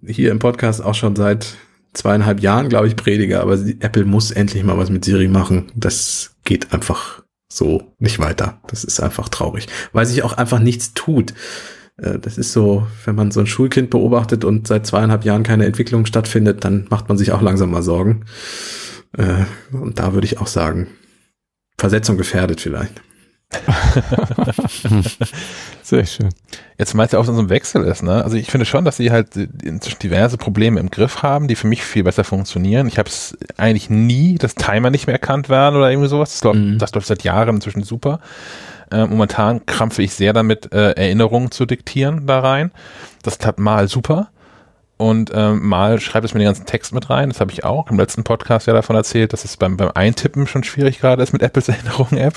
hier im Podcast auch schon seit zweieinhalb Jahren, glaube ich, predige, aber Apple muss endlich mal was mit Siri machen. Das geht einfach so nicht weiter. Das ist einfach traurig, weil sich auch einfach nichts tut. Äh, das ist so, wenn man so ein Schulkind beobachtet und seit zweieinhalb Jahren keine Entwicklung stattfindet, dann macht man sich auch langsam mal Sorgen. Äh, und da würde ich auch sagen, Versetzung gefährdet vielleicht. [LAUGHS] [LAUGHS] Sehr schön. Jetzt meinst du auch, dass so ein Wechsel ist, ne? Also ich finde schon, dass sie halt inzwischen diverse Probleme im Griff haben, die für mich viel besser funktionieren. Ich habe es eigentlich nie, dass Timer nicht mehr erkannt werden oder irgendwie sowas. Das läuft, mhm. das läuft seit Jahren inzwischen super. Äh, momentan krampfe ich sehr damit, äh, Erinnerungen zu diktieren da rein. Das klappt mal super und ähm, mal schreibt es mir den ganzen Text mit rein. Das habe ich auch im letzten Podcast ja davon erzählt, dass es beim, beim Eintippen schon schwierig gerade ist mit Apples [LAUGHS] Erinnerung-App.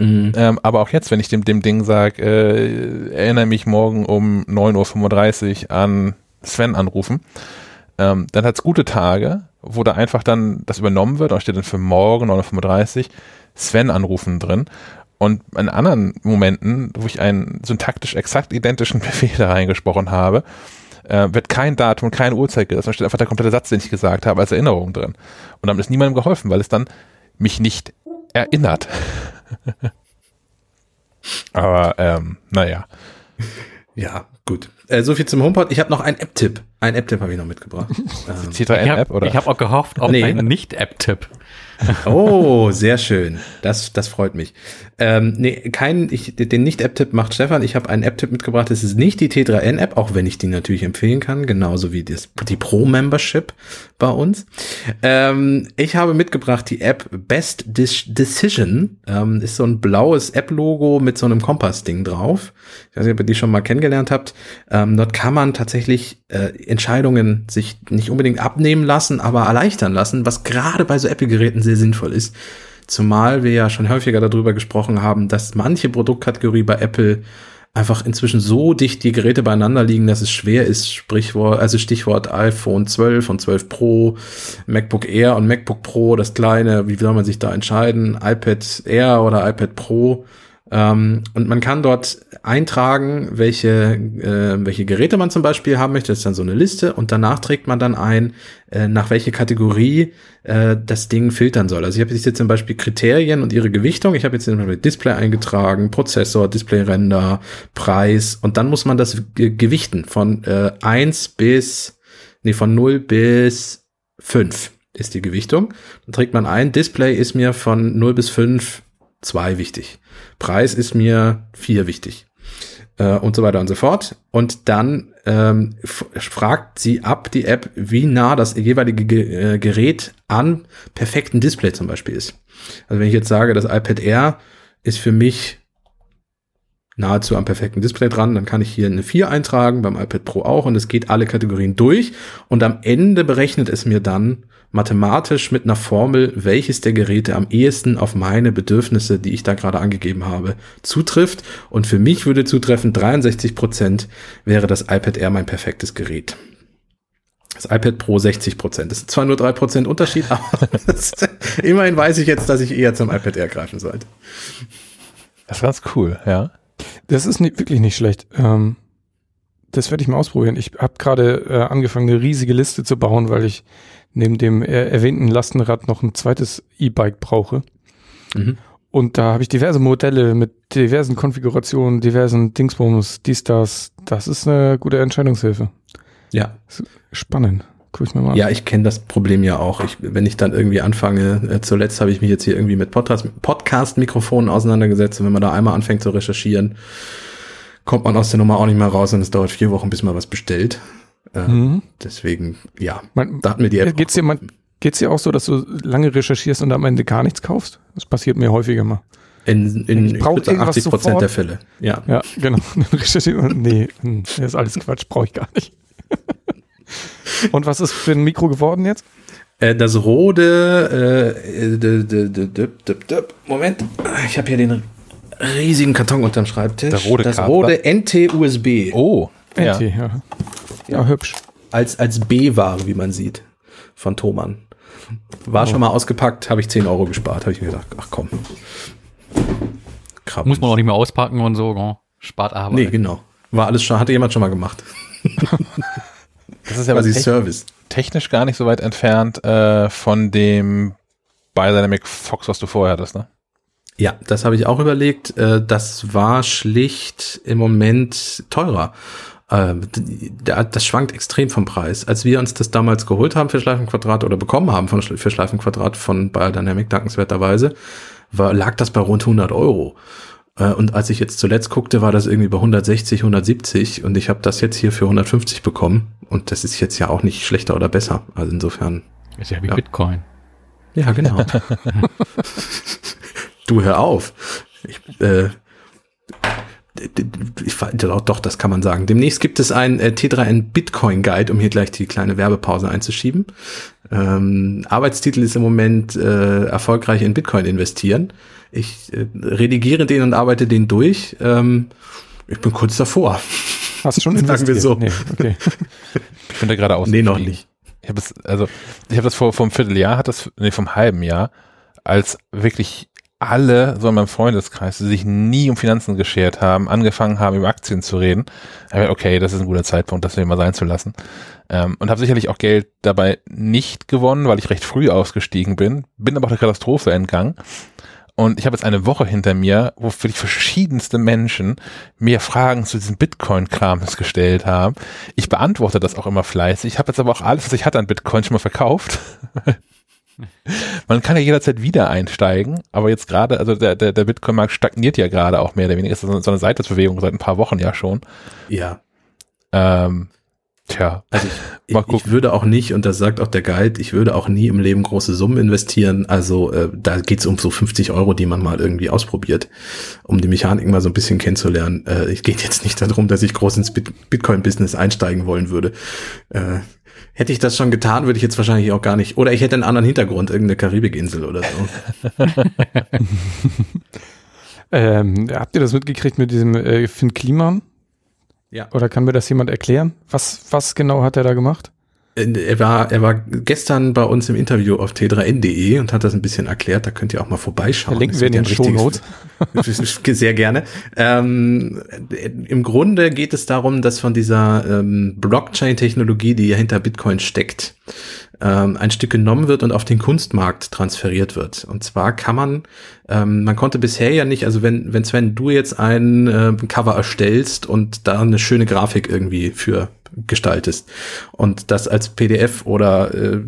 Mhm. Ähm, aber auch jetzt, wenn ich dem, dem Ding sage, äh, erinnere mich morgen um 9.35 Uhr an Sven anrufen, ähm, dann hat es gute Tage, wo da einfach dann das übernommen wird, und steht dann für morgen 9.35 Uhr Sven anrufen drin. Und in anderen Momenten, wo ich einen syntaktisch exakt identischen [LAUGHS] Befehl da reingesprochen habe, äh, wird kein Datum, keine Uhrzeit gerissen, da steht einfach der komplette Satz, den ich gesagt habe, als Erinnerung drin. Und damit ist niemandem geholfen, weil es dann mich nicht erinnert. [LAUGHS] Aber ähm, naja. Ja, gut. Äh, so viel zum HomePod. Ich habe noch einen App-Tipp. Ein App-Tipp habe ich noch mitgebracht. [LAUGHS] ähm? Ich habe auch gehofft auf nee. einen Nicht-App-Tipp. [LAUGHS] Oh, sehr schön. Das, das freut mich. Ähm, nee, kein, ich, den Nicht-App-Tipp macht Stefan. Ich habe einen App-Tipp mitgebracht. Das ist nicht die T3N-App, auch wenn ich die natürlich empfehlen kann, genauso wie das, die Pro-Membership bei uns. Ähm, ich habe mitgebracht die App Best Decision. Ähm, ist so ein blaues App-Logo mit so einem Kompass-Ding drauf. Ich weiß nicht, ob ihr die schon mal kennengelernt habt. Ähm, dort kann man tatsächlich äh, Entscheidungen sich nicht unbedingt abnehmen lassen, aber erleichtern lassen, was gerade bei so Apple-Geräten sehr sinnvoll ist. Zumal wir ja schon häufiger darüber gesprochen haben, dass manche Produktkategorie bei Apple einfach inzwischen so dicht die Geräte beieinander liegen, dass es schwer ist, Sprichwort, also Stichwort iPhone 12 und 12 Pro, MacBook Air und MacBook Pro, das kleine, wie soll man sich da entscheiden, iPad Air oder iPad Pro, Ähm, und man kann dort eintragen, welche, äh, welche Geräte man zum Beispiel haben möchte. Das ist dann so eine Liste und danach trägt man dann ein, äh, nach welche Kategorie äh, das Ding filtern soll. Also ich habe jetzt zum Beispiel Kriterien und ihre Gewichtung. Ich habe jetzt zum Beispiel Display eingetragen, Prozessor, Displayrender, Preis und dann muss man das ge gewichten von äh, 1 bis, nee, von 0 bis 5 ist die Gewichtung. Dann trägt man ein, Display ist mir von 0 bis 5 2 wichtig. Preis ist mir 4 wichtig. Äh, und so weiter und so fort. Und dann ähm, fragt sie ab, die App, wie nah das jeweilige Ge äh, Gerät an perfekten Display zum Beispiel ist. Also wenn ich jetzt sage, das iPad Air ist für mich nahezu am perfekten Display dran. Dann kann ich hier eine 4 eintragen, beim iPad Pro auch und es geht alle Kategorien durch und am Ende berechnet es mir dann mathematisch mit einer Formel, welches der Geräte am ehesten auf meine Bedürfnisse, die ich da gerade angegeben habe, zutrifft. Und für mich würde zutreffen, 63 Prozent wäre das iPad Air mein perfektes Gerät. Das iPad Pro 60 Prozent. Das ist zwar nur drei Prozent Unterschied, [LAUGHS] aber immerhin weiß ich jetzt, dass ich eher zum iPad Air greifen sollte. Das ist ganz cool, ja. Das ist nicht, wirklich nicht schlecht. Ähm, das werde ich mal ausprobieren. Ich habe gerade äh, angefangen, eine riesige Liste zu bauen, weil ich neben dem erwähnten Lastenrad noch ein zweites E-Bike brauche. Mhm. Und da habe ich diverse Modelle mit diversen Konfigurationen, diversen Dingsbums, dies, das. Das ist eine gute Entscheidungshilfe. Ja. Spannend. Guck ich mir mal an. Ja, ich kenne das Problem ja auch. Ich, wenn ich dann irgendwie anfange, äh, zuletzt habe ich mich jetzt hier irgendwie mit Podcast-Mikrofonen auseinandergesetzt und wenn man da einmal anfängt zu recherchieren, kommt man aus der Nummer auch nicht mehr raus und es dauert vier Wochen, bis man was bestellt. Äh, mhm. Deswegen, ja, man, da hat mir die App. Geht's dir, man, geht's dir auch so, dass du lange recherchierst und am Ende gar nichts kaufst? Das passiert mir häufiger mal. In, in ich ich 80 Prozent der Fälle, ja. Ja, genau. [LAUGHS] nee, hm, das ist alles Quatsch, brauche ich gar nicht. [LAUGHS] Und was ist für ein Mikro geworden jetzt? Äh, das Rode, äh, Moment, ich habe hier den riesigen Karton unterm Schreibtisch. Der Rode das Rode NT-USB. Oh, NT, ja. ja. Ja, hübsch. Als, als B-Ware, wie man sieht, von Thomann. War oh. schon mal ausgepackt, habe ich 10 Euro gespart, habe ich mir gedacht, ach komm. Krabbel. Muss man auch nicht mehr auspacken und so, spart Arbeit. Nee, genau. War alles schon, hatte jemand schon mal gemacht. [LAUGHS] Das ist ja quasi Service. Technisch gar nicht so weit entfernt äh, von dem Biodynamic Fox, was du vorher hattest, ne? Ja, das habe ich auch überlegt. Äh, das war schlicht im Moment teurer. Äh, das schwankt extrem vom Preis. Als wir uns das damals geholt haben für Schleifenquadrat oder bekommen haben für Schleifenquadrat von Biodynamic dankenswerterweise, war, lag das bei rund 100 Euro. Äh, und als ich jetzt zuletzt guckte, war das irgendwie bei 160, 170 und ich habe das jetzt hier für 150 bekommen. Und das ist jetzt ja auch nicht schlechter oder besser. Also insofern. Ist ja wie ja. Bitcoin. Ja, genau. [LAUGHS] du hör auf. Ich, äh, ich, doch, doch, das kann man sagen. Demnächst gibt es ein äh, T3N Bitcoin Guide, um hier gleich die kleine Werbepause einzuschieben. Ähm, Arbeitstitel ist im Moment äh, erfolgreich in Bitcoin investieren. Ich äh, redigiere den und arbeite den durch. Ähm, ich bin kurz davor. Hast du schon [LAUGHS] Sagen wir so. Nee, okay. ich bin da gerade aus. Nee, noch nicht. Ich habe es, also, ich habe das vor, vor einem Vierteljahr, hat das, nee, vom halben Jahr, als wirklich alle so in meinem Freundeskreis, die sich nie um Finanzen geschert haben, angefangen haben, über Aktien zu reden. Okay, das ist ein guter Zeitpunkt, das mal sein zu lassen. Ähm, und habe sicherlich auch Geld dabei nicht gewonnen, weil ich recht früh ausgestiegen bin, bin aber auch der Katastrophe entgangen. Und ich habe jetzt eine Woche hinter mir, wo wirklich verschiedenste Menschen mir Fragen zu diesem Bitcoin-Krams gestellt haben. Ich beantworte das auch immer fleißig. Ich habe jetzt aber auch alles, was ich hatte an Bitcoin schon mal verkauft. [LAUGHS] Man kann ja jederzeit wieder einsteigen, aber jetzt gerade, also der, der, der Bitcoin-Markt stagniert ja gerade auch mehr oder weniger. Ist so eine Seitwärtsbewegung seit ein paar Wochen ja schon. Ja. Ähm, tja. Also ich, ich, ich, würde auch nicht, und das sagt auch der Guide, ich würde auch nie im Leben große Summen investieren. Also äh, da geht's um so 50 Euro, die man mal irgendwie ausprobiert, um die Mechanik mal so ein bisschen kennenzulernen. Äh, ich geht jetzt nicht darum, dass ich groß ins Bitcoin-Business einsteigen wollen würde. Äh, Hätte ich das schon getan, würde ich jetzt wahrscheinlich auch gar nicht. Oder ich hätte einen anderen Hintergrund, irgendeine Karibikinsel oder so. [LAUGHS] ähm, habt ihr das mitgekriegt mit diesem äh, Finn Kliman? Ja. Oder kann mir das jemand erklären? Was, was genau hat er da gemacht? Er war, er war gestern bei uns im Interview auf t3n.de und hat das ein bisschen erklärt. Da könnt ihr auch mal vorbeischauen. Verlinken wir in den Shownotes. [LAUGHS] Sehr gerne. Ähm, Im Grunde geht es darum, dass von dieser ähm, Blockchain-Technologie, die ja hinter Bitcoin steckt, ähm, ein Stück genommen wird und auf den Kunstmarkt transferiert wird. Und zwar kann man, ähm, man konnte bisher ja nicht, also wenn, wenn Sven, du jetzt ein äh, Cover erstellst und da eine schöne Grafik irgendwie für gestaltest und das als PDF oder äh,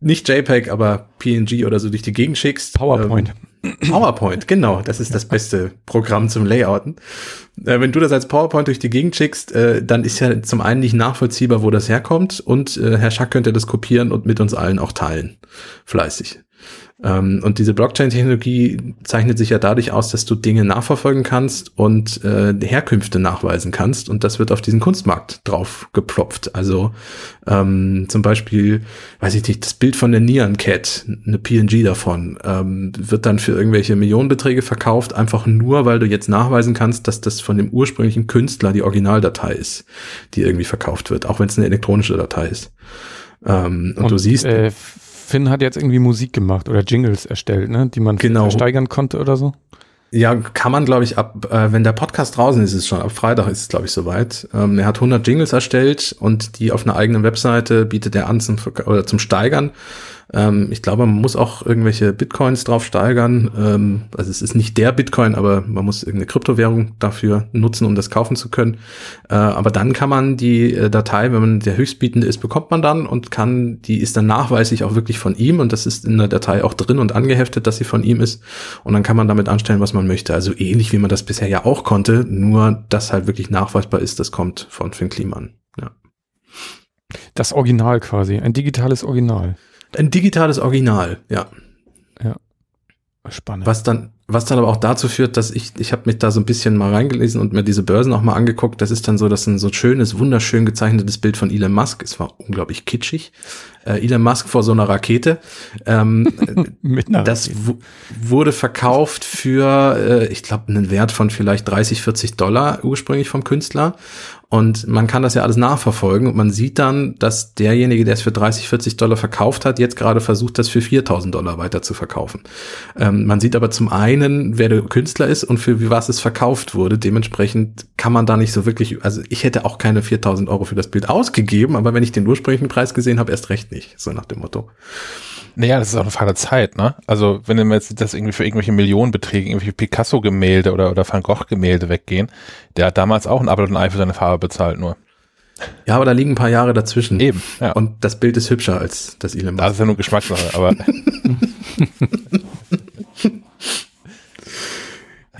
nicht JPEG, aber PNG oder so durch die Gegend schickst. PowerPoint. Ähm, PowerPoint, genau, das ist das beste Programm zum Layouten. Äh, wenn du das als PowerPoint durch die Gegend schickst, äh, dann ist ja zum einen nicht nachvollziehbar, wo das herkommt und äh, Herr Schack könnte das kopieren und mit uns allen auch teilen. Fleißig. Ähm, und diese Blockchain-Technologie zeichnet sich ja dadurch aus, dass du Dinge nachverfolgen kannst und äh, Herkünfte nachweisen kannst. Und das wird auf diesen Kunstmarkt drauf geplopft. Also ähm, zum Beispiel, weiß ich nicht, das Bild von der Neon Cat, eine PNG davon, ähm, wird dann für irgendwelche Millionenbeträge verkauft, einfach nur, weil du jetzt nachweisen kannst, dass das von dem ursprünglichen Künstler die Originaldatei ist, die irgendwie verkauft wird, auch wenn es eine elektronische Datei ist. Ähm, und, du siehst, Äh, Finn hat jetzt irgendwie Musik gemacht oder Jingles erstellt, ne? Die man Genau. steigern konnte oder so. Ja, kann man, glaube ich, ab, äh, wenn der Podcast draußen ist, ist es schon, ab Freitag ist es, glaube ich, soweit. Ähm, er hat 100 Jingles erstellt und die auf einer eigenen Webseite bietet er an zum, oder zum Steigern. Ähm, ich glaube, man muss auch irgendwelche Bitcoins drauf steigern. Ähm, also es ist nicht der Bitcoin, aber man muss irgendeine Kryptowährung dafür nutzen, um das kaufen zu können. Äh, aber dann kann man die äh, Datei, wenn man der Höchstbietende ist, bekommt man dann und kann, die ist dann nachweislich auch wirklich von ihm und das ist in der Datei auch drin und angeheftet, dass sie von ihm ist. Und dann kann man damit anstellen, was man möchte. Also ähnlich wie man das bisher ja auch konnte, nur dass halt wirklich nachweisbar ist, das kommt von Finn Kliman. Ja. Das Original quasi, ein digitales Original. Ein digitales Original, ja. Spannend. Was dann, was dann aber auch dazu führt, dass ich, ich habe mich da so ein bisschen mal reingelesen und mir diese Börsen auch mal angeguckt. Das ist dann so, dass ein so schönes, wunderschön gezeichnetes Bild von Elon Musk. Es war unglaublich kitschig. Äh, Elon Musk vor so einer Rakete. Ähm, [LAUGHS] Mit einer das wu- wurde verkauft für, äh, ich glaube, einen Wert von vielleicht 30, 40 Dollar ursprünglich vom Künstler. Und man kann das ja alles nachverfolgen und man sieht dann, dass derjenige, der es für 30, 40 Dollar verkauft hat, jetzt gerade versucht, das für 4000 Dollar weiter zu verkaufen. Ähm, man sieht aber zum einen, wer der Künstler ist und für was es verkauft wurde. Dementsprechend kann man da nicht so wirklich, also ich hätte auch keine 4000 Euro für das Bild ausgegeben, aber wenn ich den ursprünglichen Preis gesehen habe, erst recht nicht, so nach dem Motto. Naja, das ist auch eine Frage der Zeit, ne? Also, wenn man jetzt das irgendwie für irgendwelche Millionenbeträge, irgendwelche Picasso-Gemälde oder, oder Van Gogh-Gemälde weggehen, der hat damals auch ein Apfel und ein Ei für seine Farbe bezahlt nur. Ja, aber da liegen ein paar Jahre dazwischen. Eben, ja. Und das Bild ist hübscher als das Elon Musk. das ist ja nur Geschmackssache, aber [LAUGHS] [LAUGHS]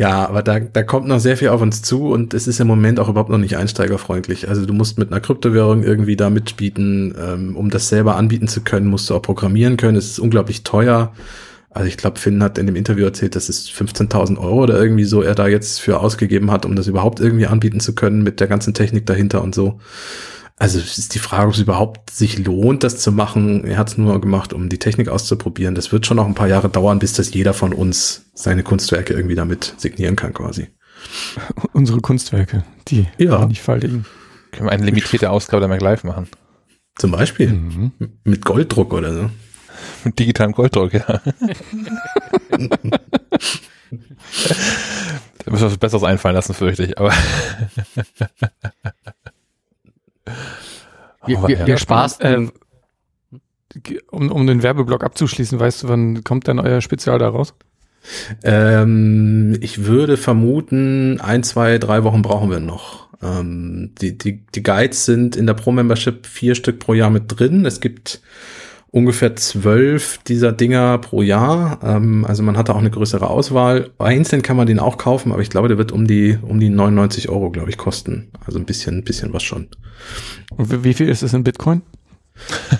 Ja, aber da, da kommt noch sehr viel auf uns zu und es ist im Moment auch überhaupt noch nicht einsteigerfreundlich. Also du musst mit einer Kryptowährung irgendwie da mitbieten, ähm, um das selber anbieten zu können, musst du auch programmieren können. Es ist unglaublich teuer. Also ich glaube, Finn hat in dem Interview erzählt, dass es 15.000 Euro oder irgendwie so er da jetzt für ausgegeben hat, um das überhaupt irgendwie anbieten zu können mit der ganzen Technik dahinter und so. Also es ist die Frage, ob es überhaupt sich lohnt, das zu machen. Er hat es nur gemacht, um die Technik auszuprobieren. Das wird schon noch ein paar Jahre dauern, bis das jeder von uns seine Kunstwerke irgendwie damit signieren kann quasi. unsere Kunstwerke, die Ja. mannigfaltigen. können wir eine limitierte Ausgabe der Mac Live machen. Zum Beispiel Mhm. mit Golddruck oder so. [LAUGHS] Mit digitalem Golddruck, ja. [LAUGHS] da müssen wir was Besseres einfallen lassen, fürchte ich, aber. [LAUGHS] Wir, Aber wir, wir spaßen. Äh, um, um den Werbeblock abzuschließen, weißt du, wann kommt denn euer Spezial da raus? Ähm, ich würde vermuten, ein, zwei, drei Wochen brauchen wir noch. Ähm, die, die, die Guides sind in der Pro-Membership vier Stück pro Jahr mit drin. Es gibt ungefähr zwölf dieser Dinger pro Jahr. Ähm, also man hat da auch eine größere Auswahl. Einzeln kann man den auch kaufen, aber ich glaube, der wird um die, um die 99 Euro, glaube ich, kosten. Also ein bisschen, ein bisschen was schon. Und wie- viel ist es in Bitcoin? [LAUGHS]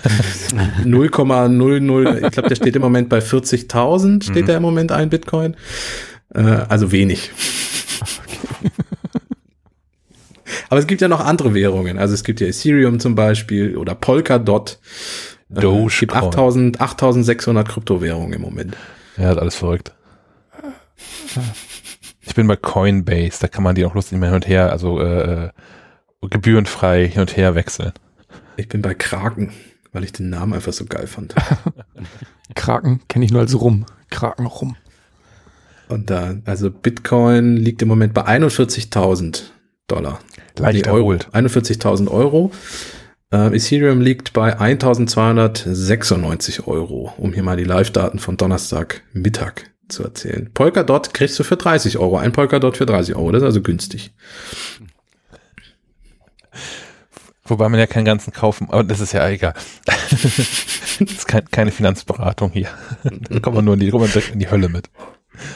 [LAUGHS] 0,00, ich glaube, der steht im Moment bei 40.000, steht Mhm. der im Moment ein Bitcoin. Äh, also wenig. [LAUGHS] Aber es gibt ja noch andere Währungen. Also es gibt ja Ethereum zum Beispiel oder Polkadot. Äh, es gibt Dogecoin. 8000, 8600 Kryptowährungen im Moment. Ja, ist alles verrückt. Ich bin bei Coinbase, da kann man die auch lustig mehr hin und her, also äh, gebührenfrei hin und her wechseln. Ich bin bei Kraken. weil ich den Namen einfach so geil fand. [LAUGHS] Kraken kenne ich nur als Rum. Kraken rum. Und da, also Bitcoin liegt im Moment bei 41.000 Dollar. Leicht Nee, Euro. erholt. 41.000 Euro. Äh, Ethereum liegt bei 1.296 Euro, um hier mal die Live-Daten von Donnerstag Mittag zu erzählen. Polkadot kriegst du für 30 Euro. Ein Polkadot für 30 Euro. Das ist also günstig. Wobei man ja keinen ganzen kaufen, aber das ist ja egal. [LAUGHS] das ist kein, keine Finanzberatung hier. [LAUGHS] Da kommt man nur in die, in die Hölle mit.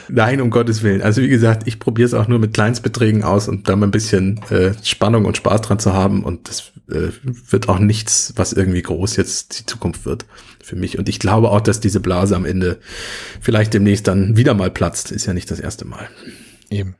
Nein, um Gottes Willen. Also wie gesagt, ich probiere es auch nur mit Kleinstbeträgen aus und da mal ein bisschen äh, Spannung und Spaß dran zu haben. Und das äh, wird auch nichts, was irgendwie groß jetzt die Zukunft wird für mich. Und ich glaube auch, dass diese Blase am Ende vielleicht demnächst dann wieder mal platzt. Ist ja nicht das erste Mal. Eben.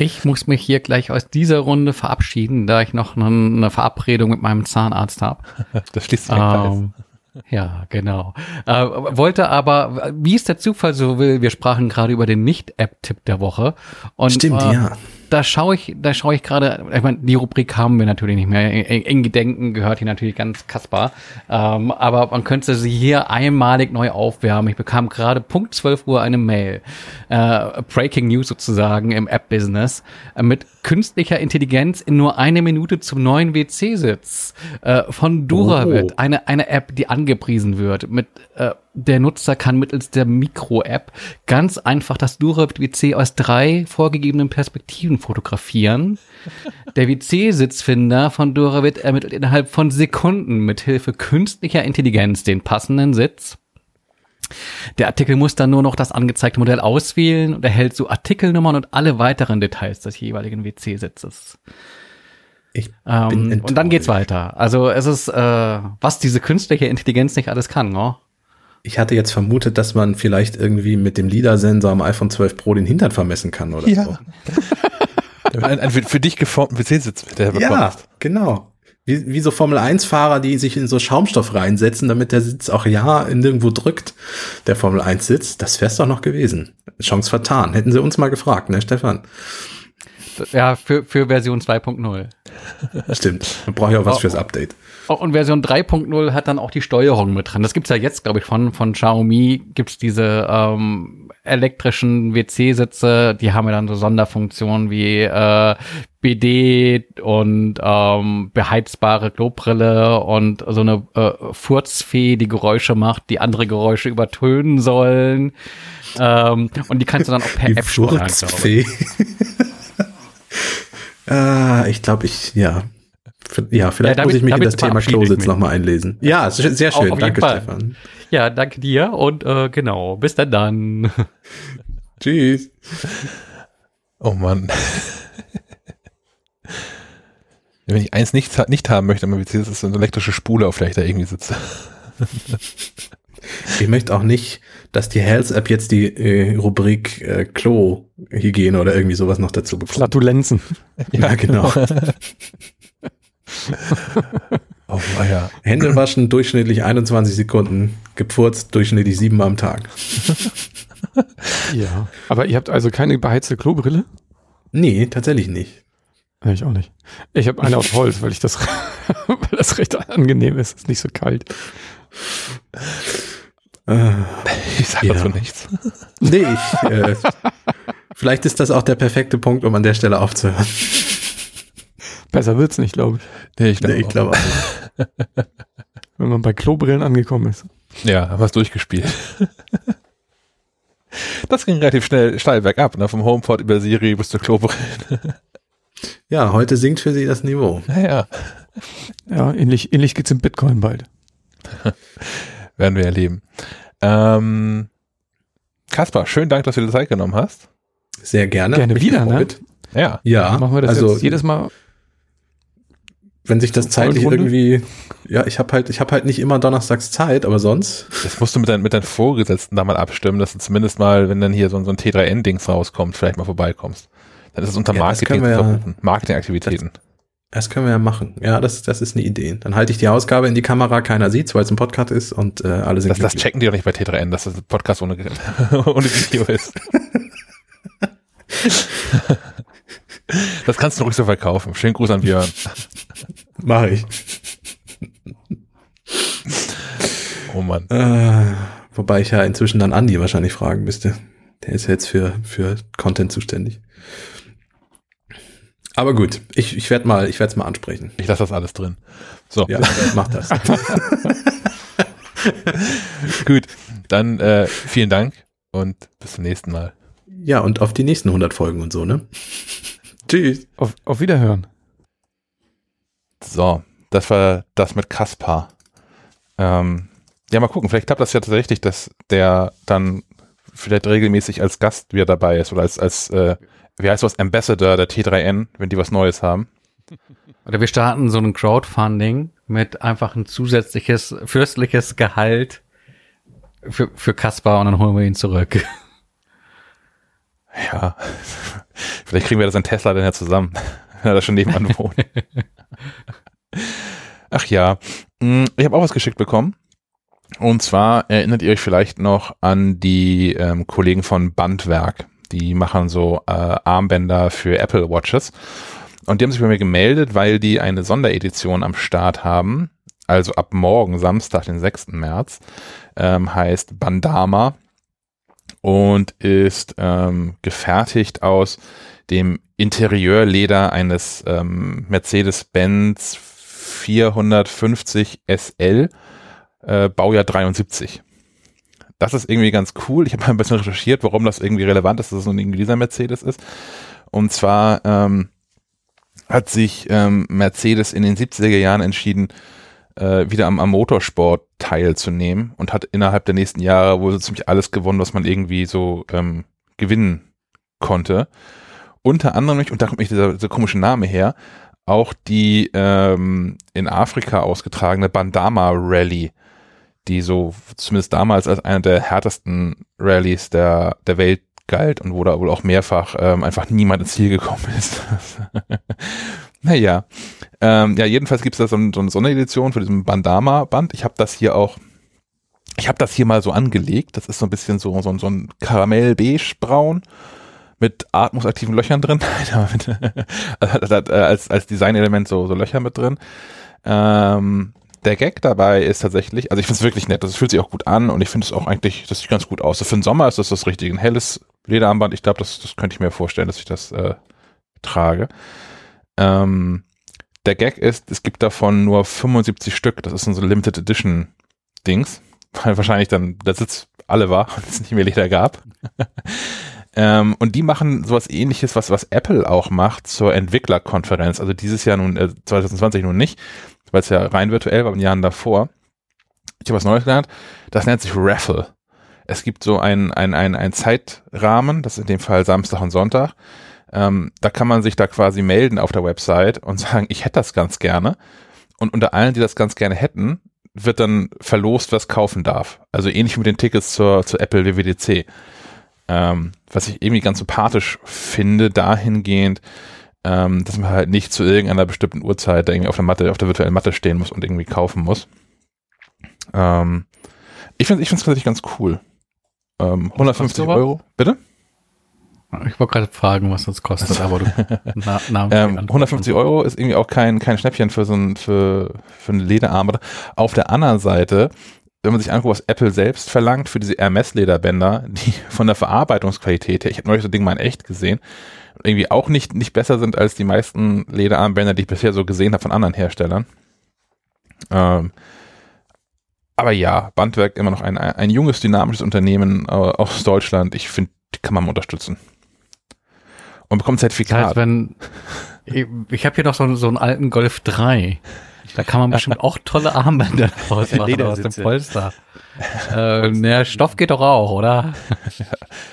Ich muss mich hier gleich aus dieser Runde verabschieden, da ich noch eine, Verabredung mit meinem Zahnarzt habe. [LAUGHS] Das schließt sich ein Kreis. Ja, genau. Äh, wollte aber, wie es der Zufall so will, wir sprachen gerade über den Nicht-App-Tipp der Woche. Und, Stimmt, äh, ja. Da schaue ich, da schaue ich gerade, ich meine, die Rubrik haben wir natürlich nicht mehr. In, in Gedenken gehört hier natürlich ganz Kaspar. Ähm, aber man könnte sie hier einmalig neu aufwärmen. Ich bekam gerade Punkt 12 Uhr eine Mail. Äh, Breaking News sozusagen im App-Business. Äh, mit künstlicher Intelligenz in nur eine Minute zum neuen WC-Sitz. Äh, von Duravit. Oh. Eine, eine App, die angepriesen wird. Mit, äh, der Nutzer kann mittels der Mikro-App ganz einfach das Duravit WC aus drei vorgegebenen Perspektiven fotografieren. Der WC-Sitzfinder von Duravit ermittelt innerhalb von Sekunden mit Hilfe künstlicher Intelligenz den passenden Sitz. Der Artikel muss dann nur noch das angezeigte Modell auswählen und erhält so Artikelnummern und alle weiteren Details des jeweiligen WC-Sitzes. Ähm, und dann geht's weiter. Also es ist, äh, was diese künstliche Intelligenz nicht alles kann, ne? Ich hatte jetzt vermutet, dass man vielleicht irgendwie mit dem LIDAR-Sensor am iPhone 12 Pro den Hintern vermessen kann oder Ja. so. [LAUGHS] Ein, ein für dich geformten PC-Sitz, der Ja, bekommst. genau. Wie, wie so Formel-1-Fahrer, die sich in so Schaumstoff reinsetzen, damit der Sitz auch ja in nirgendwo drückt, der Formel-1-Sitz. Das wär's doch noch gewesen. Chance vertan. Hätten sie uns mal gefragt, ne, Stefan? Ja, für, für Version 2.0. Stimmt. Man braucht ja auch was Oh. fürs Update. Und Version 3.0 hat dann auch die Steuerung mit dran. Das gibt's ja jetzt, glaube ich, von, von Xiaomi gibt's diese ähm, elektrischen WC-Sitze, die haben ja dann so Sonderfunktionen wie äh, BD und ähm, beheizbare Klobrille und so eine äh, Furzfee, die Geräusche macht, die andere Geräusche übertönen sollen. Ähm, und die kannst du dann auch per Die App steuern. Furzfee. [LAUGHS] ah, ich glaube, ich, ja. Ja, vielleicht Ja, damit- muss ich mich in das Thema Klositz nochmal einlesen. Ja, es ist sehr schön. auf Danke. Stefan. Ja, danke dir und äh, genau, bis dann dann. [LAUGHS] Tschüss. Oh Mann. [LAUGHS] Wenn ich eins nicht, nicht haben möchte, ist so eine elektrische Spule, auf der ich da irgendwie sitze. [LAUGHS] Ich möchte auch nicht, dass die Health-App jetzt die äh, Rubrik äh, Klo-Hygiene oder irgendwie sowas noch dazu bekommt. Flatulenzen. Ja, genau. [LAUGHS] Oh ja. Hände waschen, durchschnittlich 21 Sekunden, gepfurzt, durchschnittlich siebenmal am Tag. [LAUGHS] Ja. Aber ihr habt also keine beheizte Klobrille? Nee, tatsächlich nicht. Nee, ich auch nicht. Ich habe eine aus Holz, weil ich das, [LAUGHS] weil das recht angenehm ist. Ist nicht so kalt. Äh, Ich sag Ja. dazu nichts. nee, ich, äh, vielleicht ist das auch der perfekte Punkt, um an der Stelle aufzuhören. Besser wird's nicht, glaube ich. Nee, ich Nee, ich glaube. glaube auch nicht. [LAUGHS] Wenn man bei Klobrillen angekommen ist. Ja, haben wir es durchgespielt. [LAUGHS] Das ging relativ schnell steil bergab, ne? Vom HomePod über Siri bis zur Klobrille. [LAUGHS] Ja, heute sinkt für sie das Niveau. Naja, Ja, ähnlich, ähnlich geht's im Bitcoin bald. werden wir erleben. Ähm, Kaspar, schönen Dank, dass du dir Zeit genommen hast. Sehr gerne. Gerne Mich wieder, ne? Ja, Ja, Machen wir das also jetzt jedes Mal. Wenn sich das zeitlich irgendwie, ja, ich habe halt, ich habe halt nicht immer donnerstags Zeit, aber sonst. das musst du mit, dein, mit deinen Vorgesetzten da mal abstimmen, dass du zumindest mal, wenn dann hier so, so ein T3N-Dings rauskommt, vielleicht mal vorbeikommst. Dann ist es unter Ja, das Marketing ja- verbuchen. Marketingaktivitäten. Das können wir ja machen. Ja, das, das ist eine Idee. Dann halte ich die Ausgabe in die Kamera, keiner sieht's, weil es ein Podcast ist und äh, alle sind Das, das checken die doch nicht bei T3N, dass das ein Podcast ohne, [LAUGHS] ohne Video ist. [LAUGHS] Das kannst du ruhig so verkaufen. Schönen Gruß an Björn. Mache ich. Oh Mann. Äh, wobei ich ja inzwischen dann Andi wahrscheinlich fragen müsste. Der ist ja jetzt für, für Content zuständig. Aber gut, ich, ich werde mal, ich werde es mal ansprechen. Ich lasse das alles drin. So, Ja, mach das. [LAUGHS] gut. Dann äh, vielen Dank und bis zum nächsten Mal. Ja, und auf die nächsten 100 Folgen und so, ne? Tschüss. Auf, auf Wiederhören. So, das war das mit Kaspar. Ähm, ja, mal gucken, vielleicht klappt das ja tatsächlich, dass der dann vielleicht regelmäßig als Gast wieder dabei ist oder als, als äh, wie heißt das, Ambassador der T3N, wenn die was Neues haben. Oder wir starten so ein Crowdfunding mit einfach ein zusätzliches fürstliches Gehalt für, für Kaspar und dann holen wir ihn zurück. Ja, [LAUGHS] vielleicht kriegen wir das in Tesla dann ja zusammen, [LAUGHS] wenn er da schon nebenan [LAUGHS] wohnt. Ach ja, Mm, ich habe auch was geschickt bekommen. Und zwar erinnert ihr euch vielleicht noch an die ähm, Kollegen von Bandwerk. Die machen so äh, Armbänder für Apple Watches. Und die haben sich bei mir gemeldet, weil die eine Sonderedition am Start haben. Also ab morgen, Samstag, den 6. März, ähm, heißt Bandama und ist ähm, gefertigt aus dem Interieurleder eines ähm, Mercedes-Benz 450 SL, äh, Baujahr 73. Das ist irgendwie ganz cool. Ich habe mal ein bisschen recherchiert, warum das irgendwie relevant ist, dass es so ein irgendwie dieser Mercedes ist. Und zwar ähm, hat sich ähm, Mercedes in den 70er Jahren entschieden, äh, wieder am, am Motorsport teilzunehmen und hat innerhalb der nächsten Jahre wohl so ziemlich alles gewonnen, was man irgendwie so ähm, gewinnen konnte. Unter anderem, und da kommt mich dieser, dieser komische Name her, auch die ähm, in Afrika ausgetragene Bandama Rally, die so zumindest damals als eine der härtesten Rallyes der, der Welt galt und wo da wohl auch mehrfach ähm, einfach niemand ins Ziel gekommen [LAUGHS] ist. naja, ähm, ja, jedenfalls gibt es da so, so eine Sonderedition für diesen Bandama-Band. Ich habe das hier auch, ich habe das hier mal so angelegt. Das ist so ein bisschen so, so, so ein Karamell-Beige-Braun mit atmungsaktiven Löchern drin. [LAUGHS] Hat- hat, äh, als, als Designelement so, so Löcher mit drin. Ähm, der Gag dabei ist tatsächlich, also ich finde es wirklich nett, das fühlt sich auch gut an und ich finde es auch eigentlich, das sieht ganz gut aus. So für den Sommer ist das das Richtige. Ein helles Lederarmband, ich glaube, das, das könnte ich mir vorstellen, dass ich das äh, trage. Ähm, der Gag ist, es gibt davon nur 75 Stück, das ist so Limited Edition Dings, [LAUGHS] weil wahrscheinlich dann der Sitz alle war und es nicht mehr Leder gab. [LAUGHS] Ähm, und die machen sowas ähnliches, was, was Apple auch macht zur Entwicklerkonferenz. Also dieses Jahr nun, äh, 2020 nun nicht, weil es ja rein virtuell war in Jahren davor. Ich habe was Neues gelernt. Das nennt sich Raffle. Es gibt so ein, ein, ein, Zeitrahmen, das ist in dem Fall Samstag und Sonntag. Ähm, da kann man sich da quasi melden auf der Website und [LAUGHS] sagen, ich hätte das ganz gerne. Und unter allen, die das ganz gerne hätten, wird dann verlost, was kaufen darf. Also ähnlich mit den Tickets zur, zur Apple WWDC. Ähm, was ich irgendwie ganz sympathisch finde, dahingehend, ähm, dass man halt nicht zu irgendeiner bestimmten Uhrzeit da irgendwie auf der Matte, auf der virtuellen Matte stehen muss und irgendwie kaufen muss. Ähm, ich finde es tatsächlich ganz cool. Ähm, 150 sowas? Euro, bitte? Ich wollte gerade fragen, was das kostet, [LAUGHS] aber du na, Namen Ähm, 150 Euro ist irgendwie auch kein, kein Schnäppchen für so ein, für, für ein Lederarmband. Auf der anderen Seite, wenn man sich anguckt, was Apple selbst verlangt für diese Hermes-Lederbänder, die [LAUGHS] von der Verarbeitungsqualität her, ich habe neulich so Ding mal in echt gesehen, irgendwie auch nicht, nicht besser sind als die meisten Lederarmbänder, die ich bisher so gesehen habe von anderen Herstellern. Ähm, aber ja, Bandwerk immer noch ein, ein, junges, dynamisches Unternehmen äh, aus Deutschland. Ich finde, die kann man unterstützen. Und bekommt Das heißt, Zertifikat. wenn [LAUGHS] ich, ich habe hier noch so, so einen alten Golf 3. Da kann man bestimmt auch tolle Armbänder draus [LAUGHS] machen aus dem. Polster. äh, der Stoff geht doch auch, oder? [LAUGHS]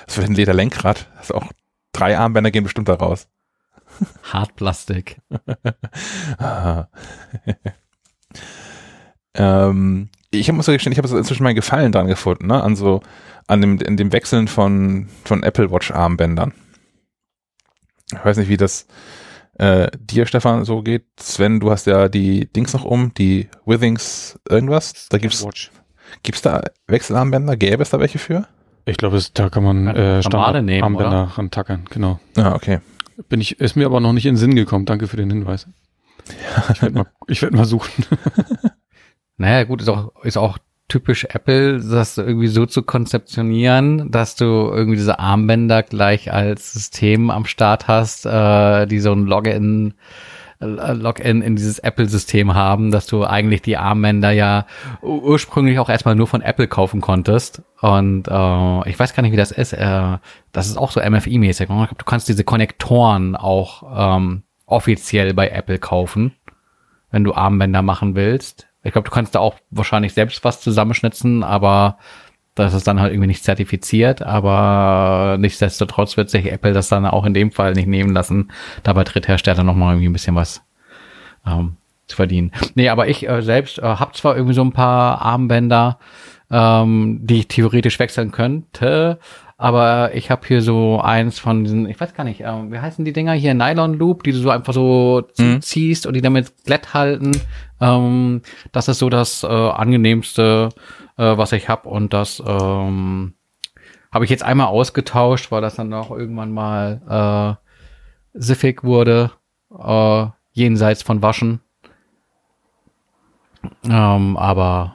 Das für ein Lederlenkrad. Also auch drei Armbänder gehen bestimmt da raus. [LAUGHS] Hartplastik. Ähm, ich muss gestehen, ich habe inzwischen meinen Gefallen dran gefunden, ne? An so, an dem, in dem Wechseln von, von Apple Watch Armbändern. Ich weiß nicht, wie das äh, dir, Stefan, so geht. Sven, du hast ja die Dings noch um, die Withings irgendwas. Da gibt's, Watch. gibt's da Wechselarmbänder? Gäbe es da welche für? Ich glaube, es- da kann man äh, normale nehmen, Armbänder rantackern, genau. Ah, okay. Bin ich, ist mir aber noch nicht in den Sinn gekommen. Danke für den Hinweis. [LAUGHS] Ich werde mal, ich werd mal suchen. [LAUGHS] Naja, gut, ist auch, ist auch typisch Apple, das irgendwie so zu konzeptionieren, dass du irgendwie diese Armbänder gleich als System am Start hast, äh, die so ein Login äh, Login in dieses Apple-System haben, dass du eigentlich die Armbänder ja ursprünglich auch erstmal nur von Apple kaufen konntest. Und äh, ich weiß gar nicht, wie das ist. Äh, das ist auch so MFI-mäßig. Du kannst diese Konnektoren auch ähm, offiziell bei Apple kaufen, wenn du Armbänder machen willst. Ich glaube, du kannst da auch wahrscheinlich selbst was zusammenschnitzen, aber das ist dann halt irgendwie nicht zertifiziert, aber nichtsdestotrotz wird sich Apple das dann auch in dem Fall nicht nehmen lassen, dabei Dritthersteller nochmal irgendwie ein bisschen was ähm, zu verdienen. Nee, aber ich äh, selbst äh, habe zwar irgendwie so ein paar Armbänder, ähm, die ich theoretisch wechseln könnte, aber ich habe hier so eins von diesen, ich weiß gar nicht, äh, wie heißen die Dinger hier, Nylon Loop, die du so einfach so Mhm. ziehst und die damit glatt halten. Ähm, das ist so das äh, angenehmste, äh, was ich habe und das ähm, habe ich jetzt einmal ausgetauscht, weil das dann auch irgendwann mal äh, siffig wurde, äh, jenseits von Waschen. Ähm, aber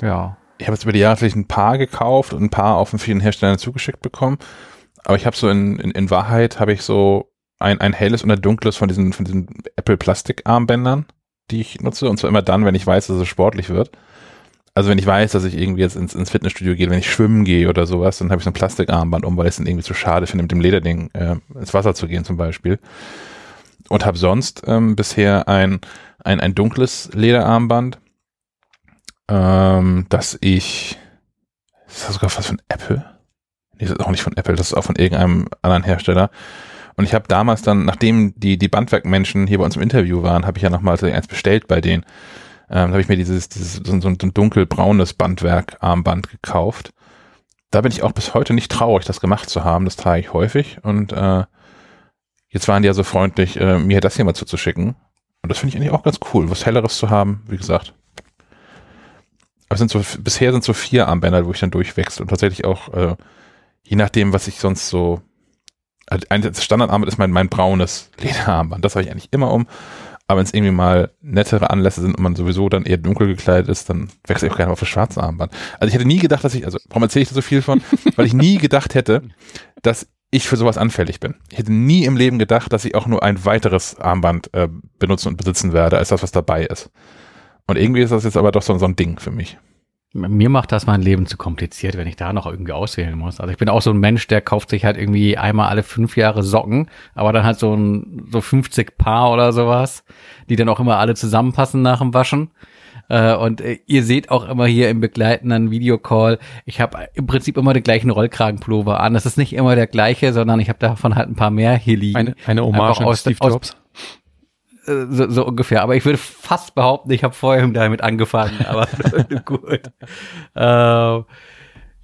ja, ich habe jetzt über die Jahre tatsächlich ein paar gekauft und ein paar auch von vielen Herstellern zugeschickt bekommen. Aber ich habe so in, in, in Wahrheit habe ich so ein, ein helles und ein dunkles von diesen, von diesen Apple Plastik-Armbändern, die ich nutze. Und zwar immer dann, wenn ich weiß, dass es sportlich wird. Also wenn ich weiß, dass ich irgendwie jetzt ins, ins Fitnessstudio gehe, wenn ich schwimmen gehe oder sowas, dann habe ich so ein Plastikarmband um, weil ich es dann irgendwie zu schade finde, mit dem Lederding äh, ins Wasser zu gehen zum Beispiel. Und habe sonst ähm, bisher ein, ein, ein dunkles Lederarmband, ähm, dass ich, ist das sogar was von Apple? Nee, das ist auch nicht von Apple, das ist auch von irgendeinem anderen Hersteller. Und ich habe damals dann, nachdem die, die Bandwerkmenschen hier bei uns im Interview waren, habe ich ja nochmal eins bestellt bei denen. Ähm, habe ich mir dieses, dieses so, so ein dunkelbraunes Bandwerk-Armband gekauft. Da bin ich auch bis heute nicht traurig, das gemacht zu haben. Das trage ich häufig. Und äh, jetzt waren die ja so freundlich, äh, mir das hier mal zuzuschicken. Und das finde ich eigentlich auch ganz cool, was Helleres zu haben, wie gesagt. Aber es sind so, bisher sind so vier Armbänder, wo ich dann durchwechsel und tatsächlich auch, äh, je nachdem, was ich sonst so, also ein Standardarmband ist mein, mein braunes Lederarmband, das habe ich eigentlich immer um. Aber wenn es irgendwie mal nettere Anlässe sind und man sowieso dann eher dunkel gekleidet ist, dann wechsle ich auch gerne auf das schwarze Armband. Also ich hätte nie gedacht, dass ich, also warum erzähle ich da so viel von? [LAUGHS] Weil ich nie gedacht hätte, dass ich für sowas anfällig bin. Ich hätte nie im Leben gedacht, dass ich auch nur ein weiteres Armband äh, benutzen und besitzen werde, als das, was dabei ist. Und irgendwie ist das jetzt aber doch so, so ein Ding für mich. Mir macht das mein Leben zu kompliziert, wenn ich da noch irgendwie auswählen muss. Also ich bin auch so ein Mensch, der kauft sich halt irgendwie einmal alle fünf Jahre Socken, aber dann halt so ein so 50 Paar oder sowas, die dann auch immer alle zusammenpassen nach dem Waschen. Äh, Und äh, ihr seht auch immer hier im begleitenden Videocall, ich habe im Prinzip immer den gleichen Rollkragenpullover an. Das ist nicht immer der gleiche, sondern ich habe davon halt ein paar mehr hier liegen. Eine, eine Hommage aus- Steve aus- Jobs. Äh, so, so ungefähr. Aber ich würde fast behaupten, ich habe vorher damit angefangen, [LAUGHS] aber gut. Ähm,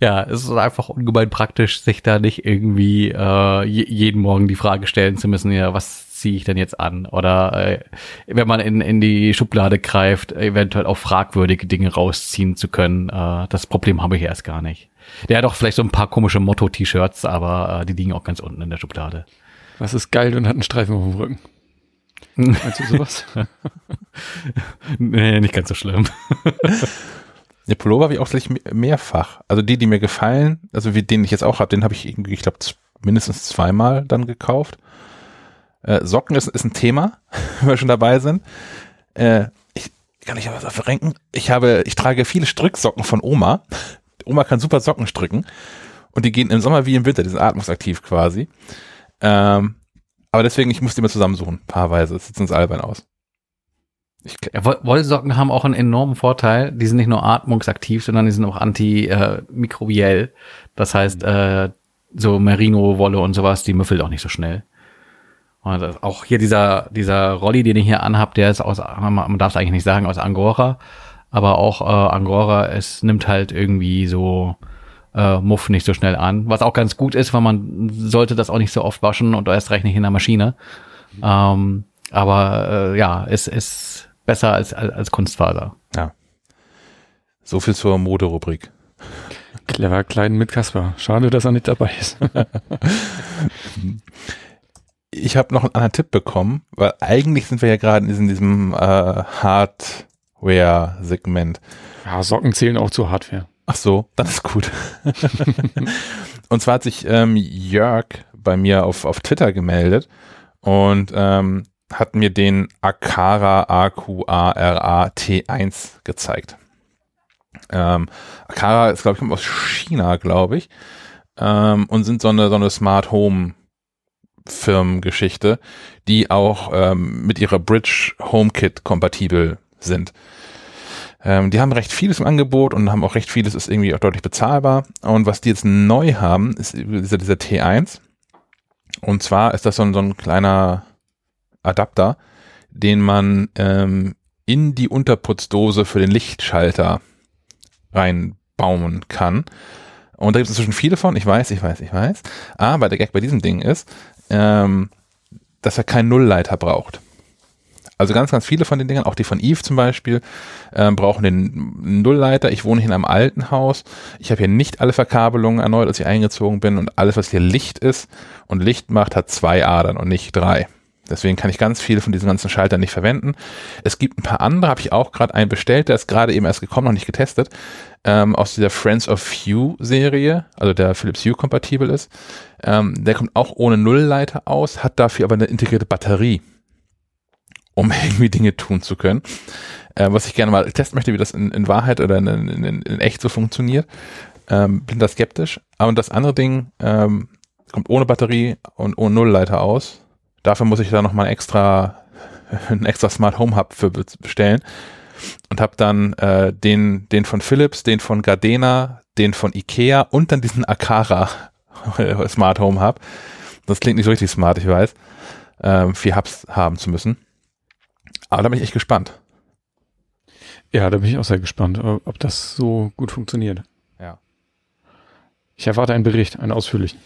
ja, es ist einfach ungemein praktisch, sich da nicht irgendwie äh, je, jeden Morgen die Frage stellen zu müssen, ja, was ziehe ich denn jetzt an? Oder äh, wenn man in, in die Schublade greift, eventuell auch fragwürdige Dinge rausziehen zu können. Äh, das Problem habe ich erst gar nicht. Der hat auch vielleicht so ein paar komische Motto-T-Shirts, aber äh, die liegen auch ganz unten in der Schublade. Was ist geil und hat einen Streifen auf dem Rücken? Meinst du sowas? [LAUGHS] nee, nicht ganz so schlimm. [LAUGHS] Der Pullover habe ich auch me- mehrfach. Also die, die mir gefallen, also wie den ich jetzt auch habe, den habe ich irgendwie, ich glaube, mindestens zweimal dann gekauft. Äh, Socken ist, ist ein Thema, [LAUGHS] wenn wir schon dabei sind. Äh, ich kann ich aber was verrenken. Ich habe, ich trage viele Stricksocken von Oma. Oma kann super Socken stricken. Und die gehen im Sommer wie im Winter, die sind atmungsaktiv quasi. Ähm, aber deswegen, ich muss die mal zusammensuchen, paarweise. Das sieht uns albern aus. Ich, Ja, Woll- Wollsocken haben auch einen enormen Vorteil. Die sind nicht nur atmungsaktiv, sondern die sind auch antimikrobiell. Das heißt, äh, so Merino-Wolle und sowas, die müffelt auch nicht so schnell. Und auch hier dieser, dieser Rolli, den ich hier anhab, der ist aus, man darf es eigentlich nicht sagen, aus Angora. Aber auch äh, Angora, es nimmt halt irgendwie so äh, Muff nicht so schnell an. Was auch ganz gut ist, weil man sollte das auch nicht so oft waschen und erst recht nicht in der Maschine. Ähm, aber äh, ja, es ist besser als, als, als Kunstfaser. so viel zur Moderubrik. Clever klein mit Kasper. Schade, dass er nicht dabei ist. [LAUGHS] ich habe noch einen anderen Tipp bekommen, weil eigentlich sind wir ja gerade in diesem, äh, Hard Hardware-Segment. Ja, Socken zählen auch zur Hardware. Ach so, dann ist gut. [LAUGHS] und zwar hat sich ähm, Jörg bei mir auf, auf Twitter gemeldet und ähm, hat mir den Akara AQARA T1 gezeigt. Ähm, Akara ist, glaube ich, kommt aus China, glaube ich, ähm, und sind so eine, so eine Smart Home Firmengeschichte, die auch ähm, mit ihrer Bridge HomeKit kompatibel sind. Ähm, die haben recht vieles im Angebot und haben auch recht vieles ist irgendwie auch deutlich bezahlbar. Und was die jetzt neu haben, ist dieser, dieser T1. Und zwar ist das so ein, so ein kleiner Adapter, den man ähm, in die Unterputzdose für den Lichtschalter reinbauen kann. Und da gibt es inzwischen viele von, ich weiß, ich weiß, ich weiß. Aber der Gag bei diesem Ding ist, ähm, dass er keinen Nullleiter braucht. Also ganz, ganz viele von den Dingern, auch die von Eve zum Beispiel, ähm, brauchen den Nullleiter. Ich wohne hier in einem alten Haus. Ich habe hier nicht alle Verkabelungen erneut, als ich eingezogen bin und alles, was hier Licht ist und Licht macht, hat zwei Adern und nicht drei. Deswegen kann ich ganz viele von diesen ganzen Schaltern nicht verwenden. Es gibt ein paar andere, habe ich auch gerade einen bestellt, der ist gerade eben erst gekommen, noch nicht getestet, ähm, aus dieser Friends of Hue Serie, also der Philips Hue kompatibel ist. Ähm, der kommt auch ohne Nullleiter aus, hat dafür aber eine integrierte Batterie, um [LAUGHS] irgendwie Dinge tun zu können. Äh, was ich gerne mal testen möchte, wie das in, in Wahrheit oder in, in, in, echt so funktioniert. Ähm, bin da skeptisch. Aber das andere Ding ähm, kommt ohne Batterie und ohne Nullleiter aus Dafür muss ich da nochmal extra, [LAUGHS] ein extra Smart Home Hub für bestellen und habe dann äh, den, den von Philips, den von Gardena, den von Ikea und dann diesen Akara [LAUGHS] Smart Home Hub. Das klingt nicht so richtig smart, ich weiß, ähm, vier Hubs haben zu müssen. Aber da bin ich echt gespannt. Ja, da bin ich auch sehr gespannt, ob das so gut funktioniert. Ja. Ich erwarte einen Bericht, einen ausführlichen.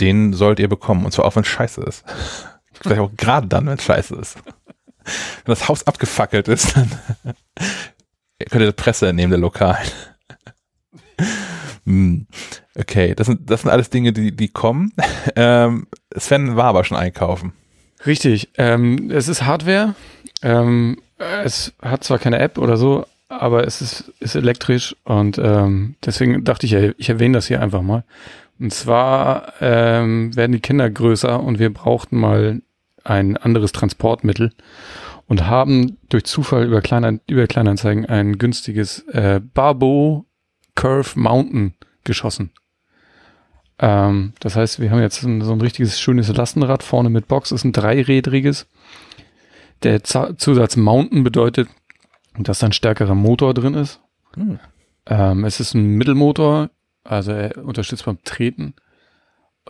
Den sollt ihr bekommen, und zwar auch wenn es scheiße ist. [LAUGHS] Vielleicht auch gerade dann, wenn es scheiße ist. Wenn das Haus abgefackelt ist, dann könnt [LAUGHS] ihr die Presse entnehmen, der Lokalen. [LAUGHS] Hm. Okay, das sind, das sind alles Dinge, die, die kommen. Ähm, Sven war aber schon einkaufen. Richtig. Ähm, es ist Hardware. Ähm, es hat zwar keine App oder so, aber es ist, ist elektrisch und ähm, deswegen dachte ich, ich erwähne das hier einfach mal. Und zwar ähm, werden die Kinder größer und wir brauchten mal ein anderes Transportmittel und haben durch Zufall über, Kleiner, über Kleinanzeigen ein günstiges äh, Barbo Curve Mountain geschossen. Ähm, das heißt, wir haben jetzt ein, so ein richtiges schönes Lastenrad vorne mit Box, ist ein dreirädriges. Der Z Zusatz Mountain bedeutet, dass da ein stärkerer Motor drin ist. Hm. Ähm, es ist ein Mittelmotor, also er unterstützt beim Treten.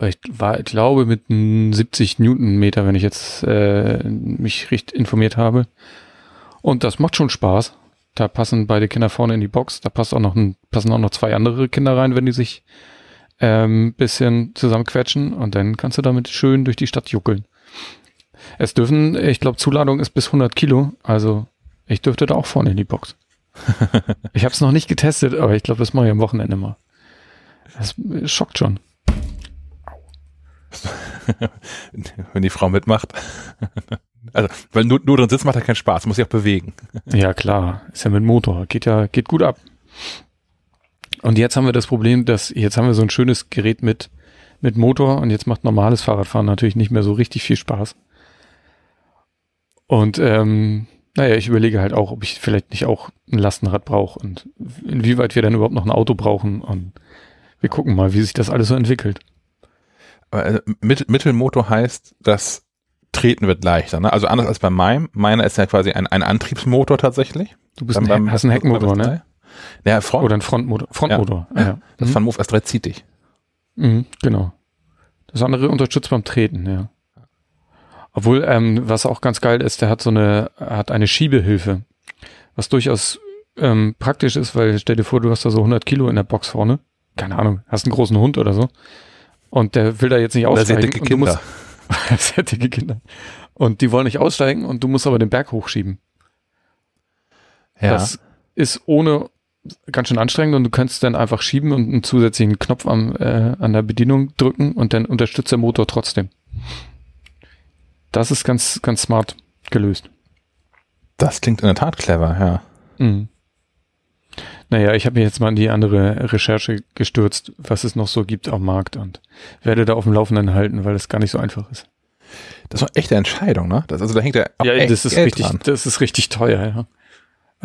Ich war, ich glaube, mit 70 Newtonmeter, wenn ich jetzt äh, mich richtig informiert habe. Und das macht schon Spaß. Da passen beide Kinder vorne in die Box. Da passt auch noch ein, passen auch noch zwei andere Kinder rein, wenn die sich ähm, bisschen zusammenquetschen. Und dann kannst du damit schön durch die Stadt juckeln. Es dürfen, ich glaube, Zuladung ist bis 100 Kilo. Also ich dürfte da auch vorne in die Box. [LAUGHS] ich habe es noch nicht getestet, aber ich glaube, das mache ich am Wochenende mal. Das schockt schon. [LAUGHS] Wenn die Frau mitmacht. [LAUGHS] Also, weil nur, nur drin sitzen macht ja keinen Spaß, muss sich auch bewegen. Ja, klar. Ist ja mit Motor. Geht ja, geht gut ab. Und jetzt haben wir das Problem, dass jetzt haben wir so ein schönes Gerät mit, mit Motor und jetzt macht normales Fahrradfahren natürlich nicht mehr so richtig viel Spaß. Und ähm, naja, ich überlege halt auch, ob ich vielleicht nicht auch ein Lastenrad brauche und inwieweit wir dann überhaupt noch ein Auto brauchen und wir gucken mal, wie sich das alles so entwickelt. Also, Mittelmotor heißt, das Treten wird leichter. Ne? Also anders als bei meinem. Meiner ist ja quasi ein, ein Antriebsmotor tatsächlich. Du bist ein, beim, hast einen Heckmotor, ne? Ja, Front. Oder ein Frontmotor. Frontmotor. Ja, ja. Das mhm. Van Move S3 zieht dich. Mhm, genau. Das andere unterstützt beim Treten, ja. Obwohl, ähm, was auch ganz geil ist, der hat so eine, hat eine Schiebehilfe. Was durchaus ähm, praktisch ist, weil stell dir vor, du hast da so 100 Kilo in der Box vorne keine Ahnung, hast einen großen Hund oder so. Und der will da jetzt nicht aussteigen. Sehr dicke Kinder. [LAUGHS] sehr dicke Kinder. Und die wollen nicht aussteigen und du musst aber den Berg hochschieben. Ja. Das ist ohne ganz schön anstrengend und du kannst dann einfach schieben und einen zusätzlichen Knopf am, äh, an der Bedienung drücken und dann unterstützt der Motor trotzdem. Das ist ganz, ganz smart gelöst. Das klingt in der Tat clever, ja. Mhm. Naja, ich habe mich jetzt mal in die andere Recherche gestürzt, was es noch so gibt am Markt und werde da auf dem Laufenden halten, weil es gar nicht so einfach ist. Das eine echte Entscheidung, ne? Das, also da hängt ja auch Ja, echt das ist Geld richtig, dran. das ist richtig teuer, ja.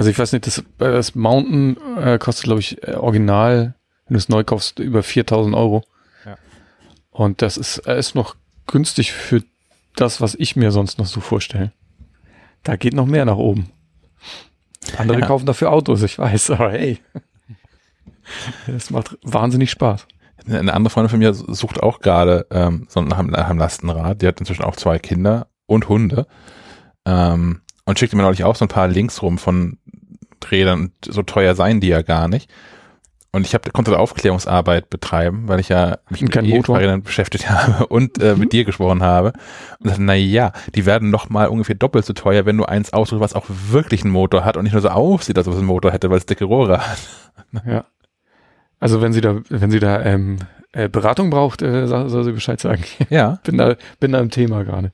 Also ich weiß nicht, das, das Mountain äh, kostet, glaube ich, äh, original, wenn du es neu kaufst, über 4000 Euro. Ja. Und das ist, äh, ist noch günstig für das, was ich mir sonst noch so vorstelle. Da geht noch mehr nach oben. Andere Ja. kaufen dafür Autos, ich weiß, aber hey. Das macht wahnsinnig Spaß. Eine andere Freundin von mir sucht auch gerade ähm, so nach einem, nach einem Lastenrad. Die hat inzwischen auch zwei Kinder und Hunde. Ähm, und schickte mir neulich auch so ein paar Links rum von Rädern. Und so teuer seien die ja gar nicht. Und ich hab, konnte da Aufklärungsarbeit betreiben, weil ich ja mich mit. E-Fahrrädern [LAUGHS] beschäftigt habe und äh, mit dir gesprochen habe. Und dachte, na ja, die werden noch mal ungefähr doppelt so teuer, wenn du eins aussuchst, was auch wirklich einen Motor hat und nicht nur so aussieht, als ob es einen Motor hätte, weil es dicke Rohre hat. [LAUGHS] Ja. Also wenn sie da, wenn sie da ähm, äh, Beratung braucht, äh, soll, soll sie Bescheid sagen. Ja. [LAUGHS] bin da, bin da im Thema gerade.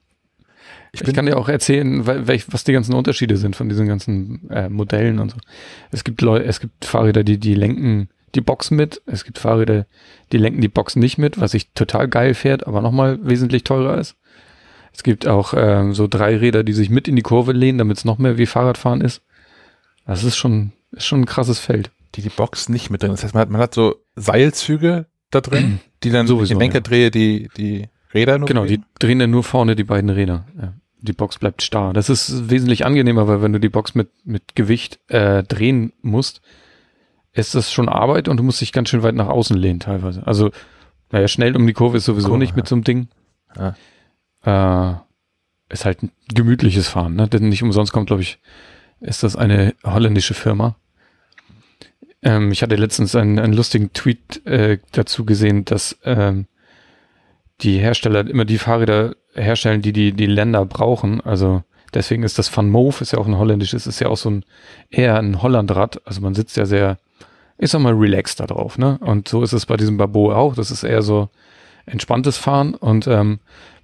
Ich, bin- kann dir auch erzählen, wel- welch, was die ganzen Unterschiede sind von diesen ganzen äh, Modellen und so. Es gibt Leute, es gibt Fahrräder, die, die lenken die Box mit. Es gibt Fahrräder, die lenken die Box nicht mit, was sich total geil fährt, aber nochmal wesentlich teurer ist. Es gibt auch ähm, so drei Räder, die sich mit in die Kurve lehnen, damit es noch mehr wie Fahrradfahren ist. Das ist schon, ist schon ein krasses Feld. die die Box nicht mit drin. Das heißt, man hat, man hat so Seilzüge da drin, die dann Sowieso, im Lenkerdrehe die, die Räder nur Genau, die bewegen. drehen dann nur vorne die beiden Räder. Ja. Die Box bleibt starr. Das ist wesentlich angenehmer, weil wenn du die Box mit, mit Gewicht äh, drehen musst, ist das schon Arbeit und du musst dich ganz schön weit nach außen lehnen teilweise. Also, naja, schnell um die Kurve ist sowieso Kurve, nicht mit so einem Ding. Ja. Äh, ist halt ein gemütliches Fahren, ne? Denn nicht umsonst kommt, glaube ich, ist das eine holländische Firma. Ähm, ich hatte letztens einen, einen lustigen Tweet äh, dazu gesehen, dass ähm, die Hersteller immer die Fahrräder herstellen, die die, die Länder brauchen. Also deswegen ist das Van Moof, ist ja auch ein holländisches, ist ja auch so ein eher ein Hollandrad. Also man sitzt ja sehr, ich sag mal, relaxed da drauf, ne? Und so ist es bei diesem Babot auch. Das ist eher so entspanntes Fahren. Und ähm,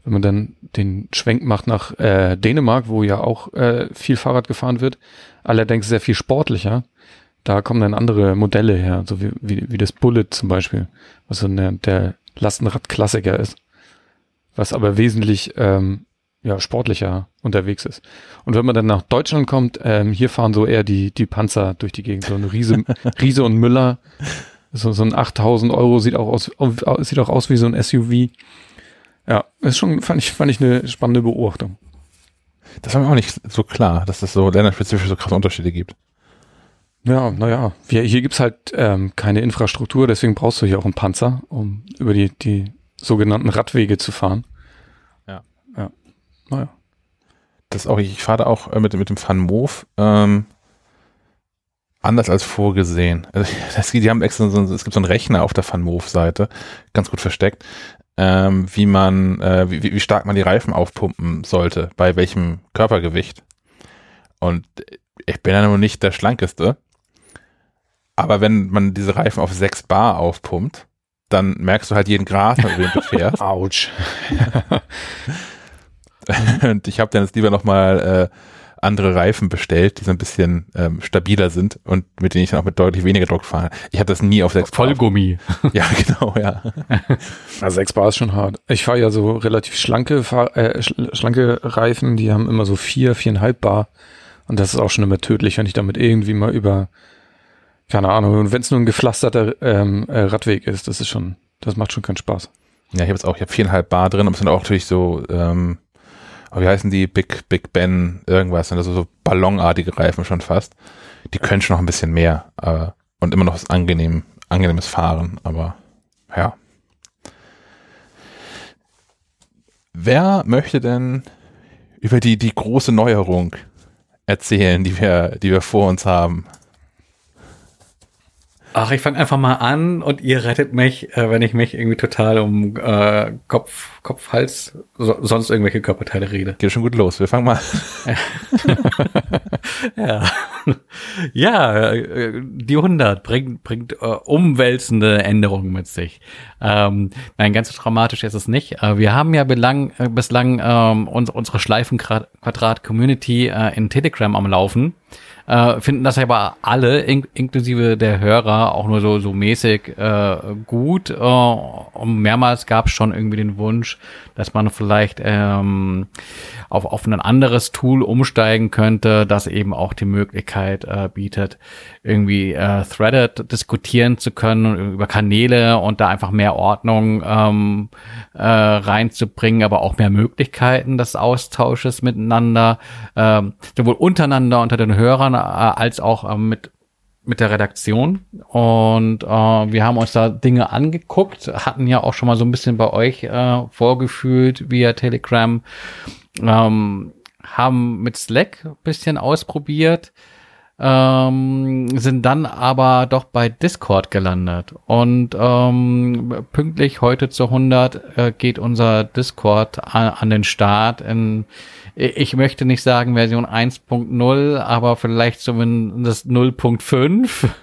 wenn man dann den Schwenk macht nach äh, Dänemark, wo ja auch äh, viel Fahrrad gefahren wird, allerdings sehr viel sportlicher, da kommen dann andere Modelle her, so wie, wie, wie das Bullet zum Beispiel, was so eine, der Lastenrad-Klassiker ist, was aber wesentlich ähm, ja, sportlicher unterwegs ist. Und wenn man dann nach Deutschland kommt, ähm, hier fahren so eher die, die Panzer durch die Gegend, so eine Riese, [LAUGHS] Riese und Müller, so, so ein 8000 Euro sieht auch aus, sieht auch aus wie so ein SUV. Ja, ist schon, fand ich, fand ich eine spannende Beobachtung. Das war mir auch nicht so klar, dass es so länderspezifisch so krasse Unterschiede gibt. Ja, naja, hier, hier gibt's halt ähm, keine Infrastruktur, deswegen brauchst du hier auch einen Panzer, um über die, die sogenannten Radwege zu fahren. Ja. Ja, naja. Das auch, ich fahre da auch äh, mit, mit dem Van Moof ähm, anders als vorgesehen. Also [LAUGHS] das, die haben extra so, es gibt so einen Rechner auf der Van Moof Seite, ganz gut versteckt, ähm, wie man, äh, wie, wie stark man die Reifen aufpumpen sollte, bei welchem Körpergewicht. Und ich bin ja nur nicht der schlankeste. Aber wenn man diese Reifen auf 6 Bar aufpumpt, dann merkst du halt jeden Grad, über den du [LAUGHS] fährst. Autsch. [LAUGHS] Und ich habe dann jetzt lieber nochmal äh, andere Reifen bestellt, die so ein bisschen ähm, stabiler sind und mit denen ich dann auch mit deutlich weniger Druck fahre. Ich habe das nie auf 6 Bar. Vollgummi. [LAUGHS] Ja, genau, ja. Na, 6 Bar ist schon hart. Ich fahre ja so relativ schlanke, Fahr äh, schl- schlanke Reifen, die haben immer so 4, vier, 4,5 Bar. Und das ist auch schon immer tödlich, wenn ich damit irgendwie mal über, keine Ahnung, und wenn es nur ein gepflasterter ähm, äh, Radweg ist, das ist schon, das macht schon keinen Spaß. Ja, ich habe jetzt auch, ich habe viereinhalb Bar drin, aber es sind auch natürlich so, ähm, wie heißen die? Big, Big Ben, irgendwas, sind also so ballonartige Reifen schon fast. Die können schon noch ein bisschen mehr, äh, und immer noch was angenehm, angenehmes Fahren, aber ja. Wer möchte denn über die, die große Neuerung erzählen, die wir, die wir vor uns haben? Ach, ich fange einfach mal an und ihr rettet mich, äh, wenn ich mich irgendwie total um äh, Kopf, Kopf, Hals, so, sonst irgendwelche Körperteile rede. Geht schon gut los. Wir fangen mal. [LAUGHS] Ja, ja äh, die 100 bringt, bringt äh, umwälzende Änderungen mit sich. Ähm, nein, ganz so dramatisch ist es nicht. Äh, wir haben ja belang, äh, bislang ähm, uns, unsere Schleifenquadrat-Community äh, in Telegram am Laufen. Äh, finden das aber alle, in, inklusive der Hörer, auch nur so, so mäßig äh, gut. Äh, und mehrmals gab es schon irgendwie den Wunsch, dass man vielleicht ähm, auf, auf ein anderes Tool umsteigen könnte, das eben auch die Möglichkeit äh, bietet, irgendwie äh, threaded diskutieren zu können über Kanäle und da einfach mehr Ordnung ähm, äh, reinzubringen, aber auch mehr Möglichkeiten des Austausches miteinander, äh, sowohl untereinander unter den Hörern äh, als auch äh, mit mit der Redaktion. Und äh, wir haben uns da Dinge angeguckt, hatten ja auch schon mal so ein bisschen bei euch äh, vorgefühlt via Telegram, ähm, haben mit Slack ein bisschen ausprobiert, ähm, sind dann aber doch bei Discord gelandet. Und ähm, pünktlich heute zu 100 äh, geht unser Discord an, an den Start in ich möchte nicht sagen Version 1.0, aber vielleicht zumindest 0.5. [LAUGHS]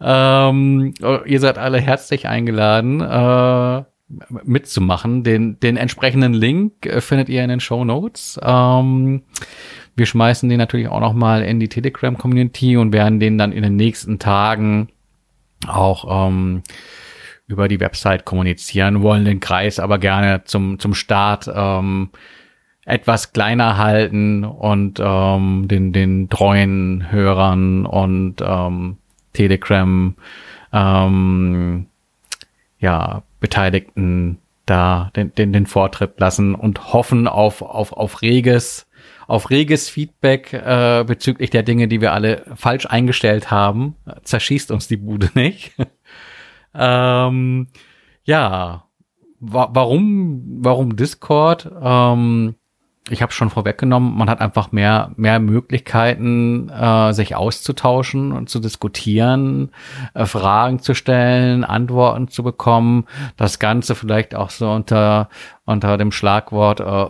Ähm, ihr seid alle herzlich eingeladen, äh, mitzumachen. Den, den entsprechenden Link äh, findet ihr in den Show Notes. Ähm, wir schmeißen den natürlich auch noch mal in die Telegram-Community und werden den dann in den nächsten Tagen auch ähm, über die Website kommunizieren, wollen den Kreis aber gerne zum, zum Start ähm, etwas kleiner halten und ähm, den, den treuen Hörern und ähm, Telegram ähm, ja, Beteiligten da den, den, den Vortritt lassen und hoffen auf, auf, auf reges, auf reges Feedback äh, bezüglich der Dinge, die wir alle falsch eingestellt haben. Zerschießt uns die Bude nicht. [LAUGHS] ähm, ja, wa warum, warum Discord? Ähm, ich habe schon vorweggenommen, man hat einfach mehr mehr Möglichkeiten, äh, sich auszutauschen und zu diskutieren, äh, Fragen zu stellen, Antworten zu bekommen. Das Ganze vielleicht auch so unter unter dem Schlagwort äh,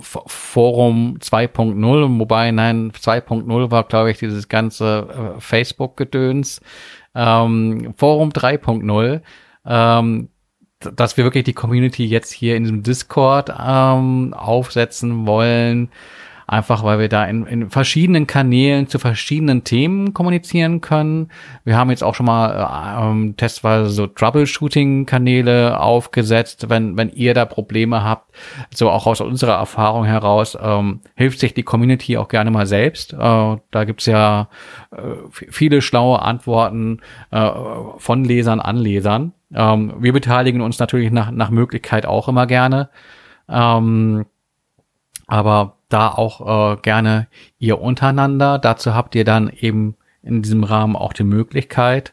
Forum 2.0, wobei nein 2.0 war glaube ich dieses ganze äh, Facebook-Gedöns. Ähm, Forum 3.0 ähm, dass wir wirklich die Community jetzt hier in diesem Discord ähm, aufsetzen wollen. Einfach weil wir da in, in verschiedenen Kanälen zu verschiedenen Themen kommunizieren können. Wir haben jetzt auch schon mal ähm, testweise so Troubleshooting-Kanäle aufgesetzt, wenn, wenn ihr da Probleme habt. So auch aus unserer Erfahrung heraus ähm, hilft sich die Community auch gerne mal selbst. Äh, da gibt's ja äh, viele schlaue Antworten äh, von Lesern an Lesern. Ähm, wir beteiligen uns natürlich nach, nach Möglichkeit auch immer gerne. Ähm, aber da auch äh, gerne ihr untereinander. Dazu habt ihr dann eben in diesem Rahmen auch die Möglichkeit.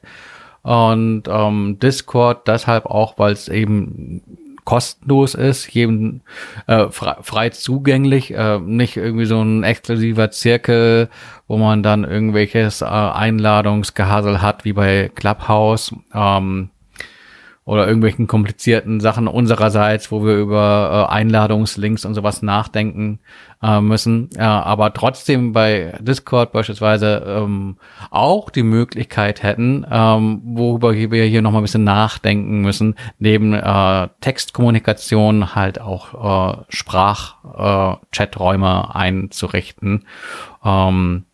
Und ähm, Discord deshalb auch, weil es eben kostenlos ist, jedem äh, frei, frei zugänglich, äh, nicht irgendwie so ein exklusiver Zirkel, wo man dann irgendwelches äh, Einladungsgehasel hat, wie bei Clubhouse. Ähm, oder irgendwelchen komplizierten Sachen unsererseits, wo wir über äh, Einladungslinks und sowas nachdenken äh, müssen. Ja, aber trotzdem bei Discord beispielsweise ähm, auch die Möglichkeit hätten, ähm, worüber wir hier nochmal ein bisschen nachdenken müssen, neben äh, Textkommunikation halt auch äh, Sprach-Chaträume äh, einzurichten. Ähm,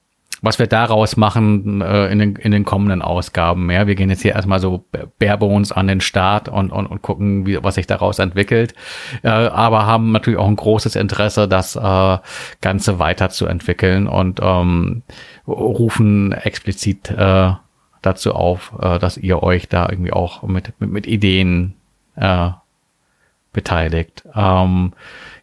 was wir daraus machen äh, in, den, in den kommenden Ausgaben. Ja, wir gehen jetzt hier erstmal so barebones an den Start und, und, und gucken, wie, was sich daraus entwickelt. Äh, aber haben natürlich auch ein großes Interesse, das äh, Ganze weiterzuentwickeln und ähm, rufen explizit äh, dazu auf, äh, dass ihr euch da irgendwie auch mit, mit, mit Ideen äh, beteiligt. Ähm,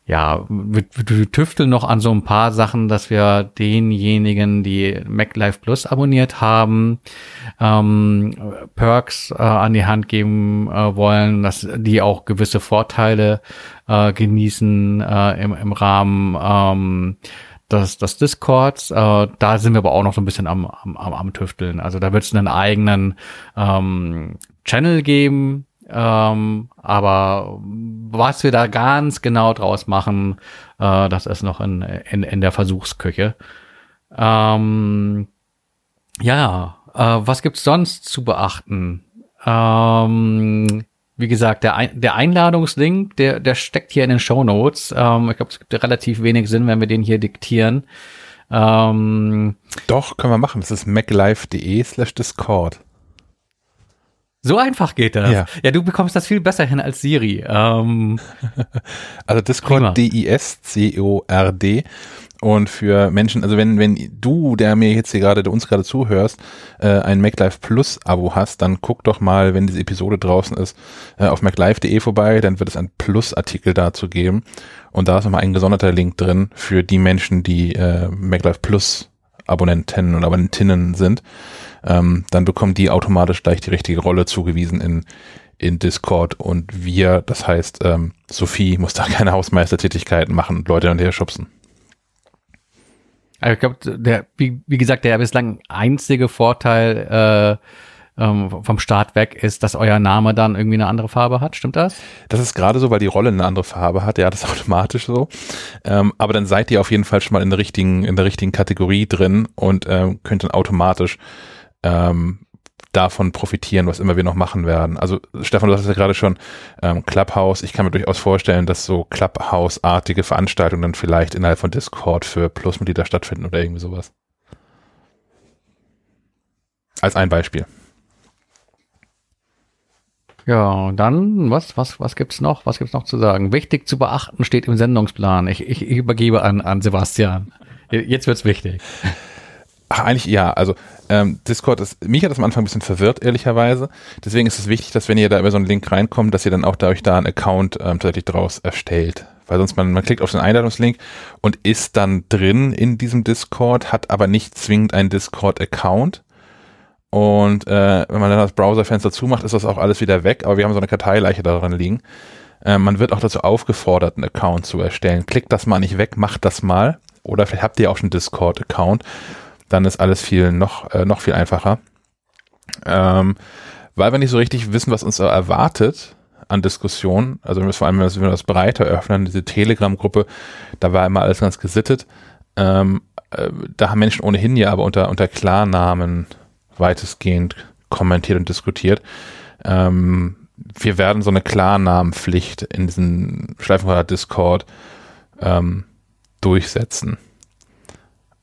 ja, wir, wir tüfteln noch an so ein paar Sachen, dass wir denjenigen, die MacLife Plus abonniert haben, ähm, Perks äh, an die Hand geben äh, wollen, dass die auch gewisse Vorteile äh, genießen äh, im, im Rahmen ähm, des, des Discords. Äh, da sind wir aber auch noch so ein bisschen am, am, am Tüfteln. Also da wird es einen eigenen ähm, Channel geben, ähm, aber was wir da ganz genau draus machen, äh, das ist noch in, in, in der Versuchsküche. Ähm, ja, äh, was gibt's sonst zu beachten? Ähm, wie gesagt, der, Ein der Einladungslink, der, der steckt hier in den Show Notes. Ähm, ich glaube, es gibt relativ wenig Sinn, wenn wir den hier diktieren. Ähm, Doch, können wir machen. Das ist maclife.de slash Discord. So einfach geht das. Ja. ja, du bekommst das viel besser hin als Siri. Ähm, [LAUGHS] Also Discord. D-I-S-C-O-R-D. Und für Menschen, also wenn, wenn du, der mir jetzt hier gerade, der uns gerade zuhörst, äh, ein MacLife Plus Abo hast, dann guck doch mal, wenn diese Episode draußen ist, äh, auf maclife.de vorbei, dann wird es einen Plus-Artikel dazu geben. Und da ist nochmal ein gesonderter Link drin für die Menschen, die äh, MacLife Plus Abonnenten und Abonnentinnen sind. Ähm, dann bekommen die automatisch gleich die richtige Rolle zugewiesen in, in Discord und wir, das heißt, ähm, Sophie muss da [LAUGHS] keine Hausmeistertätigkeiten machen und Leute hinterher schubsen. Also ich glaube, der, wie, wie gesagt, der bislang einzige Vorteil äh, ähm, vom Start weg ist, dass euer Name dann irgendwie eine andere Farbe hat. Stimmt das? Das ist gerade so, weil die Rolle eine andere Farbe hat. Ja, das ist [LAUGHS] automatisch so. Ähm, aber dann seid ihr auf jeden Fall schon mal in der richtigen, in der richtigen Kategorie drin und ähm, könnt dann automatisch ähm, davon profitieren, was immer wir noch machen werden. Also Stefan, du hast ja gerade schon ähm, Clubhouse. Ich kann mir durchaus vorstellen, dass so Clubhouse-artige Veranstaltungen dann vielleicht innerhalb von Discord für Plusmitglieder stattfinden oder irgendwie sowas. Als ein Beispiel. Ja, dann, was, was, was gibt's noch? Was gibt's noch zu sagen? Wichtig zu beachten steht im Sendungsplan. Ich, ich, ich übergebe an, an Sebastian. Jetzt wird's wichtig. Ach, eigentlich ja. Also ähm, Discord ist, mich hat das am Anfang ein bisschen verwirrt, ehrlicherweise. Deswegen ist es wichtig, dass wenn ihr da über so einen Link reinkommt, dass ihr dann auch dadurch da einen Account ähm, tatsächlich draus erstellt. Weil sonst man, man klickt auf den Einladungslink und ist dann drin in diesem Discord, hat aber nicht zwingend einen Discord-Account. Und äh, wenn man dann das Browserfenster zumacht, ist das auch alles wieder weg. Aber wir haben so eine Karteileiche daran liegen. Äh, man wird auch dazu aufgefordert, einen Account zu erstellen. Klickt das mal nicht weg, macht das mal. Oder vielleicht habt ihr auch schon einen Discord-Account. Dann ist alles viel noch, äh, noch viel einfacher. Ähm, weil wir nicht so richtig wissen, was uns erwartet an Diskussionen. Also vor allem, wenn wir das breiter öffnen, diese Telegram-Gruppe, da war immer alles ganz gesittet. Ähm, äh, da haben Menschen ohnehin ja aber unter, unter Klarnamen weitestgehend kommentiert und diskutiert. Ähm, wir werden so eine Klarnamenpflicht in diesem Schleifenquadrat Discord ähm, durchsetzen.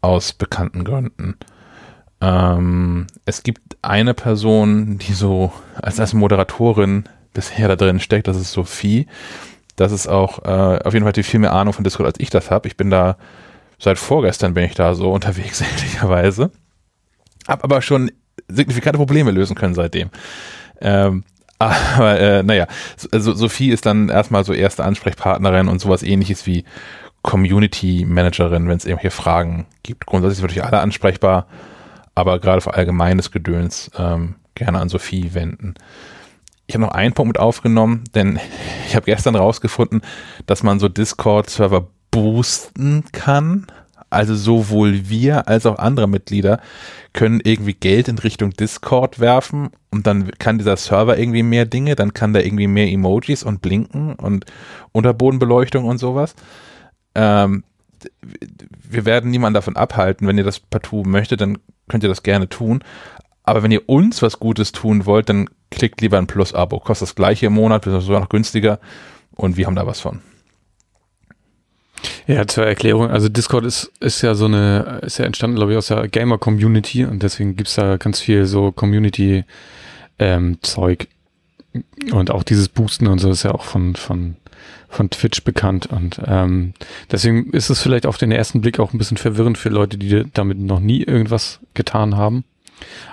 Aus bekannten Gründen. Ähm, es gibt eine Person, die so als, als Moderatorin bisher da drin steckt, das ist Sophie. Das ist auch äh, auf jeden Fall die viel mehr Ahnung von Discord, als ich das habe. Ich bin da, seit vorgestern bin ich da so [LAUGHS] unterwegs, ehrlicherweise. Hab aber schon signifikante Probleme lösen können seitdem. Ähm, aber äh, naja, also Sophie ist dann erstmal so erste Ansprechpartnerin und sowas ähnliches wie Community Managerin, wenn es irgendwelche Fragen gibt. Grundsätzlich sind natürlich alle ansprechbar, aber gerade für allgemeines Gedöns ähm, gerne an Sophie wenden. Ich habe noch einen Punkt mit aufgenommen, denn [LAUGHS] ich habe gestern rausgefunden, dass man so Discord-Server boosten kann. Also sowohl wir als auch andere Mitglieder können irgendwie Geld in Richtung Discord werfen und dann kann dieser Server irgendwie mehr Dinge, dann kann da irgendwie mehr Emojis und Blinken und Unterbodenbeleuchtung und sowas. Ähm, wir werden niemanden davon abhalten. Wenn ihr das partout möchtet, dann könnt ihr das gerne tun. Aber wenn ihr uns was Gutes tun wollt, dann klickt lieber ein Plus-Abo. Kostet das gleiche im Monat, ist sogar noch günstiger und wir haben da was von. Ja, zur Erklärung, also Discord ist, ist ja so eine, ist ja entstanden, glaube ich, aus der Gamer-Community und deswegen gibt's da ganz viel so Community-Zeug. und auch dieses Boosten und so ist ja auch von, von, von Twitch bekannt. Und ähm, deswegen ist es vielleicht auf den ersten Blick auch ein bisschen verwirrend für Leute, die damit noch nie irgendwas getan haben.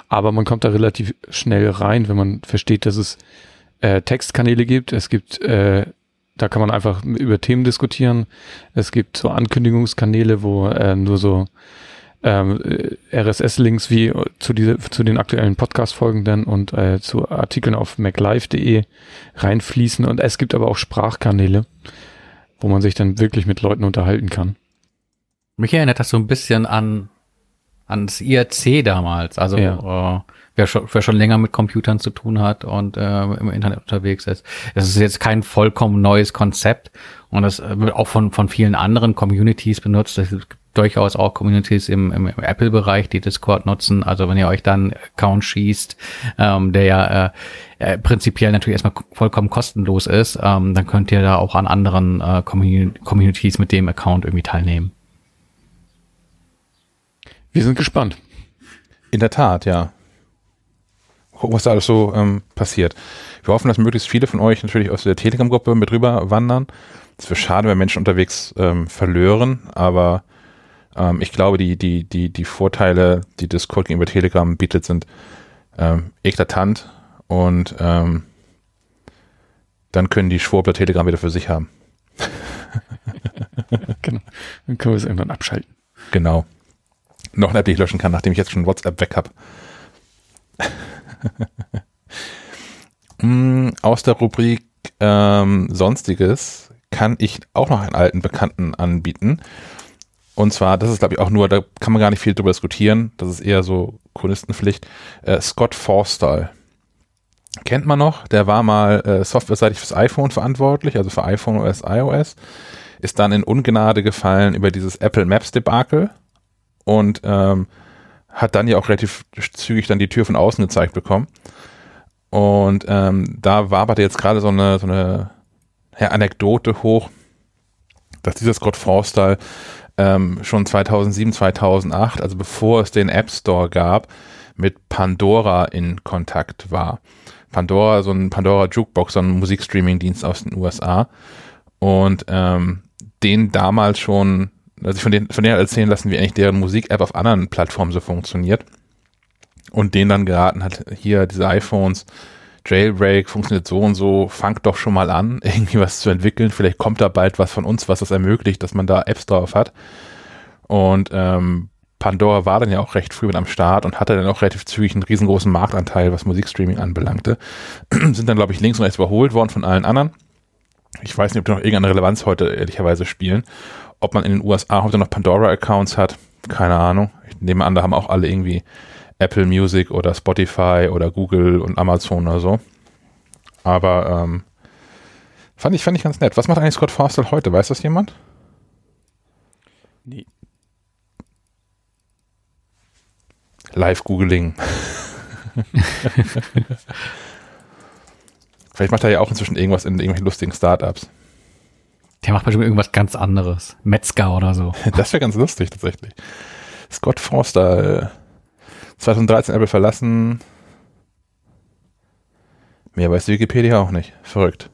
Aber man kommt da relativ schnell rein, wenn man versteht, dass es äh, Textkanäle gibt. Es gibt äh, da kann man einfach über Themen diskutieren. Es gibt so Ankündigungskanäle, wo äh, nur so ähm, RSS-Links wie zu, diese, zu den aktuellen Podcast-Folgen dann und äh, zu Artikeln auf maclife.de reinfließen. Und es gibt aber auch Sprachkanäle, wo man sich dann wirklich mit Leuten unterhalten kann. Mich erinnert das so ein bisschen an ans IRC damals. Also Ja. äh, wer, schon, wer schon länger mit Computern zu tun hat und äh, im Internet unterwegs ist. Es ist jetzt kein vollkommen neues Konzept und das äh, wird auch von, von vielen anderen Communities benutzt. Es gibt durchaus auch Communities im, im, im Apple-Bereich, die Discord nutzen. Also wenn ihr euch dann einen Account schießt, ähm, der ja äh, äh, prinzipiell natürlich erstmal vollkommen kostenlos ist, ähm, dann könnt ihr da auch an anderen äh, Commun Communities mit dem Account irgendwie teilnehmen. Wir sind gespannt. In der Tat, ja. Gucken, was da alles so ähm, passiert. Wir hoffen, dass möglichst viele von euch natürlich aus der Telegram-Gruppe mit rüber wandern. Es wäre schade, wenn Menschen unterwegs ähm, verlören, aber ähm, ich glaube, die, die, die, die Vorteile, die Discord gegenüber Telegram bietet, sind ähm, eklatant und ähm, dann können die Schwurbler Telegram wieder für sich haben. [LAUGHS] genau. Dann können wir es irgendwann abschalten. Genau. Noch eine App, die ich löschen kann, nachdem ich jetzt schon WhatsApp weg habe. Mm, [LAUGHS] Aus der Rubrik ähm, Sonstiges kann ich auch noch einen alten Bekannten anbieten. Und zwar, das ist glaube ich auch nur, da kann man gar nicht viel drüber diskutieren, das ist eher so Chronistenpflicht. Äh, Scott Forstall. Kennt man noch, der war mal äh, softwareseitig fürs iPhone verantwortlich, also für iPhone OS, iOS. Ist dann in Ungnade gefallen über dieses Apple Maps Debakel und ähm, hat dann ja auch relativ zügig dann die Tür von außen gezeigt bekommen. Und ähm, da waberte jetzt gerade so eine, so eine ja, Anekdote hoch, dass dieser Scott Forstall ähm, schon 2007, 2008, also bevor es den App Store gab, mit Pandora in Kontakt war. Pandora, so ein Pandora Jukebox, so ein Musikstreaming-Dienst aus den USA. Und ähm, den damals schon, also von denen, von denen erzählen lassen, wie eigentlich deren Musik-App auf anderen Plattformen so funktioniert. Und denen dann geraten hat, hier diese iPhones, Jailbreak funktioniert so und so, fangt doch schon mal an, [LAUGHS] irgendwie was zu entwickeln. Vielleicht kommt da bald was von uns, was das ermöglicht, dass man da Apps drauf hat. Und ähm, Pandora war dann ja auch recht früh mit am Start und hatte dann auch relativ zügig einen riesengroßen Marktanteil, was Musikstreaming anbelangte. [CLEARS THROAT] Sind dann, glaube ich, links und rechts überholt worden von allen anderen. Ich weiß nicht, ob die noch irgendeine Relevanz heute ehrlicherweise spielen. Ob man in den USA heute noch Pandora-Accounts hat, keine Ahnung. Ich nehme an, da haben auch alle irgendwie Apple Music oder Spotify oder Google und Amazon oder so. Aber ähm, fand, ich, fand ich ganz nett. Was macht eigentlich Scott Forstall heute? Weiß das jemand? Nee. Live-Googling. [LAUGHS] Vielleicht macht er ja auch inzwischen irgendwas in irgendwelchen lustigen Startups. Der macht bestimmt irgendwas ganz anderes. Metzger oder so. [LAUGHS] Das wäre ganz lustig tatsächlich. Scott Forster, 2013 Apple verlassen. Mehr weiß die Wikipedia auch nicht. Verrückt.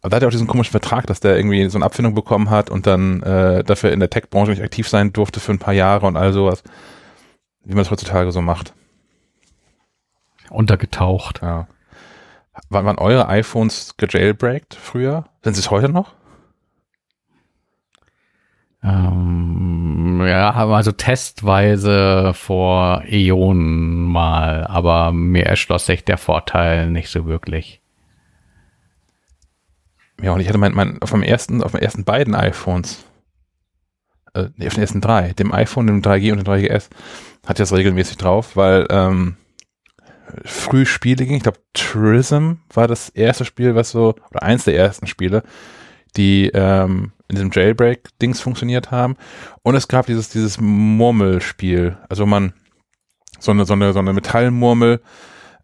Aber da hat er auch diesen komischen Vertrag, dass der irgendwie so eine Abfindung bekommen hat und dann äh, dafür in der Tech-Branche nicht aktiv sein durfte für ein paar Jahre und all sowas. Wie man es heutzutage so macht. Untergetaucht. Ja. Waren, waren eure iPhones gejailbreakt früher? Sind sie es heute noch? Ähm, ja, also testweise vor Äonen mal, aber mir erschloss sich der Vorteil nicht so wirklich. Ja, und ich hatte mein, mein auf dem ersten, auf den ersten beiden iPhones, äh, nee, auf den ersten drei, dem iPhone, dem 3G und dem 3GS, hatte ich das regelmäßig drauf, weil ähm, früh Spiele ging. Ich glaube, Trism war das erste Spiel, was so, oder eins der ersten Spiele, die ähm, in diesem Jailbreak-Dings funktioniert haben. Und es gab dieses, dieses Murmelspiel. Also man so eine, so eine, so eine Metallmurmel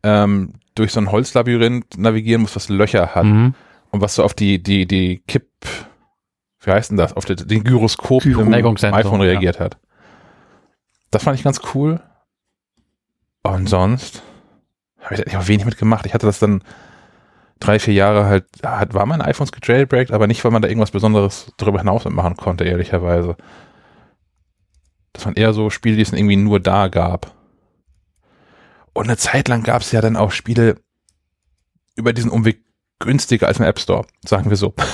ähm, durch so ein Holzlabyrinth navigieren muss, was Löcher hat. Mhm. Und was so auf die, die, die Kipp, wie heißt denn das? Auf den, den Gyroskop Gyro- im iPhone reagiert hat. Das fand ich ganz cool. Und sonst habe ich da auch wenig mitgemacht. Ich hatte das dann drei, vier Jahre halt, hat, war mein iPhones gejailbreakt, aber nicht, weil man da irgendwas Besonderes darüber hinaus mitmachen konnte, ehrlicherweise. Das waren eher so Spiele, die es dann irgendwie nur da gab. Und eine Zeit lang gab es ja dann auch Spiele über diesen Umweg günstiger als im App Store, sagen wir so. [LAUGHS]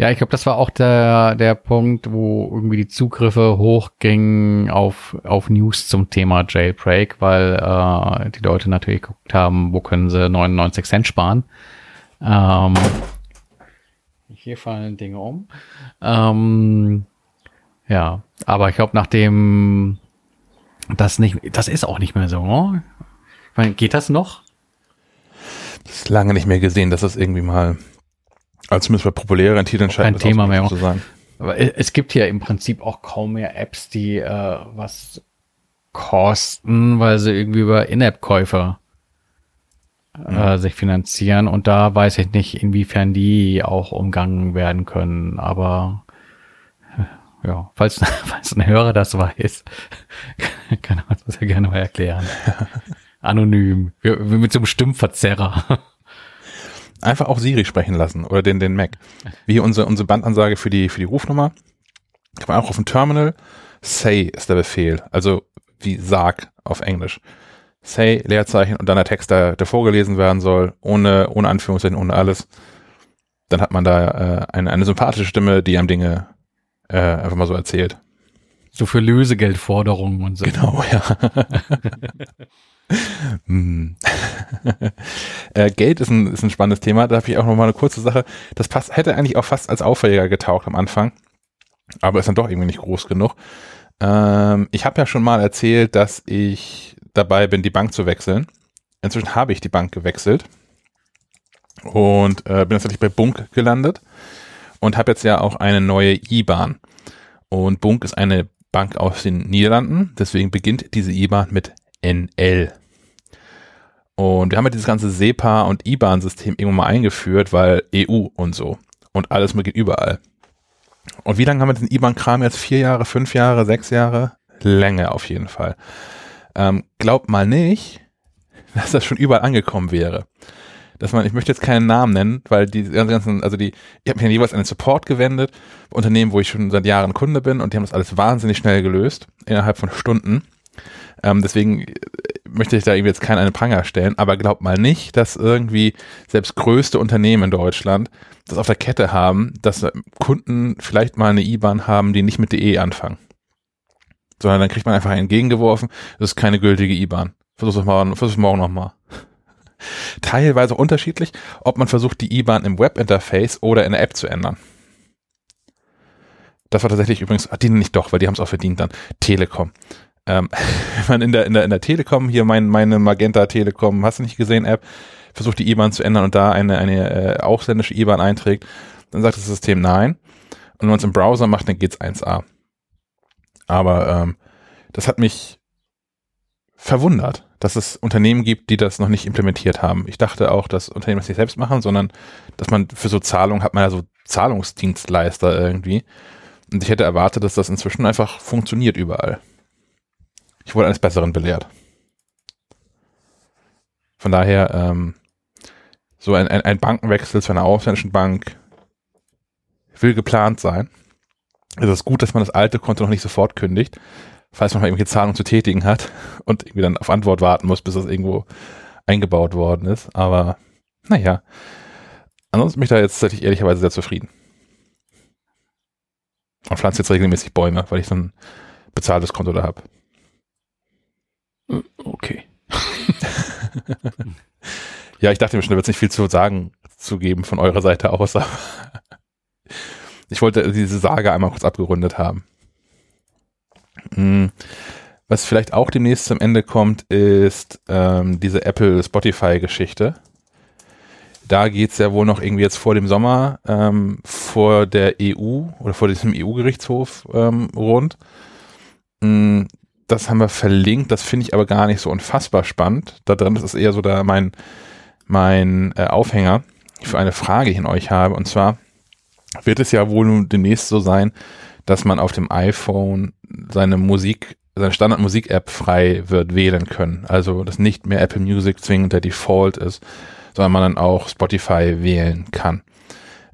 Ja, ich glaube, das war auch der, der Punkt, wo irgendwie die Zugriffe hochgingen auf, auf News zum Thema Jailbreak, weil äh, die Leute natürlich geguckt haben, wo können sie 99 Cent sparen. Ähm, hier fallen Dinge um. Ähm, ja, aber ich glaube, nachdem das nicht, das ist auch nicht mehr so. ne? Ich meine, geht das noch? Das ist lange nicht mehr gesehen, dass das irgendwie mal, also zumindest bei populären Titeln scheint kein das Thema mehr. zu sein. Aber es gibt ja im Prinzip auch kaum mehr Apps, die äh, was kosten, weil sie irgendwie über In-App-Käufer äh, sich finanzieren. Und da weiß ich nicht, inwiefern die auch umgangen werden können. Aber ja, falls, [LAUGHS] falls ein Hörer das weiß, [LAUGHS] kann er uns das ja gerne mal erklären. [LAUGHS] Anonym, wir mit so einem Stimmverzerrer. Einfach auch Siri sprechen lassen oder den, den Mac. Wie unsere, unsere Bandansage für die, für die Rufnummer. Kann man auch auf dem Terminal. Say ist der Befehl. Also wie sag auf Englisch. Say, Leerzeichen und dann der Text, der, der vorgelesen werden soll, ohne, ohne Anführungszeichen, ohne alles. Dann hat man da äh, eine, eine sympathische Stimme, die einem Dinge äh, einfach mal so erzählt. So für Lösegeldforderungen und so. Genau, ja. [LAUGHS] Hm. [LAUGHS] äh, Geld ist ein, ist ein spannendes Thema. Da habe ich auch noch mal eine kurze Sache. Das passt, hätte eigentlich auch fast als Aufreger getaucht am Anfang, aber ist dann doch irgendwie nicht groß genug. Ähm, ich habe ja schon mal erzählt, dass ich dabei bin, die Bank zu wechseln. Inzwischen habe ich die Bank gewechselt und äh, bin tatsächlich bei Bunk gelandet und habe jetzt ja auch eine neue IBAN. Und Bunk ist eine Bank aus den Niederlanden, deswegen beginnt diese IBAN mit NL. Und wir haben ja dieses ganze SEPA und IBAN-System irgendwann mal eingeführt, weil EU und so. Und alles geht überall. Und wie lange haben wir den IBAN-Kram jetzt? Vier Jahre, fünf Jahre, sechs Jahre? Länge auf jeden Fall. Ähm, glaubt mal nicht, [LAUGHS] dass das schon überall angekommen wäre. Dass man, ich möchte jetzt keinen Namen nennen, weil die ganzen, also die, ich habe mich jeweils an den Support gewendet, Unternehmen, wo ich schon seit Jahren Kunde bin und die haben das alles wahnsinnig schnell gelöst, innerhalb von Stunden. Ähm, deswegen möchte ich da irgendwie jetzt keinen einen Pranger stellen, aber glaubt mal nicht, dass irgendwie selbst größte Unternehmen in Deutschland das auf der Kette haben, dass Kunden vielleicht mal eine IBAN haben, die nicht mit DE anfangen. Sondern dann kriegt man einfach entgegengeworfen, das ist keine gültige IBAN. Versuch's es morgen, versuch's morgen nochmal. [LAUGHS] Teilweise unterschiedlich, ob man versucht, die IBAN im Webinterface oder in der App zu ändern. Das war tatsächlich übrigens, ah, die nicht doch, weil die haben es auch verdient dann. Telekom. Ähm, [LAUGHS] wenn man in der, in der, in der Telekom, hier mein, meine Magenta Telekom, hast du nicht gesehen, App, versucht die IBAN zu ändern und da eine, eine äh, ausländische IBAN einträgt, dann sagt das System nein. Und wenn man es im Browser macht, dann geht's 1A. Aber ähm, das hat mich verwundert, dass es Unternehmen gibt, die das noch nicht implementiert haben. Ich dachte auch, dass Unternehmen das nicht selbst machen, sondern dass man für so Zahlungen hat man ja so Zahlungsdienstleister irgendwie. Und ich hätte erwartet, dass das inzwischen einfach funktioniert überall. Ich wurde eines Besseren belehrt. Von daher, ähm, so ein, ein, ein Bankenwechsel zu einer ausländischen Bank will geplant sein. Es ist gut, dass man das alte Konto noch nicht sofort kündigt, falls man mal irgendwelche Zahlungen zu tätigen hat [LAUGHS] und irgendwie dann auf Antwort warten muss, bis das irgendwo eingebaut worden ist. Aber naja, ansonsten bin ich da jetzt tatsächlich ehrlicherweise sehr zufrieden. Und pflanze jetzt regelmäßig Bäume, weil ich so ein bezahltes Konto da habe. Okay. [LAUGHS] ja, ich dachte mir schon, da wird es nicht viel zu sagen zu geben von eurer Seite aus, aber [LAUGHS] ich wollte diese Sage einmal kurz abgerundet haben. Hm. Was vielleicht auch demnächst zum Ende kommt, ist ähm, diese Apple-Spotify-Geschichte. Da geht's ja wohl noch irgendwie jetzt vor dem Sommer ähm, vor der EU oder vor diesem EU-Gerichtshof ähm, rund. Das haben wir verlinkt, das finde ich aber gar nicht so unfassbar spannend. Da drin, ist eher so da mein, mein äh, Aufhänger für eine Frage, die ich an euch habe. Und zwar wird es ja wohl demnächst so sein, dass man auf dem iPhone seine Musik, seine Standard-Musik-App frei wird wählen können. Also, dass nicht mehr Apple Music zwingend der Default ist, sondern man dann auch Spotify wählen kann.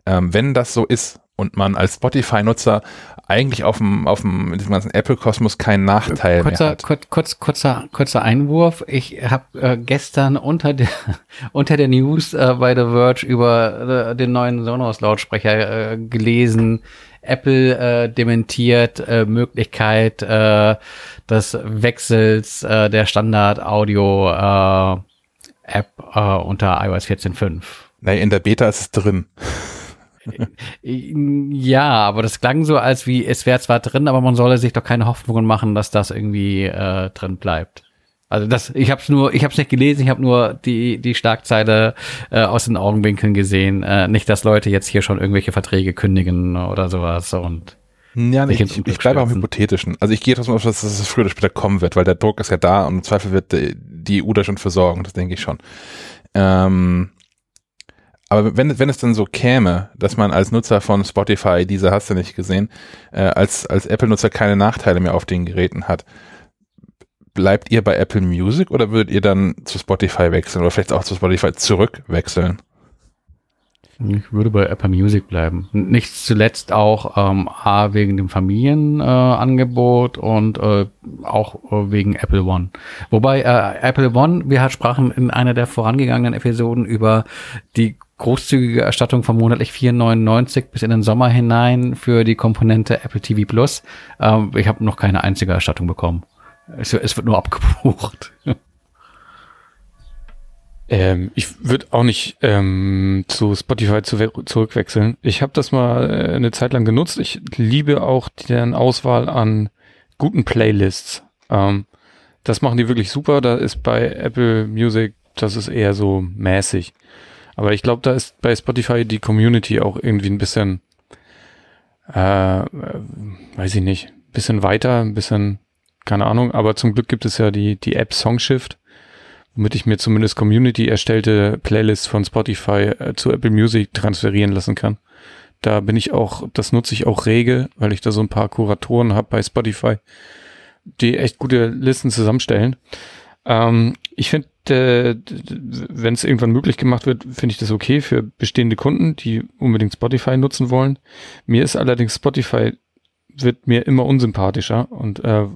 Ähm, wenn das so ist und man als Spotify-Nutzer eigentlich auf dem, auf dem, ganzen Apple-Kosmos keinen Nachteil kurzer, mehr hat. Kurz, kurz, kurzer, kurzer Einwurf. Ich habe äh, gestern unter der, [LAUGHS] unter der News äh, bei The Verge über äh, den neuen Sonos-Lautsprecher äh, gelesen. Apple äh, dementiert äh, Möglichkeit äh, des Wechsels äh, der Standard-Audio äh, App äh, unter iOS 14.5. Nein, in der Beta ist es drin. [LAUGHS] Ja, aber das klang so, als wie es wäre zwar drin, aber man solle sich doch keine Hoffnungen machen, dass das irgendwie äh, drin bleibt. Also das, ich habe es nur, ich habe es nicht gelesen, ich habe nur die die Schlagzeile äh, aus den Augenwinkeln gesehen. Äh, nicht, dass Leute jetzt hier schon irgendwelche Verträge kündigen oder sowas und ja, nee, ich, ich bleibe am Hypothetischen. Also ich gehe davon aus, dass es früher oder später kommen wird, weil der Druck ist ja da und im Zweifel wird die EU da schon für sorgen, das denke ich schon. Ähm, Aber wenn, wenn es dann so käme, dass man als Nutzer von Spotify, diese hast du nicht gesehen, äh, als, als Apple-Nutzer keine Nachteile mehr auf den Geräten hat, bleibt ihr bei Apple Music oder würdet ihr dann zu Spotify wechseln oder vielleicht auch zu Spotify zurückwechseln? Ich würde bei Apple Music bleiben. Nicht zuletzt auch ähm, A wegen dem Familienangebot äh, und äh, auch äh, wegen Apple One. Wobei äh, Apple One, wir hat sprachen in einer der vorangegangenen Episoden über die großzügige Erstattung von monatlich 4,99 bis in den Sommer hinein für die Komponente Apple TV Plus. Ähm, ich habe noch keine einzige Erstattung bekommen. Es, es wird nur abgebucht. [LAUGHS] Ähm, ich würde auch nicht ähm, zu Spotify zu zurückwechseln. Ich habe das mal äh, eine Zeit lang genutzt. Ich liebe auch deren Auswahl an guten Playlists. Ähm, das machen die wirklich super. Da ist bei Apple Music, das ist eher so mäßig. Aber ich glaube, da ist bei Spotify die Community auch irgendwie ein bisschen, äh, äh, weiß ich nicht, ein bisschen weiter, ein bisschen, keine Ahnung. Aber zum Glück gibt es ja die, die App Songshift womit ich mir zumindest Community erstellte Playlists von Spotify äh, zu Apple Music transferieren lassen kann. Da bin ich auch, das nutze ich auch rege, weil ich da so ein paar Kuratoren habe bei Spotify, die echt gute Listen zusammenstellen. Ähm, ich finde, äh, wenn es irgendwann möglich gemacht wird, finde ich das okay für bestehende Kunden, die unbedingt Spotify nutzen wollen. Mir ist allerdings Spotify wird mir immer unsympathischer und äh,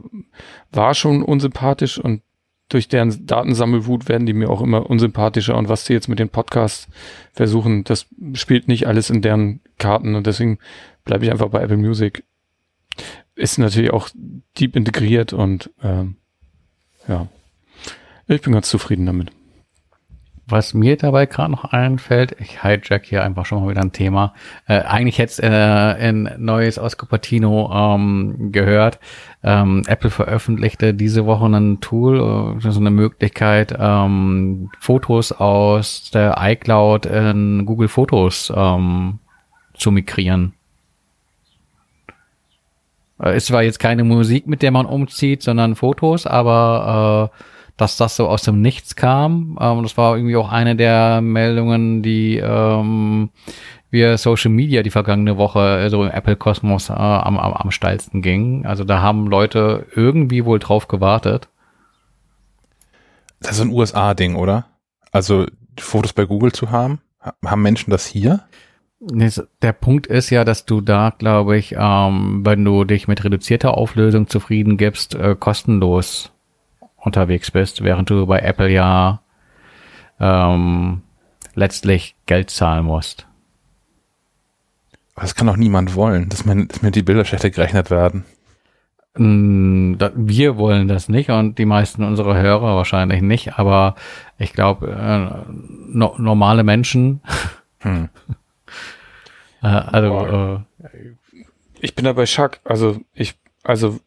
war schon unsympathisch und durch deren Datensammelwut werden die mir auch immer unsympathischer und was sie jetzt mit den Podcasts versuchen, das spielt nicht alles in deren Karten und deswegen bleibe ich einfach bei Apple Music. Ist natürlich auch deep integriert und ähm, ja, ich bin ganz zufrieden damit. Was mir dabei gerade noch einfällt, ich hijack hier einfach schon mal wieder ein Thema. Äh, eigentlich hätte es äh, ein neues aus Cupertino ähm, gehört. Ähm, Apple veröffentlichte diese Woche ein Tool, äh, so eine Möglichkeit, ähm, Fotos aus der iCloud in Google Fotos ähm, zu migrieren. Äh, es war jetzt keine Musik, mit der man umzieht, sondern Fotos, aber äh, dass das so aus dem Nichts kam. Ähm, das war irgendwie auch eine der Meldungen, die ähm, wir Social Media die vergangene Woche so im Apple Kosmos äh, am, am, am steilsten ging. Also da haben Leute irgendwie wohl drauf gewartet. Das ist ein USA-Ding, oder? Also Fotos bei Google zu haben? Haben Menschen das hier? Der Punkt ist ja, dass du da, glaube ich, ähm, wenn du dich mit reduzierter Auflösung zufrieden gibst, äh, kostenlos unterwegs bist, während du bei Apple ja ähm, letztlich Geld zahlen musst. Das kann doch niemand wollen, dass, man, dass mir die Bilder schlechter gerechnet werden. Wir wollen das nicht und die meisten unserer Hörer wahrscheinlich nicht, aber ich glaube, äh, no, normale Menschen. Hm. [LAUGHS] äh, also, äh, ich bin da bei Schack. Also ich, also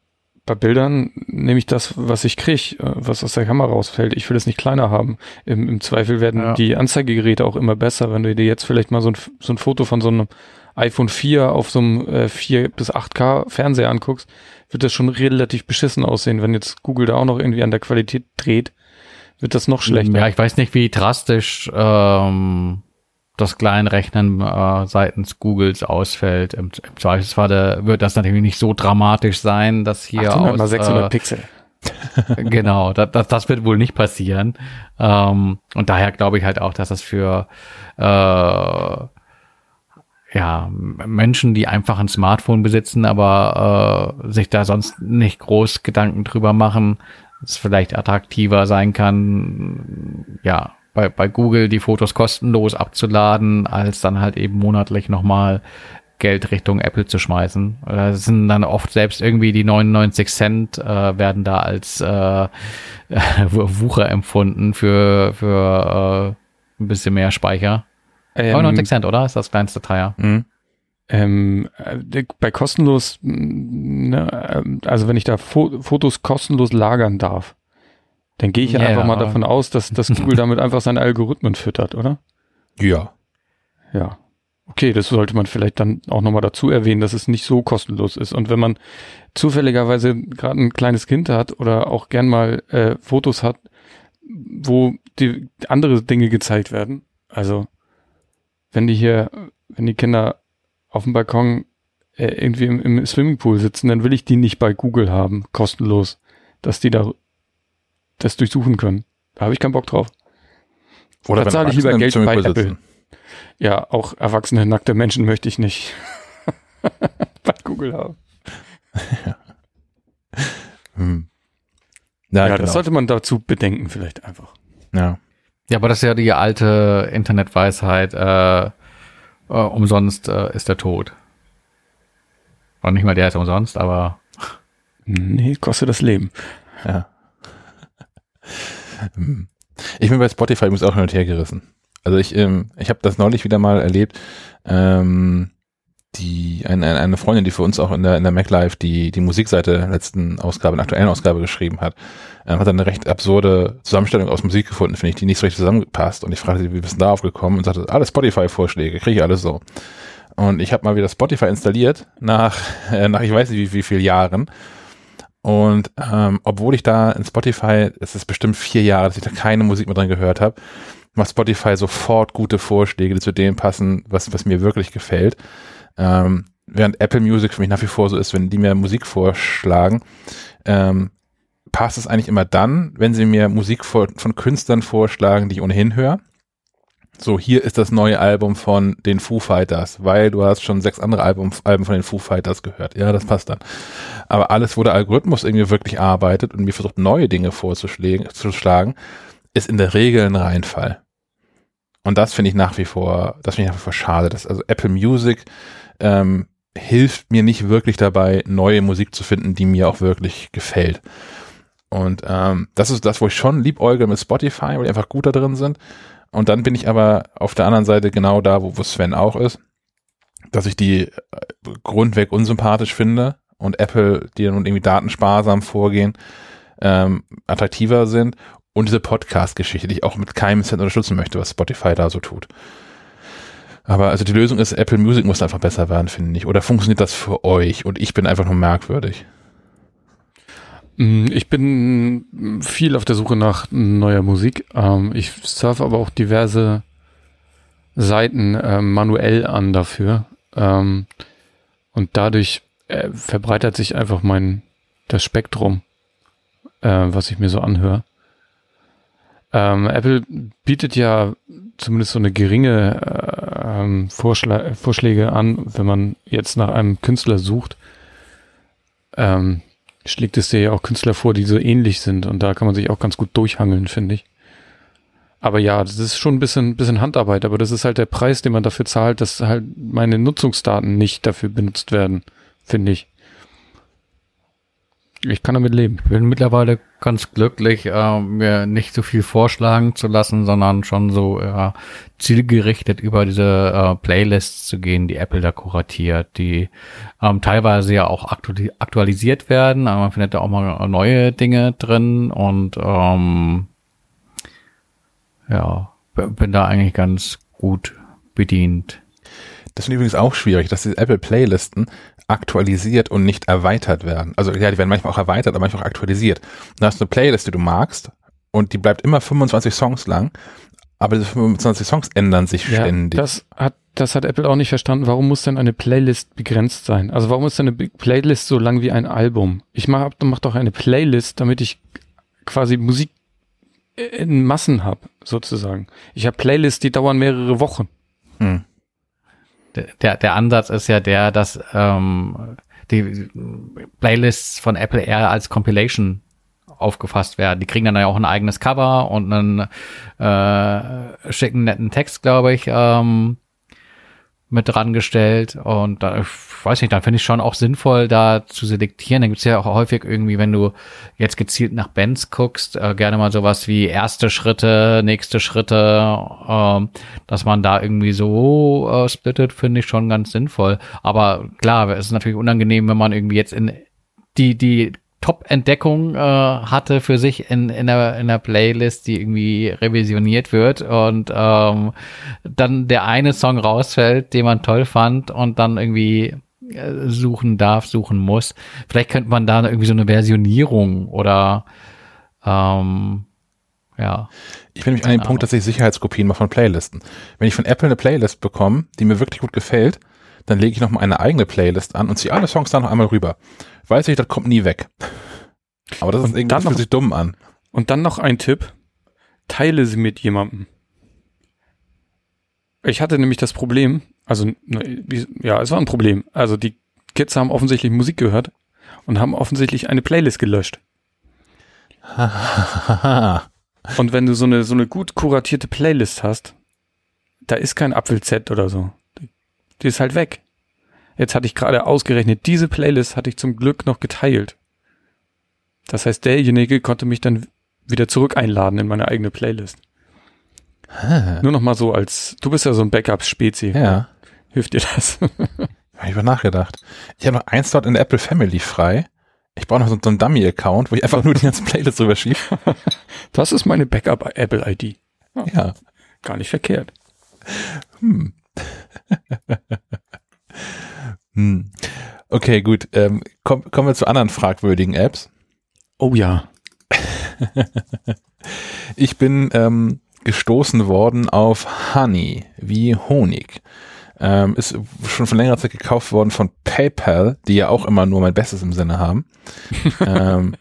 bei Bildern nehme ich das, was ich kriege, äh, was aus der Kamera rausfällt. Ich will es nicht kleiner haben. Im, im Zweifel werden ja. die Anzeigegeräte auch immer besser. Wenn du dir jetzt vielleicht mal so ein, so ein Foto von so einem iPhone 4 auf so einem äh, 4 bis 8K Fernseher anguckst, wird das schon relativ beschissen aussehen. Wenn jetzt Google da auch noch irgendwie an der Qualität dreht, wird das noch schlechter. Ja, ich weiß nicht, wie drastisch ähm, das Kleinrechnen äh, seitens Googles ausfällt. Im, im Zweifelsfall äh, wird das natürlich nicht so dramatisch sein, dass hier 800 aus, 600 äh, Pixel. [LAUGHS] [LAUGHS] genau, das, das, das wird wohl nicht passieren. Ähm, und daher glaube ich halt auch, dass das für äh, ja, Menschen, die einfach ein Smartphone besitzen, aber äh, sich da sonst nicht groß Gedanken drüber machen, es vielleicht attraktiver sein kann, ja, bei, bei Google die Fotos kostenlos abzuladen, als dann halt eben monatlich nochmal Geld Richtung Apple zu schmeißen. Das sind dann oft selbst irgendwie die 99 Cent äh, werden da als äh, [LAUGHS] Wucher empfunden für, für äh, ein bisschen mehr Speicher. Ähm, 99 Cent, oder? Ist das kleinste Dreier. Mhm. Ähm, äh, bei kostenlos, ne, äh, also wenn ich da Fo Fotos kostenlos lagern darf, dann gehe ich ja, einfach mal davon aus, dass, dass [LAUGHS] Google damit einfach seine Algorithmen füttert, oder? Ja. Ja. Okay, das sollte man vielleicht dann auch nochmal dazu erwähnen, dass es nicht so kostenlos ist. Und wenn man zufälligerweise gerade ein kleines Kind hat oder auch gern mal äh, Fotos hat, wo die andere Dinge gezeigt werden, also wenn die hier, wenn die Kinder auf dem Balkon äh, irgendwie im, im Swimmingpool sitzen, dann will ich die nicht bei Google haben, kostenlos, dass die da das durchsuchen können. Da habe ich keinen Bock drauf. Oder da wenn zahle ich lieber Geld bei Swimmingpool Apple. sitzen. Ja, auch erwachsene, nackte Menschen möchte ich nicht [LAUGHS] bei Google haben. [LAUGHS] Hm. Ja, Ja, genau. das sollte man dazu bedenken vielleicht einfach. ja. Ja, aber das ist ja die alte Internetweisheit, äh, äh, umsonst äh, ist der Tod. Und nicht mal der ist umsonst, aber Nee, kostet das Leben. Ja. Ich bin bei Spotify übrigens auch hin und her gerissen. Also ich, ähm, ich habe das neulich wieder mal erlebt. Ähm, die eine, eine- Freundin, die für uns auch in der in der MacLife die die Musikseite der letzten Ausgabe, in der aktuellen Ausgabe geschrieben hat, ähm, hat eine recht absurde Zusammenstellung aus Musik gefunden, finde ich, die nicht so richtig zusammengepasst. Und ich fragte sie, wie bist du darauf gekommen? Und sagte, alle Spotify-Vorschläge, kriege ich alles so. Und ich habe mal wieder Spotify installiert nach äh, nach ich weiß nicht wie, wie viel Jahren. Und ähm, obwohl ich da in Spotify, es ist bestimmt vier Jahre, dass ich da keine Musik mehr drin gehört habe, macht Spotify sofort gute Vorschläge, die zu dem passen, was, was mir wirklich gefällt. Ähm, während Apple Music für mich nach wie vor so ist, wenn die mir Musik vorschlagen, ähm, passt es eigentlich immer dann, wenn sie mir Musik von Künstlern vorschlagen, die ich ohnehin höre. So, hier ist das neue Album von den Foo Fighters, weil du hast schon sechs andere Album, Alben von den Foo Fighters gehört. Ja, das passt dann. Aber alles, wo der Algorithmus irgendwie wirklich arbeitet und mir versucht, neue Dinge vorzuschlagen, zu schlagen, ist in der Regel ein Reinfall. Und das finde ich nach wie vor, das finde ich nach wie vor schade. Dass, also Apple Music ähm, hilft mir nicht wirklich dabei, neue Musik zu finden, die mir auch wirklich gefällt. Und ähm, das ist das, wo ich schon liebäugle mit Spotify, weil die einfach gut da drin sind. Und dann bin ich aber auf der anderen Seite genau da, wo, wo Sven auch ist, dass ich die äh, grundweg unsympathisch finde und Apple, die nun irgendwie datensparsam vorgehen, ähm, attraktiver sind und diese Podcast-Geschichte, die ich auch mit keinem Cent unterstützen möchte, was Spotify da so tut. Aber also die Lösung ist, Apple Music muss einfach besser werden, finde ich. Oder funktioniert das für euch und ich bin einfach nur merkwürdig? Mm, Ich bin viel auf der Suche nach neuer Musik. Ähm, ich surfe aber auch diverse Seiten äh, manuell an dafür. Ähm, und dadurch äh, verbreitert sich einfach mein das Spektrum, äh, was ich mir so anhöre. Ähm, Apple bietet ja zumindest so eine geringe äh, ähm, Vorschläge an, wenn man jetzt nach einem Künstler sucht. Ähm, schlägt es dir ja auch Künstler vor, die so ähnlich sind und da kann man sich auch ganz gut durchhangeln, finde ich. Aber ja, das ist schon ein bisschen, bisschen Handarbeit, aber das ist halt der Preis, den man dafür zahlt, dass halt meine Nutzungsdaten nicht dafür benutzt werden, finde ich. Ich kann damit leben. ich bin mittlerweile ganz glücklich, äh, mir nicht so viel vorschlagen zu lassen, sondern schon so äh, zielgerichtet über diese äh, Playlists zu gehen, die Apple da kuratiert, die ähm, teilweise ja auch aktuali aktualisiert werden, aber man findet da auch mal neue Dinge drin und ähm, ja, bin da eigentlich ganz gut bedient. Das finde ich übrigens auch schwierig, dass die Apple Playlisten aktualisiert und nicht erweitert werden. Also ja, die werden manchmal auch erweitert, aber manchmal auch aktualisiert. Da hast du eine Playlist, die du magst und die bleibt immer 25 Songs lang, aber diese 25 Songs ändern sich ständig. das hat, das hat Apple auch nicht verstanden. Warum muss denn eine Playlist begrenzt sein? Also warum ist denn eine Playlist so lang wie ein Album? Ich mach, mach doch eine Playlist, damit ich quasi Musik in Massen habe, sozusagen. Ich habe Playlists, die dauern mehrere Wochen. Hm. Der, der Ansatz ist ja der, dass ähm, die Playlists von Apple eher als Compilation aufgefasst werden. Die kriegen dann ja auch ein eigenes Cover und einen äh, schicken netten Text, glaube ich, ähm, mit dran gestellt. Und da, ich weiß nicht, da finde ich schon auch sinnvoll, da zu selektieren. Da gibt's ja auch häufig irgendwie, wenn du jetzt gezielt nach Bands guckst, äh, gerne mal sowas wie erste Schritte, nächste Schritte, ähm, dass man da irgendwie so äh, splittet, finde ich schon ganz sinnvoll. Aber klar, es ist natürlich unangenehm, wenn man irgendwie jetzt in die, die Top-Entdeckung äh, hatte für sich in, in, der, in der Playlist, die irgendwie revisioniert wird und ähm, dann der eine Song rausfällt, den man toll fand und dann irgendwie äh, suchen darf, suchen muss. Vielleicht könnte man da irgendwie so eine Versionierung oder ähm, ja. Ich bin nämlich an dem Punkt, dass ich Sicherheitskopien mache von Playlisten. Wenn ich von Apple eine Playlist bekomme, die mir wirklich gut gefällt, dann lege ich noch mal eine eigene Playlist an und ziehe alle Songs da noch einmal rüber. Weiß ich, das kommt nie weg. Aber das ist Und irgendwie dann das fühlt sich dumm an. Und dann noch ein Tipp. Teile sie mit jemandem. Ich hatte nämlich das Problem, also, ja, es war ein Problem. Also die Kids haben offensichtlich Musik gehört und haben offensichtlich eine Playlist gelöscht. [LAUGHS] Und wenn du so eine, so eine gut kuratierte Playlist hast, da ist kein Apfel-Z oder so. Die, ist halt weg. Jetzt hatte ich gerade ausgerechnet, diese Playlist hatte ich zum Glück noch geteilt. Das heißt, derjenige konnte mich dann wieder zurück einladen in meine eigene Playlist. Nur noch mal so als, du bist ja so ein Backup-Spezi. ja, Hilft dir das? [LAUGHS] habe ich über nachgedacht. Ich habe noch eins dort in der Apple Family frei. Ich brauche noch so, so einen Dummy-Account, wo ich einfach nur die ganzen Playlists drüber schiebe. Das ist meine Backup-Apple-ID. Ja. Gar nicht verkehrt. Hm. [LAUGHS] hm. Okay, gut. Ähm, komm, kommen wir zu anderen fragwürdigen Apps. Oh ja. [LAUGHS] Ich bin ähm, gestoßen worden auf Honey, wie Honig. Ähm, ist schon von längerer Zeit gekauft worden von PayPal, die ja auch immer nur mein Bestes im Sinne haben. [LAUGHS] ähm,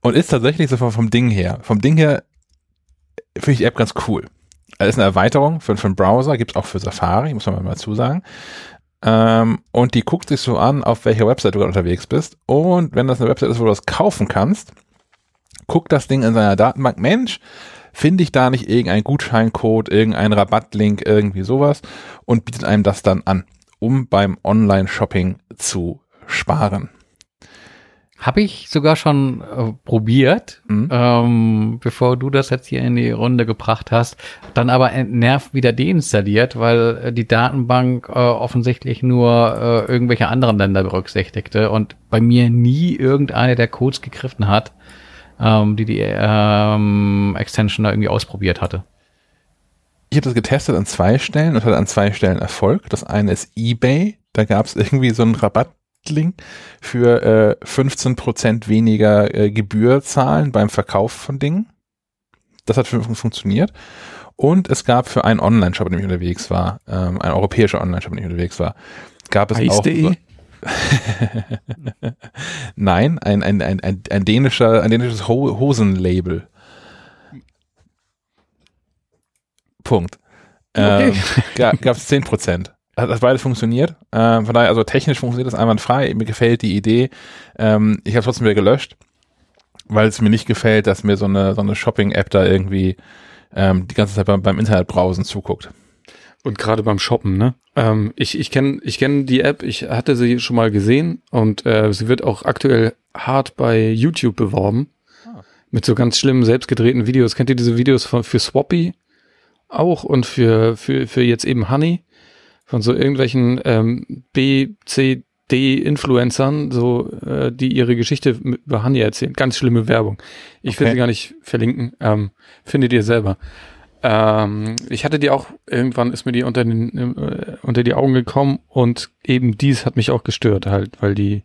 und ist tatsächlich so vom, vom Ding her. Vom Ding her finde ich die App ganz cool. Also ist eine Erweiterung für, für einen Browser, gibt's auch für Safari, muss man mal zusagen. Ähm, und die guckt sich so an, auf welcher Website du gerade unterwegs bist. Und wenn das eine Website ist, wo du das kaufen kannst, guckt das Ding in seiner Datenbank, Mensch, finde ich da nicht irgendeinen Gutscheincode, irgendeinen Rabattlink, irgendwie sowas und bietet einem das dann an, um beim Online-Shopping zu sparen. Habe ich sogar schon äh, probiert, Mhm. ähm, bevor du das jetzt hier in die Runde gebracht hast, dann aber entnervt wieder deinstalliert, weil äh, die Datenbank äh, offensichtlich nur äh, irgendwelche anderen Länder berücksichtigte und bei mir nie irgendeine der Codes gegriffen hat, ähm, die die ähm, Extension da irgendwie ausprobiert hatte. Ich habe das getestet an zwei Stellen und hatte an zwei Stellen Erfolg. Das eine ist eBay, da gab es irgendwie so einen Rabattlink für äh, 15% weniger äh, Gebühr zahlen beim Verkauf von Dingen. Das hat fun- funktioniert. Und es gab für einen Online-Shop, in dem ich unterwegs war, ähm, ein europäischer Online-Shop, in dem ich unterwegs war, gab es auch Eis.de? so, [LAUGHS] Nein, ein, ein, ein, ein, ein dänischer, ein dänisches Ho Hosenlabel. Punkt. Okay. Ähm, gab es 10 Prozent. Hat das beides funktioniert. Ähm, von daher, also technisch funktioniert das einwandfrei. Mir gefällt die Idee. Ähm, ich habe trotzdem wieder gelöscht, weil es mir nicht gefällt, dass mir so eine, so eine Shopping-App da irgendwie ähm, die ganze Zeit beim, beim Internetbrowsen zuguckt. Und gerade beim Shoppen, ne? Ähm, ich ich kenne ich kenn die App, ich hatte sie schon mal gesehen und äh, sie wird auch aktuell hart bei YouTube beworben. Mit so ganz schlimmen, selbstgedrehten Videos. Kennt ihr diese Videos von, für Swappy auch und für, für, für jetzt eben Honey? Von so irgendwelchen ähm, B, C, D-Influencern, so, äh, die ihre Geschichte über Honey erzählen. Ganz schlimme Werbung. Ich will Okay. sie gar nicht verlinken. Ähm, findet ihr selber. Ähm, ich hatte die auch, irgendwann ist mir die unter, den, äh, unter die Augen gekommen und eben dies hat mich auch gestört halt, weil die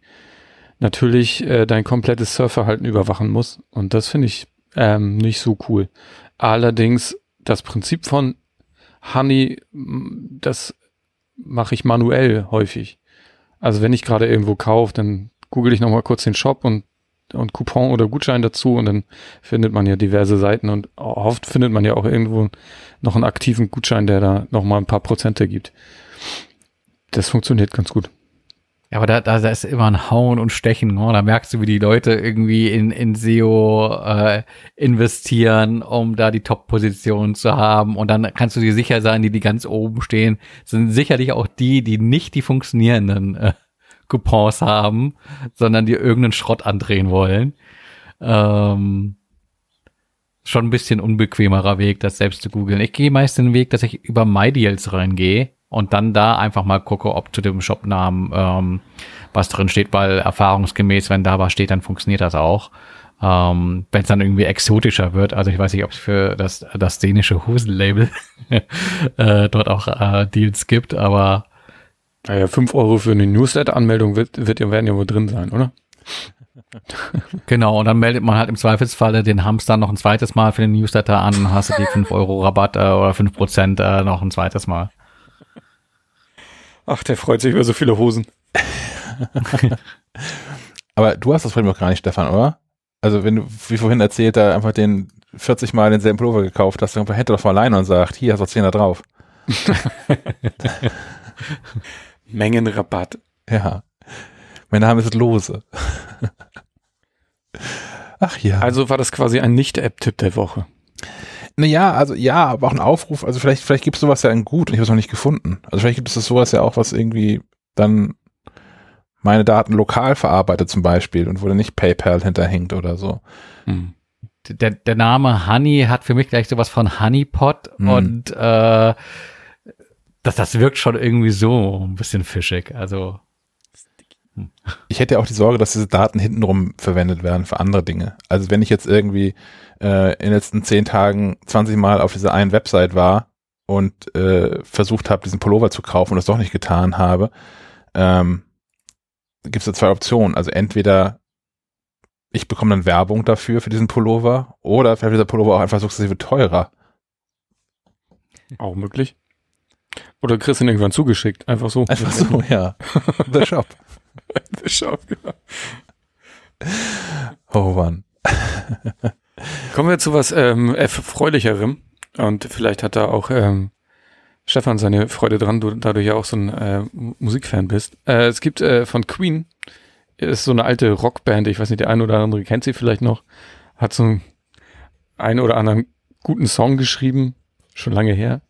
natürlich äh, dein komplettes Surfverhalten überwachen muss und das finde ich ähm, nicht so cool. Allerdings das Prinzip von Honey, das mache ich manuell häufig. Also wenn ich gerade irgendwo kaufe, dann google ich nochmal kurz den Shop und und Coupon oder Gutschein dazu und dann findet man ja diverse Seiten und oft findet man ja auch irgendwo noch einen aktiven Gutschein, der da noch mal ein paar Prozente gibt. Das funktioniert ganz gut. Ja, aber da, da, da ist immer ein Hauen und Stechen. Oh, da merkst du, wie die Leute irgendwie in, in SEO äh, investieren, um da die Top-Position zu haben. Und dann kannst du dir sicher sein, die, die ganz oben stehen, sind sicherlich auch die, die nicht die funktionierenden äh, Coupons haben, sondern die irgendeinen Schrott andrehen wollen. Ähm, schon ein bisschen unbequemerer Weg, das selbst zu googeln. Ich gehe meist den Weg, dass ich über MyDeals reingehe und dann da einfach mal gucke, ob zu dem Shopnamen ähm, was drin steht, weil erfahrungsgemäß, wenn da was steht, dann funktioniert das auch. Ähm, wenn es dann irgendwie exotischer wird, also ich weiß nicht, ob es für das, das dänische Hosenlabel [LAUGHS] äh, dort auch äh, Deals gibt, aber Naja, 5 Euro für eine Newsletter-Anmeldung wird, wird, werden ja wohl drin sein, oder? [LAUGHS] Genau, und dann meldet man halt im Zweifelsfalle den Hamster noch ein zweites Mal für den Newsletter an, hast du die 5 Euro Rabatt äh, oder 5 Prozent äh, noch ein zweites Mal. Ach, der freut sich über so viele Hosen. [LAUGHS] Aber du hast das vorhin noch gar nicht, Stefan, oder? Also wenn du, wie vorhin erzählt, da einfach den 40 Mal denselben Pullover gekauft hast, dann hätte doch mal alleine und sagt, hier hast du 10 da drauf. [LAUGHS] Mengenrabatt. Ja. Mein Name ist Lose. Ach ja. Also war das quasi ein Nicht-App-Tipp der Woche. Naja, also ja, aber auch ein Aufruf. Also vielleicht, vielleicht gibt es sowas ja in gut und ich habe es noch nicht gefunden. Also vielleicht gibt es das sowas ja auch, was irgendwie dann meine Daten lokal verarbeitet zum Beispiel und wo dann nicht PayPal hinterhängt oder so. Hm. Der, der Name Honey hat für mich gleich sowas von Honeypot Hm. und äh, das, das wirkt schon irgendwie so ein bisschen fischig. Also Ich hätte ja auch die Sorge, dass diese Daten hintenrum verwendet werden für andere Dinge. Also wenn ich jetzt irgendwie äh, in den letzten zehn Tagen 20 Mal auf dieser einen Website war und äh, versucht habe, diesen Pullover zu kaufen und das doch nicht getan habe, ähm, gibt es da zwei Optionen. Also entweder ich bekomme dann Werbung dafür, für diesen Pullover, oder vielleicht wird dieser Pullover auch einfach sukzessive teurer. Auch möglich. Oder kriegst du ihn irgendwann zugeschickt. Einfach so. Einfach so, ja. The Shop. [LAUGHS] [LAUGHS] Schau, genau. Oh Mann. Kommen wir zu was ähm, erfreulicherem. Und vielleicht hat da auch ähm, Stefan seine Freude dran, du, da du ja auch so ein äh, Musikfan bist. Äh, es gibt äh, von Queen, ist so eine alte Rockband, ich weiß nicht, der eine oder andere kennt sie vielleicht noch, hat so einen, einen oder anderen guten Song geschrieben, schon lange her.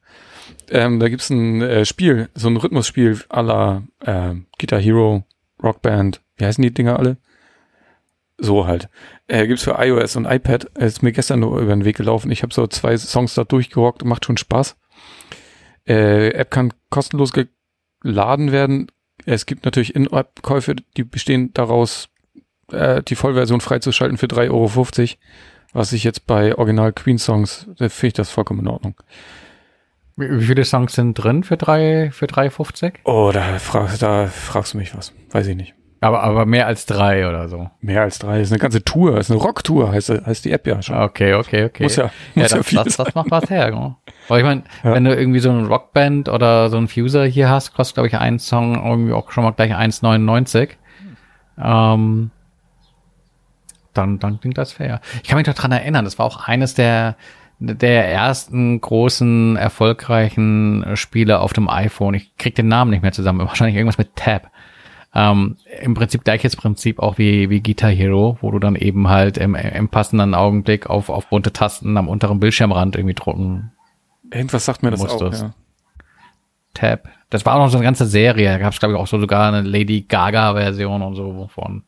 Ähm, da gibt's ein äh, Spiel, so ein Rhythmusspiel la äh, Guitar Hero, Rockband, wie heißen die Dinger alle? So halt. Äh, gibt's für iOS und iPad. Ist mir gestern nur über den Weg gelaufen. Ich habe so zwei Songs da durchgerockt, macht schon Spaß. Äh, App kann kostenlos geladen werden. Es gibt natürlich In-App-Käufe, die bestehen daraus, äh, die Vollversion freizuschalten für 3,50 Euro. Was ich jetzt bei Original Queen-Songs, da finde ich das vollkommen in Ordnung. Wie, viele Songs sind drin für drei für 3,50? Oh, da, frag, da fragst du mich was. Weiß ich nicht. Aber, aber mehr als drei oder so. Mehr als drei. Das ist eine ganze Tour. Das ist eine Rocktour, heißt, heißt die App ja schon. Okay, okay, okay. Muss ja, Ja, muss ja, das, viel das, das macht was her. Genau. Aber ich meine, Ja. wenn du irgendwie so eine Rockband oder so einen Fuser hier hast, kostet, glaube ich, ein Song irgendwie auch schon mal gleich 1,99. Ähm, dann, dann klingt das fair. Ich kann mich doch dran erinnern, das war auch eines der, der ersten großen, erfolgreichen Spiele auf dem iPhone. Ich krieg den Namen nicht mehr zusammen. [LAUGHS] Wahrscheinlich irgendwas mit Tab. Ähm, Im Prinzip gleiches Prinzip auch wie, wie Guitar Hero, wo du dann eben halt im, im passenden Augenblick auf, auf bunte Tasten am unteren Bildschirmrand irgendwie drucken Irgendwas sagt mir das Muss auch. Ja. Tab. Das war auch noch so eine ganze Serie. Da gab es, glaube ich, auch so sogar eine Lady Gaga-Version und so von.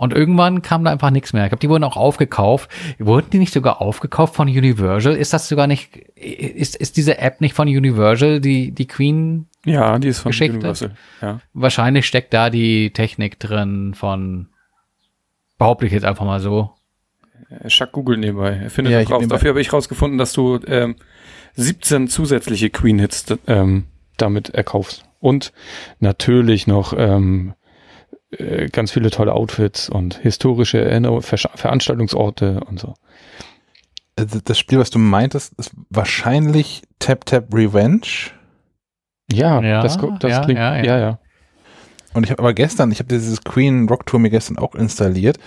Und irgendwann kam da einfach nichts mehr. Ich glaube, die wurden auch aufgekauft. Wurden die nicht sogar aufgekauft von Universal? Ist das sogar nicht, ist, ist diese App nicht von Universal, die, die Queen? ja, die ist von Geschichte. Universal. Ja. Wahrscheinlich steckt da die Technik drin von, behaupte ich jetzt einfach mal so. Schack Google nebenbei. Er findet Ja, raus. Dafür habe ich rausgefunden, dass du ähm, 17 zusätzliche Queen-Hits ähm, damit erkaufst. Und natürlich noch ähm, äh, ganz viele tolle Outfits und historische Erinnerung, Versch- Veranstaltungsorte und so. Also Das Spiel, was du meintest, ist wahrscheinlich Tap Tap Revenge. Ja, Ja, das, das ja, klingt, ja, ja, ja. ja. Und ich habe aber gestern, ich habe dieses Queen Rock Tour mir gestern auch installiert.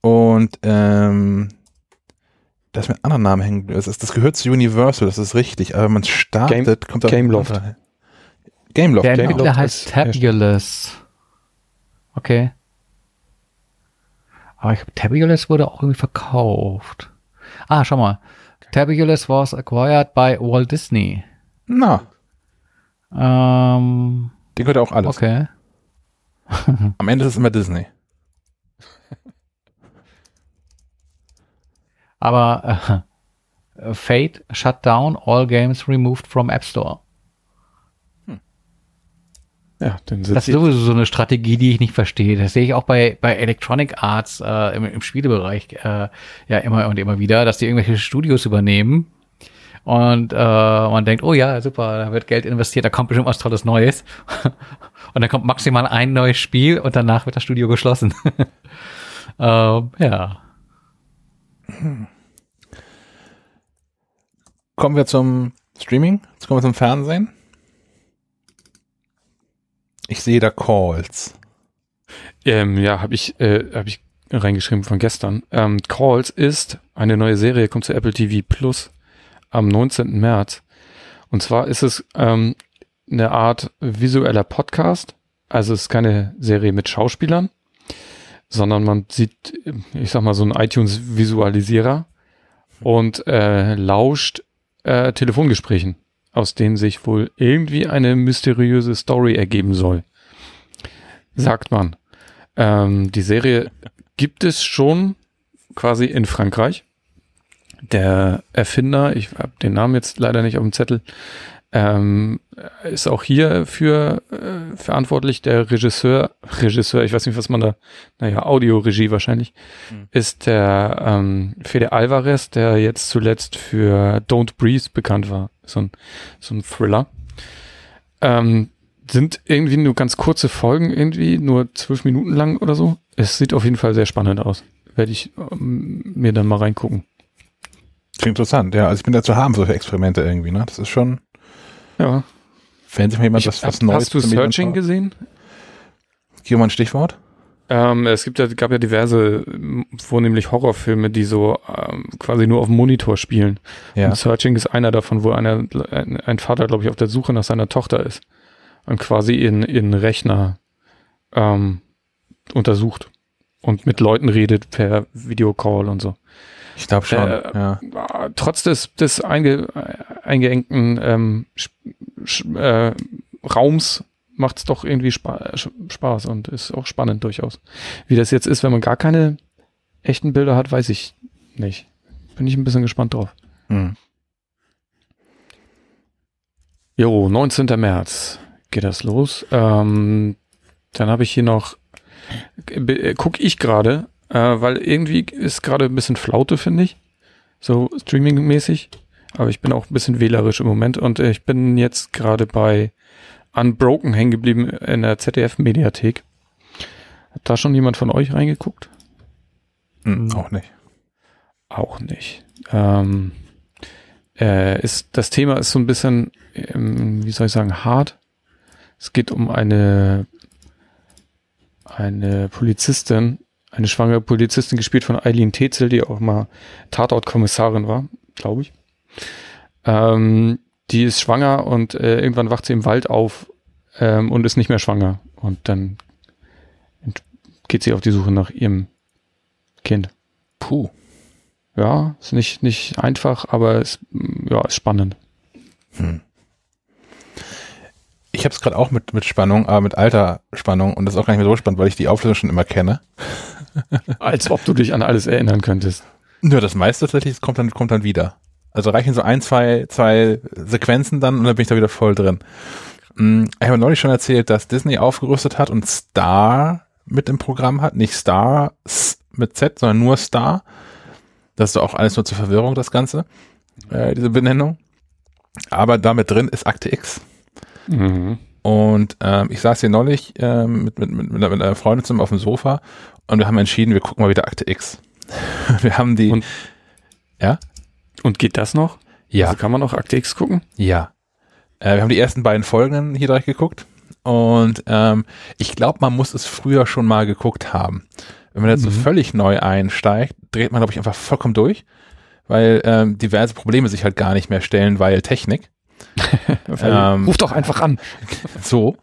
Und ähm, da ist mir ein anderer Name hängen. Das, ist, das gehört zu Universal, das ist richtig. Aber wenn man startet, kommt da Gameloft. runter. Gameloft. Der Gameloft heißt Tabulous. Okay. Aber ich glaube, Tabulous wurde auch irgendwie verkauft. Ah, schau mal. Tabulous was acquired by Walt Disney. Na, Ähm, den gehört auch alles. okay. [LAUGHS] Am Ende ist es immer Disney. Aber äh, Fate shut down all games removed from App Store. Ja, dann Das sitzt ist sie. sowieso so eine Strategie, die ich nicht verstehe. Das sehe ich auch bei, bei Electronic Arts äh, im, im Spielebereich äh, ja immer und immer wieder, dass die irgendwelche Studios übernehmen und äh, man denkt, oh ja, super, da wird Geld investiert, da kommt bestimmt was Tolles Neues. [LAUGHS] und dann kommt maximal ein neues Spiel und danach wird das Studio geschlossen. [LAUGHS] ähm, ja. Kommen wir zum Streaming, jetzt kommen wir zum Fernsehen. Ich sehe da Calls. Ähm, ja, habe ich, äh, hab ich reingeschrieben von gestern. Ähm, Calls ist eine neue Serie, kommt zu Apple TV Plus am 19. März. Und zwar ist es ähm, eine Art visueller Podcast. Also es ist keine Serie mit Schauspielern, sondern man sieht, ich sag mal, so einen iTunes-Visualisierer und äh, lauscht äh, Telefongesprächen, aus denen sich wohl irgendwie eine mysteriöse Story ergeben soll. Sagt man. Ähm, die Serie gibt es schon quasi in Frankreich. Der Erfinder, ich habe den Namen jetzt leider nicht auf dem Zettel, ähm, ist auch hier für äh, verantwortlich. Der Regisseur, Regisseur, ich weiß nicht, was man da, naja, Audioregie wahrscheinlich, Hm. ist der ähm, Fede Alvarez, der jetzt zuletzt für Don't Breathe bekannt war. So ein, so ein Thriller. Ähm, sind irgendwie nur ganz kurze Folgen, irgendwie nur zwölf Minuten lang oder so. Es sieht auf jeden Fall sehr spannend aus. Werde ich ähm, mir dann mal reingucken. Klingt interessant, ja. Also ich bin da zu haben, solche Experimente irgendwie, ne? Das ist schon, Ja. wenn sich mal jemand Ich, was, was hast, Neues hast du Searching gesehen? Gib mal ein Stichwort. Ähm, es gibt ja, gab ja diverse, ähm, vornehmlich Horrorfilme, die so ähm, quasi nur auf dem Monitor spielen. Ja. Und Searching ist einer davon, wo einer, ein, ein Vater, glaube ich, auf der Suche nach seiner Tochter ist und quasi in, in Rechner ähm, untersucht und mit Leuten redet per Videocall und so. Ich glaube schon, Äh, ja. Trotz des, des einge, äh, eingeengten ähm, Sch- Sch- äh, Raums macht es doch irgendwie spa Spaß und ist auch spannend durchaus. Wie das jetzt ist, wenn man gar keine echten Bilder hat, weiß ich nicht. Bin ich ein bisschen gespannt drauf. Hm. Jo, 19. März geht das los. Ähm, dann habe ich hier noch, äh, gucke ich gerade, äh, weil irgendwie ist gerade ein bisschen Flaute, finde ich. So streaming-mäßig. Aber ich bin auch ein bisschen wählerisch im Moment und äh, ich bin jetzt gerade bei Unbroken hängen geblieben in der ZDF-Mediathek. Hat da schon jemand von euch reingeguckt? Hm, auch nicht. Auch nicht. Ähm, äh, ist, das Thema ist so ein bisschen, ähm, wie soll ich sagen, hart. Es geht um eine, eine Polizistin, eine schwangere Polizistin, gespielt von Eileen Tetzel, die auch mal Tatortkommissarin war, glaube ich. Ähm, die ist schwanger und äh, irgendwann wacht sie im Wald auf ähm, und ist nicht mehr schwanger. Und dann geht sie auf die Suche nach ihrem Kind. Puh. Ja, ist nicht, nicht einfach, aber ist, ja, ist spannend. Hm. Ich habe es gerade auch mit, mit Spannung, aber mit alter Spannung und das ist auch gar nicht mehr so spannend, weil ich die Auflösung schon immer kenne. Als ob du dich an alles erinnern könntest. Nur das meiste tatsächlich kommt dann, kommt dann wieder. Also reichen so ein, zwei, zwei Sequenzen dann und dann bin ich da wieder voll drin. Hm, Ich habe neulich schon erzählt, dass Disney aufgerüstet hat und Star mit im Programm hat. Nicht Star mit Z, sondern nur Star. Das ist doch auch alles nur zur Verwirrung, das Ganze, äh, diese Benennung. Aber damit drin ist Akte X. Mhm. Und ähm, ich saß hier neulich ähm, mit, mit, mit, mit einer- mit einer Freundin zusammen auf dem Sofa und wir haben entschieden, wir gucken mal wieder Akte X. [LAUGHS] wir haben die. Und- ja? Und geht das noch? Ja. Also kann man auch Akte X gucken? Ja. Äh, wir haben die ersten beiden Folgen hier direkt geguckt. Und ähm, ich glaube, man muss es früher schon mal geguckt haben. Wenn man jetzt so Mhm. völlig neu einsteigt, dreht man, glaube ich, einfach vollkommen durch, weil ähm, diverse Probleme sich halt gar nicht mehr stellen, weil Technik. [LAUGHS] Ähm, Ruf doch einfach an. [LAUGHS] So.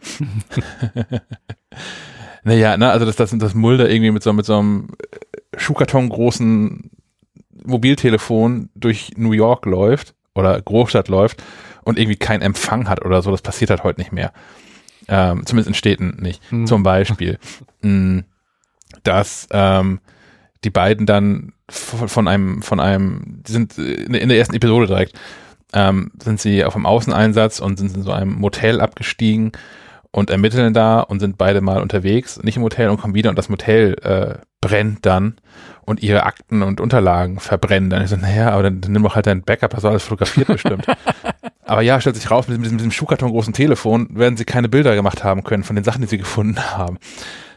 Naja, ne, also dass das, das Mulder irgendwie mit so, mit so einem äh, Schuhkarton großen Mobiltelefon durch New York läuft oder Großstadt läuft und irgendwie keinen Empfang hat oder so, das passiert halt heute nicht mehr. Ähm, zumindest in Städten nicht. Hm. Zum Beispiel, mh, dass ähm, die beiden dann von einem, von einem, die sind äh, in der- in der ersten Episode direkt, ähm, sind sie auf einem Außeneinsatz und sind in so einem Motel abgestiegen und ermitteln da und sind beide mal unterwegs, nicht im Hotel und kommen wieder und das Motel äh, brennt dann und ihre Akten und Unterlagen verbrennen. Dann ich so, naja, aber dann, dann nimm doch halt dein Backup, das war alles fotografiert bestimmt. [LAUGHS] aber ja, stellt sich raus, mit diesem, mit diesem Schuhkarton großen Telefon werden sie keine Bilder gemacht haben können von den Sachen, die sie gefunden haben.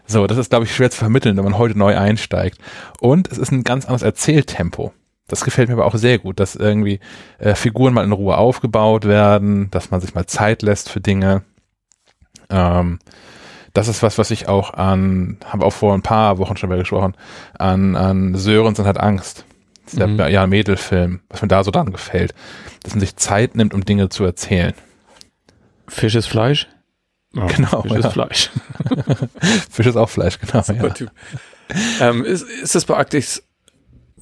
So, das ist, glaube ich, schwer zu vermitteln, wenn man heute neu einsteigt. Und es ist ein ganz anderes Erzähltempo. Das gefällt mir aber auch sehr gut, dass irgendwie äh, Figuren mal in Ruhe aufgebaut werden, dass man sich mal Zeit lässt für Dinge. Ähm, das ist was, was ich auch an, haben wir auch vor ein paar Wochen schon mal gesprochen, an, an Sörens und hat Angst. Der Mhm. ja, Mädelfilm, was mir da so dran gefällt, dass man sich Zeit nimmt, um Dinge zu erzählen. Fisch ist Fleisch? Ja, Genau, Fisch ja. ist Fleisch. [LAUGHS] Fisch ist auch Fleisch, genau. Super Ja. Typ. Ähm, ist, ist das bei Actix?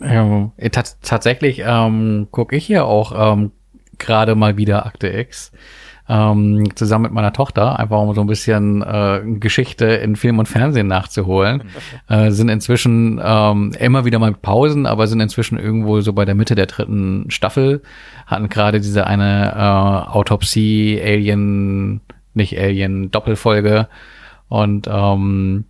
Ja, äh, tats tatsächlich ähm, gucke ich hier auch ähm, gerade mal wieder Akte X ähm, zusammen mit meiner Tochter, einfach um so ein bisschen äh, Geschichte in Film und Fernsehen nachzuholen. [LAUGHS] äh, sind inzwischen ähm, immer wieder mal mit Pausen, aber sind inzwischen irgendwo so bei der Mitte der dritten Staffel, hatten gerade diese eine äh, Autopsie, Alien, nicht Alien, Doppelfolge und ähm,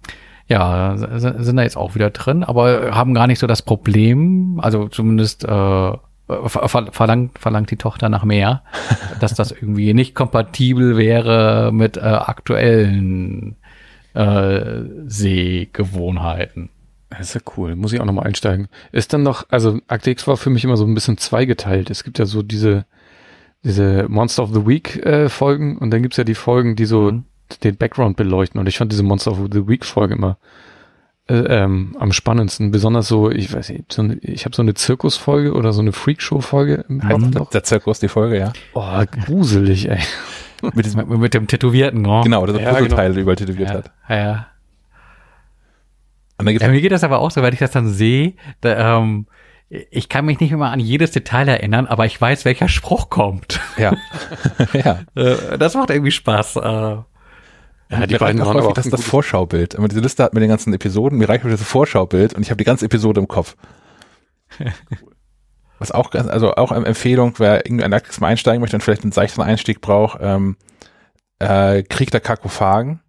ja, sind da jetzt auch wieder drin, aber haben gar nicht so das Problem, also zumindest äh, ver ver- verlangt, verlangt die Tochter nach mehr, [LAUGHS] dass das irgendwie nicht kompatibel wäre mit äh, aktuellen äh, Sehgewohnheiten. Das ist ja cool. Muss ich auch nochmal einsteigen. Ist dann noch, also Akte X war für mich immer so ein bisschen zweigeteilt. Es gibt ja so diese, diese Monster of the Week äh, Folgen und dann gibt's ja die Folgen, die so Mhm. den Background beleuchten. Und ich fand diese Monster of the Week Folge immer äh, ähm, am spannendsten. Besonders so, ich weiß nicht, so eine, ich habe so eine Zirkusfolge oder so eine Freakshow-Folge im Kopf Mhm. noch. Der Zirkus, die Folge, ja. Oh, gruselig, ey. Mit diesem, Mit, dem Tätowierten, oh. genau, der so Ja, Puzzleteile überall tätowiert Ja, hat. ja. Und dann gibt's Ja, mir geht das aber auch so, wenn ich das dann sehe, da, ähm, ich kann mich nicht immer an jedes Detail erinnern, aber ich weiß, welcher Spruch kommt. ja. [LAUGHS] [LAUGHS] ja. Äh, das macht irgendwie Spaß. Ja, die beiden reicht waren auch aber das, das Vorschaubild. Immer diese Liste hat mit den ganzen Episoden, mir reicht das Vorschaubild und ich habe die ganze Episode im Kopf. [LAUGHS] Was auch, ganz- also auch eine Empfehlung, wer irgendwie ein Aktis mal einsteigen möchte und vielleicht einen seichten Einstieg braucht, ähm, äh, Krieg der Kakophagen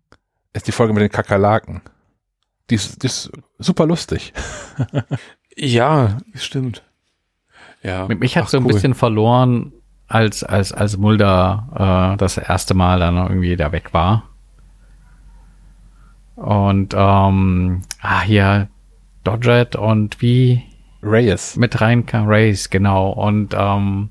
ist die Folge mit den Kakerlaken. Die ist, die ist super lustig. [LAUGHS] Ja, stimmt. Ja. Mit mich hat Ach, so ein cool. bisschen verloren, als, als, als Mulder äh, das erste Mal dann irgendwie da weg war. Und ähm, ah, hier Dodgett und wie Reyes. mit reinkam, Race, genau. Und ähm,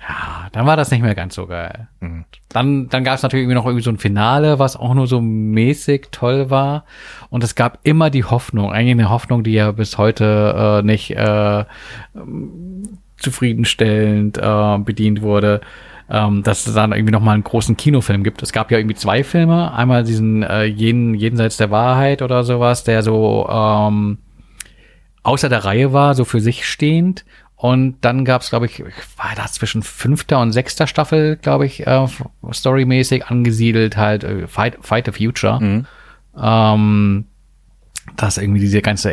ja, dann war das nicht mehr ganz so geil. Mhm. Dann, dann gab es natürlich irgendwie noch irgendwie so ein Finale, was auch nur so mäßig toll war. Und es gab immer die Hoffnung, eigentlich eine Hoffnung, die ja bis heute äh, nicht äh, zufriedenstellend äh, bedient wurde, ähm, dass es dann irgendwie noch mal einen großen Kinofilm gibt. Es gab ja irgendwie zwei Filme. Einmal diesen äh, jeden, Jenseits der Wahrheit oder sowas, der so ähm, außer der Reihe war, so für sich stehend. Und dann gab es, glaube ich, war das zwischen fünfter und sechster Staffel, glaube ich, äh, storymäßig angesiedelt, halt äh, Fight, Fight the Future. Mhm. Ähm, das irgendwie diese ganze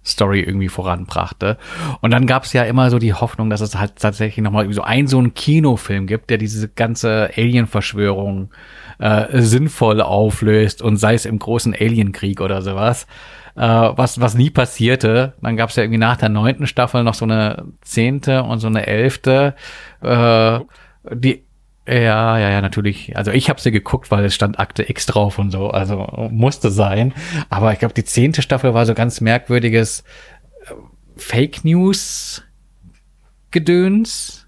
Alien-Story irgendwie voranbrachte. Und dann gab es ja immer so die Hoffnung, dass es halt tatsächlich nochmal so einen so einen Kinofilm gibt, der diese ganze Alien-Verschwörung äh, sinnvoll auflöst und sei es im großen Alienkrieg oder sowas. Äh, was, was nie passierte. Dann gab es ja irgendwie nach der neunten Staffel noch so eine zehnte und so eine elfte. Äh, die ja, ja, ja, natürlich. Also ich habe sie geguckt, weil es stand Akte X drauf und so, also musste sein. Aber ich glaube, die zehnte Staffel war so ganz merkwürdiges äh, Fake News Gedöns.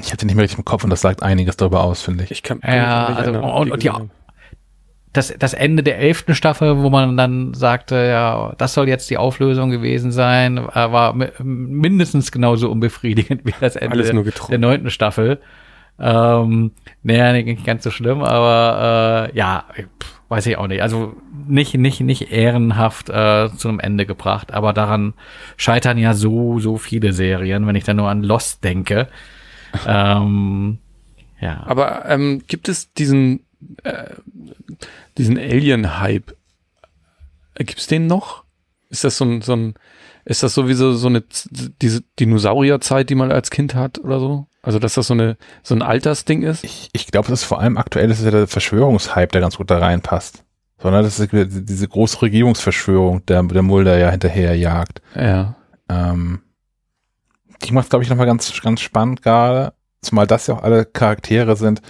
Ich hatte nicht mehr richtig im Kopf und das sagt einiges darüber aus, finde ich. Ich kann Ja, also, erinnern, und- die und ja, gesehen haben. Das, das Ende der elften Staffel, wo man dann sagte, ja, das soll jetzt die Auflösung gewesen sein, äh, war mi- mindestens genauso unbefriedigend wie das Ende der neunten Staffel. Ähm, naja, nicht ganz so schlimm, aber äh, ja, pff, weiß ich auch nicht. Also nicht, nicht, nicht ehrenhaft äh, zu einem Ende gebracht, aber daran scheitern ja so, so viele Serien, wenn ich da nur an Lost denke. ähm, ja. Aber ähm, gibt es diesen, äh, diesen Alien-Hype? Gibt's den noch? Ist das so ein, so ein, ist das sowieso so eine, diese Dinosaurierzeit, die man als Kind hat oder so? Also, dass das so eine, so ein Altersding ist? Ich, ich glaube, das ist vor allem aktuell, das ist ja der Verschwörungshype, der ganz gut da reinpasst. Sondern das ist diese große Regierungsverschwörung, der, der Mulder ja hinterher jagt. Ja. Ähm, die macht, glaube ich, nochmal ganz, ganz spannend gerade, zumal das ja auch alle Charaktere sind,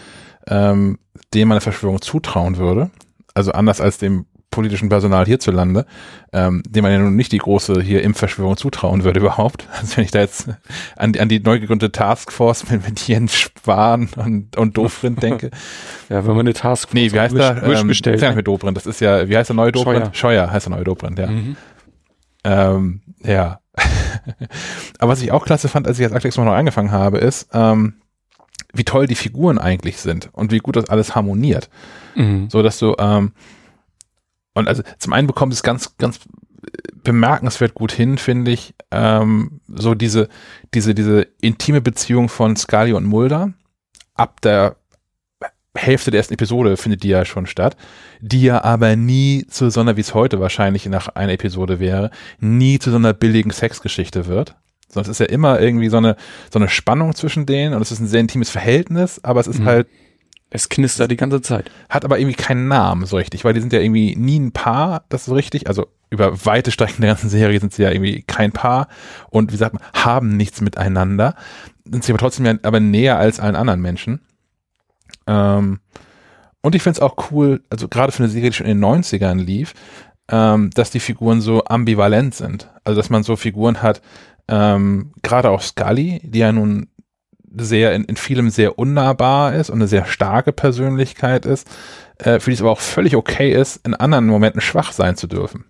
ähm, denen man eine Verschwörung zutrauen würde. Also anders als dem politischen Personal hierzulande, ähm, dem man ja nun nicht die große hier Impfverschwörung zutrauen würde [LAUGHS] überhaupt. Also wenn ich da jetzt an, an die neu gegründete Taskforce mit, mit Jens Spahn und, und Dobrindt [LAUGHS] denke. Ja, wenn man eine Taskforce nee, wie heißt Wish, der? Wish ähm, bestellt. nicht mehr Dobrindt, das ist ja, wie heißt der neue Dobrindt? Scheuer. Scheuer heißt der neue Dobrindt, ja. Mhm. Ähm, ja. [LAUGHS] Aber was ich auch klasse fand, als ich als Aktex neu angefangen habe, ist, ähm, wie toll die Figuren eigentlich sind und wie gut das alles harmoniert. Mhm. So dass du, ähm, und also zum einen bekommt es ganz, ganz bemerkenswert gut hin, finde ich, ähm, so diese, diese, diese intime Beziehung von Scully und Mulder ab der Hälfte der ersten Episode findet die ja schon statt, die ja aber nie zu so einer, wie es heute wahrscheinlich nach einer Episode wäre, nie zu so einer billigen Sexgeschichte wird. Es ist ja immer irgendwie so eine, so eine Spannung zwischen denen und es ist ein sehr intimes Verhältnis, aber es ist Mhm. halt Es knistert die ganze Zeit. hat aber irgendwie keinen Namen so richtig, weil die sind ja irgendwie nie ein Paar, das ist so richtig, also über weite Strecken der ganzen Serie sind sie ja irgendwie kein Paar und wie sagt man, haben nichts miteinander, sind sie aber trotzdem ja aber näher als allen anderen Menschen. Ähm, und ich finde es auch cool, also gerade für eine Serie, die schon in den 90ern lief, ähm, dass die Figuren so ambivalent sind. Also dass man so Figuren hat, ähm, gerade auch Scully, die ja nun sehr in, in vielem sehr unnahbar ist und eine sehr starke Persönlichkeit ist, äh, für die es aber auch völlig okay ist, in anderen Momenten schwach sein zu dürfen.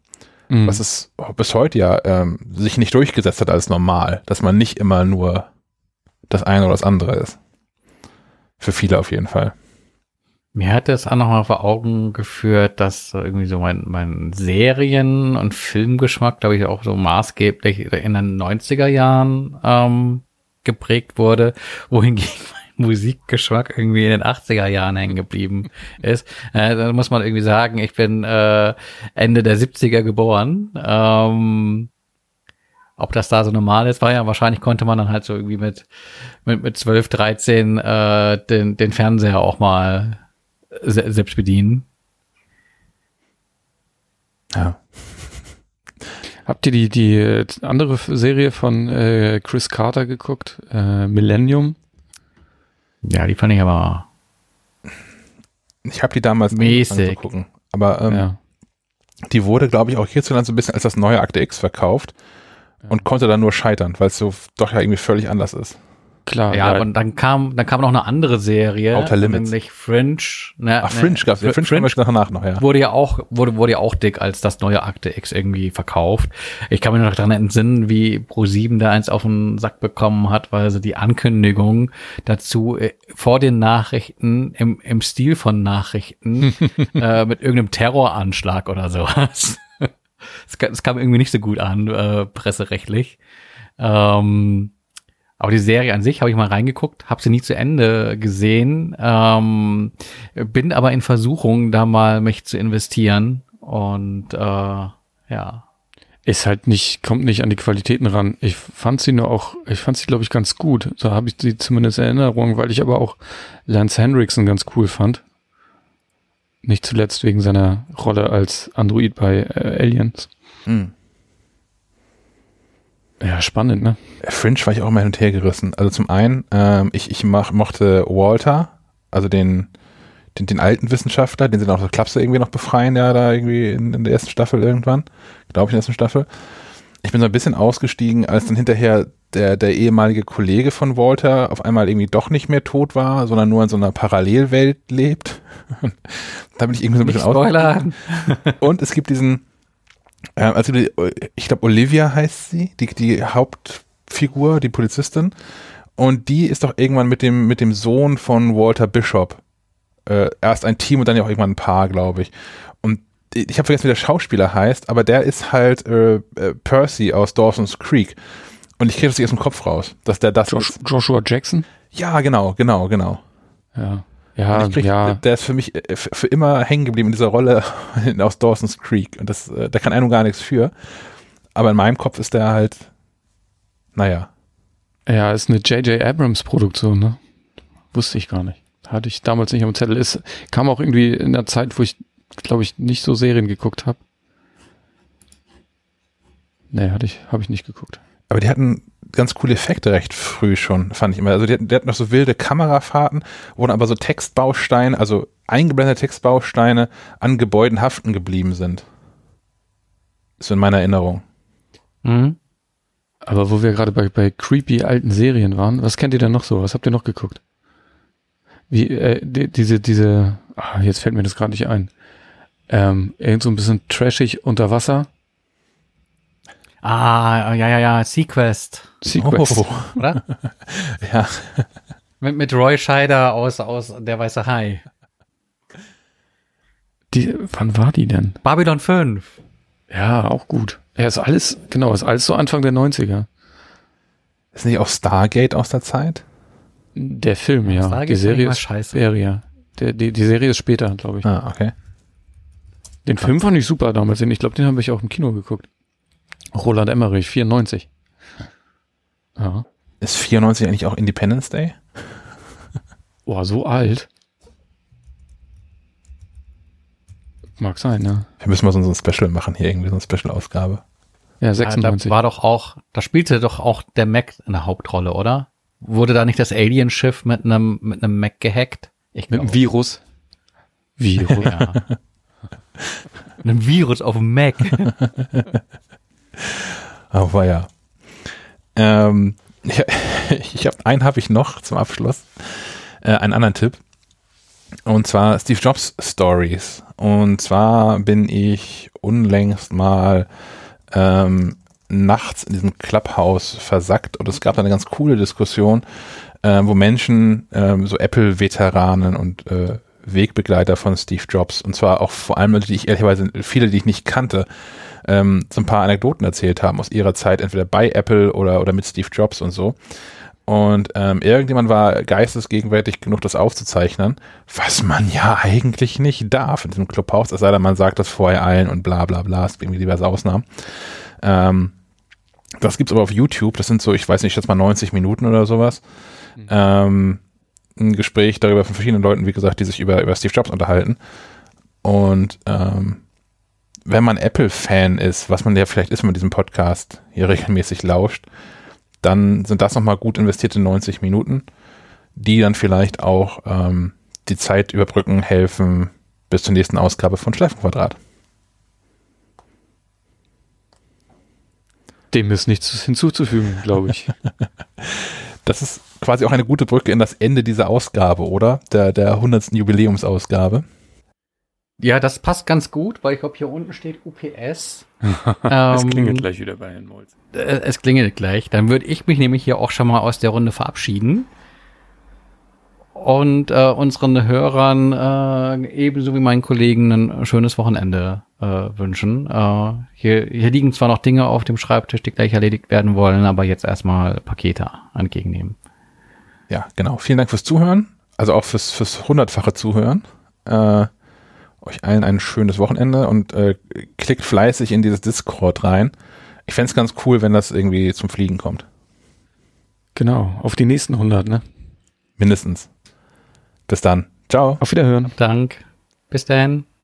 Mhm. Was es bis heute ja ähm, sich nicht durchgesetzt hat als normal, dass man nicht immer nur das eine oder das andere ist. Für viele auf jeden Fall. Mir hat es auch nochmal vor Augen geführt, dass so irgendwie so mein, mein Serien- und Filmgeschmack, glaube ich, auch so maßgeblich in den 90er Jahren ähm, geprägt wurde, wohingegen [LAUGHS] mein Musikgeschmack irgendwie in den 80er Jahren hängen geblieben [LAUGHS] ist. Äh, da muss man irgendwie sagen, ich bin äh, Ende der 70er geboren. Ähm, ob das da so normal ist, war ja wahrscheinlich konnte man dann halt so irgendwie mit mit mit 12, 13 äh, den den Fernseher auch mal se selbst bedienen. Ja. Habt ihr die, die äh, andere Serie von äh, Chris Carter geguckt? Äh, Millennium? Ja, die fand ich aber Ich habe die damals Mäßig. gucken. Aber ähm, ja. die wurde, glaube ich, auch hierzulande so ein bisschen als das neue Akte X verkauft und konnte dann nur scheitern, weil es so doch ja irgendwie völlig anders ist. Klar. ja, und dann kam dann kam noch eine andere Serie, Outer Limits. nämlich Fringe. Ne, Ach, Fringe gab's. Ja, Fr- Fringe, Fringe danach noch, ja. wurde ja auch wurde wurde ja auch dick als das neue Akte X irgendwie verkauft. Ich kann mich noch daran entsinnen, wie Pro7 da eins auf den Sack bekommen hat, weil sie die Ankündigung dazu äh, vor den Nachrichten im im Stil von Nachrichten [LAUGHS] äh, mit irgendeinem Terroranschlag oder sowas. [LAUGHS] Es kam irgendwie nicht so gut an, äh, presserechtlich. Ähm, aber die Serie an sich habe ich mal reingeguckt, habe sie nie zu Ende gesehen, ähm, bin aber in Versuchung, da mal mich zu investieren und äh, ja. Ist halt nicht, kommt nicht an die Qualitäten ran. Ich fand sie nur auch, ich fand sie, glaube ich, ganz gut. So habe ich sie zumindest in Erinnerung, weil ich aber auch Lance Hendrickson ganz cool fand. Nicht zuletzt wegen seiner Rolle als Android bei äh, Aliens. Hm. Ja, spannend, ne? Fringe war ich auch immer hin und her gerissen. Also zum einen, ähm, ich, ich mach, mochte Walter, also den, den, den alten Wissenschaftler, den sie dann aus der Klapse irgendwie noch befreien, ja, da irgendwie in, in der ersten Staffel irgendwann. Glaube ich, in der ersten Staffel. Ich bin so ein bisschen ausgestiegen, als dann hinterher der, der ehemalige Kollege von Walter auf einmal irgendwie doch nicht mehr tot war, sondern nur in so einer Parallelwelt lebt. [LAUGHS] da bin ich irgendwie so ein bisschen spoilern. und es gibt diesen, also die, ich glaube Olivia heißt sie, die, die Hauptfigur, die Polizistin. Und die ist doch irgendwann mit dem, mit dem Sohn von Walter Bishop äh, erst ein Team und dann ja auch irgendwann ein Paar, glaube ich. Und ich habe vergessen, wie der Schauspieler heißt, aber der ist halt äh, äh, Percy aus Dawson's Creek. Und ich kriege das nicht aus dem Kopf raus, dass der das Josh, ist. Joshua Jackson? Ja, genau, genau, genau. Ja. Ja, ich krieg, ja. Der ist für mich äh, für, für immer hängen geblieben in dieser Rolle [LAUGHS] aus Dawson's Creek. Und das, äh, da kann einer gar nichts für. aber in meinem Kopf ist der halt, naja. Ja, ist eine J.J. Abrams Produktion, ne? Wusste ich gar nicht. Hatte ich damals nicht am Zettel. Ist, kam auch irgendwie in der Zeit, wo ich, glaube ich, nicht so Serien geguckt habe. Nee, hatte ich, habe ich nicht geguckt. Aber die hatten ganz coole Effekte recht früh schon, fand ich immer. Also die hatten, die noch so wilde Kamerafahrten, wo dann aber so Textbausteine, also eingeblendete Textbausteine an Gebäuden haften geblieben sind. Ist so in meiner Erinnerung. Mhm. Aber wo wir gerade bei, bei creepy alten Serien waren, was kennt ihr denn noch so? Was habt ihr noch geguckt? Wie, äh, die, diese, diese, ah, jetzt fällt mir das gerade nicht ein. Ähm, irgend so ein bisschen trashig unter Wasser. Ah, ja, ja, ja, Sequest, Sequest. Oh, oder? [LAUGHS] ja. mit, mit Roy Scheider aus, aus Der Weiße Hai. Die, wann war die denn? Babylon 5. Ja, auch gut. Ja, ist alles, genau, ist alles so Anfang der 90er. Ist nicht auch Stargate aus der Zeit? Der Film, ja. Stargate die Serie ist scheiße. Serie. Der, die, die Serie ist später, glaube ich. Ah, okay. Den Film fand ich super damals. Ich glaube, den habe ich auch im Kino geguckt. Roland Emmerich, 94. Ja. Ist 94 eigentlich auch Independence Day? Boah, so alt. Mag sein, ne? Wir müssen mal so ein Special machen hier, irgendwie so eine Special-Ausgabe. Ja, Ja, 96. da war doch auch, da spielte doch auch der Mac eine Hauptrolle, oder? Wurde da nicht das Alien-Schiff mit einem mit einem Mac gehackt? Ich Mit einem. Virus. Virus. [LAUGHS] Ja. Einem Virus auf dem Mac. [LAUGHS] Aber ja. Ähm, ja, ich [LAUGHS] habe einen habe ich noch zum Abschluss. Äh, einen anderen Tipp. Und zwar Steve Jobs Stories. Und zwar bin ich unlängst mal ähm, nachts in diesem Clubhouse versackt und es gab da eine ganz coole Diskussion, äh, wo Menschen, ähm, so Apple-Veteranen und äh, Wegbegleiter von Steve Jobs, und zwar auch vor allem die ich ehrlicherweise, viele, die ich nicht kannte, ähm, so ein paar Anekdoten erzählt haben aus ihrer Zeit, entweder bei Apple oder, oder mit Steve Jobs und so. Und ähm, irgendjemand war geistesgegenwärtig genug, das aufzuzeichnen, was man ja eigentlich nicht darf in diesem Clubhaus, es sei denn, man sagt das vorher allen und bla bla bla, es gibt irgendwie diverse Ausnahmen. Ähm, das gibt's aber auf YouTube, das sind so, ich weiß nicht, jetzt mal 90 Minuten oder sowas. Ähm, ein Gespräch darüber von verschiedenen Leuten, wie gesagt, die sich über, über Steve Jobs unterhalten. Und ähm, wenn man Apple-Fan ist, was man ja vielleicht ist, wenn man diesem Podcast hier regelmäßig lauscht, dann sind das nochmal gut investierte 90 Minuten, die dann vielleicht auch ähm, die Zeit überbrücken, helfen bis zur nächsten Ausgabe von Schleifenquadrat. Dem ist nichts hinzuzufügen, glaube ich. [LAUGHS] Das ist quasi auch eine gute Brücke in das Ende dieser Ausgabe, oder? Der, der 100. Jubiläumsausgabe. Ja, das passt ganz gut, weil ich glaube, hier unten steht UPS. [LAUGHS] Es Ähm, klingelt gleich wieder bei Herrn Molz. Äh, Es klingelt gleich. Dann würde ich mich nämlich hier auch schon mal aus der Runde verabschieden. Und äh, unseren Hörern äh, ebenso wie meinen Kollegen ein schönes Wochenende äh, wünschen. Äh, hier, hier liegen zwar noch Dinge auf dem Schreibtisch, die gleich erledigt werden wollen, aber jetzt erstmal Pakete entgegennehmen. Ja, genau. Vielen Dank fürs Zuhören. Also auch fürs, fürs hundertfache Zuhören. Äh, euch allen ein schönes Wochenende und äh, klickt fleißig in dieses Discord rein. Ich fänd's ganz cool, wenn das irgendwie zum Fliegen kommt. Genau, auf die nächsten 100, ne? Mindestens. Bis dann. Ciao. Auf Wiederhören. Dank. Bis dann.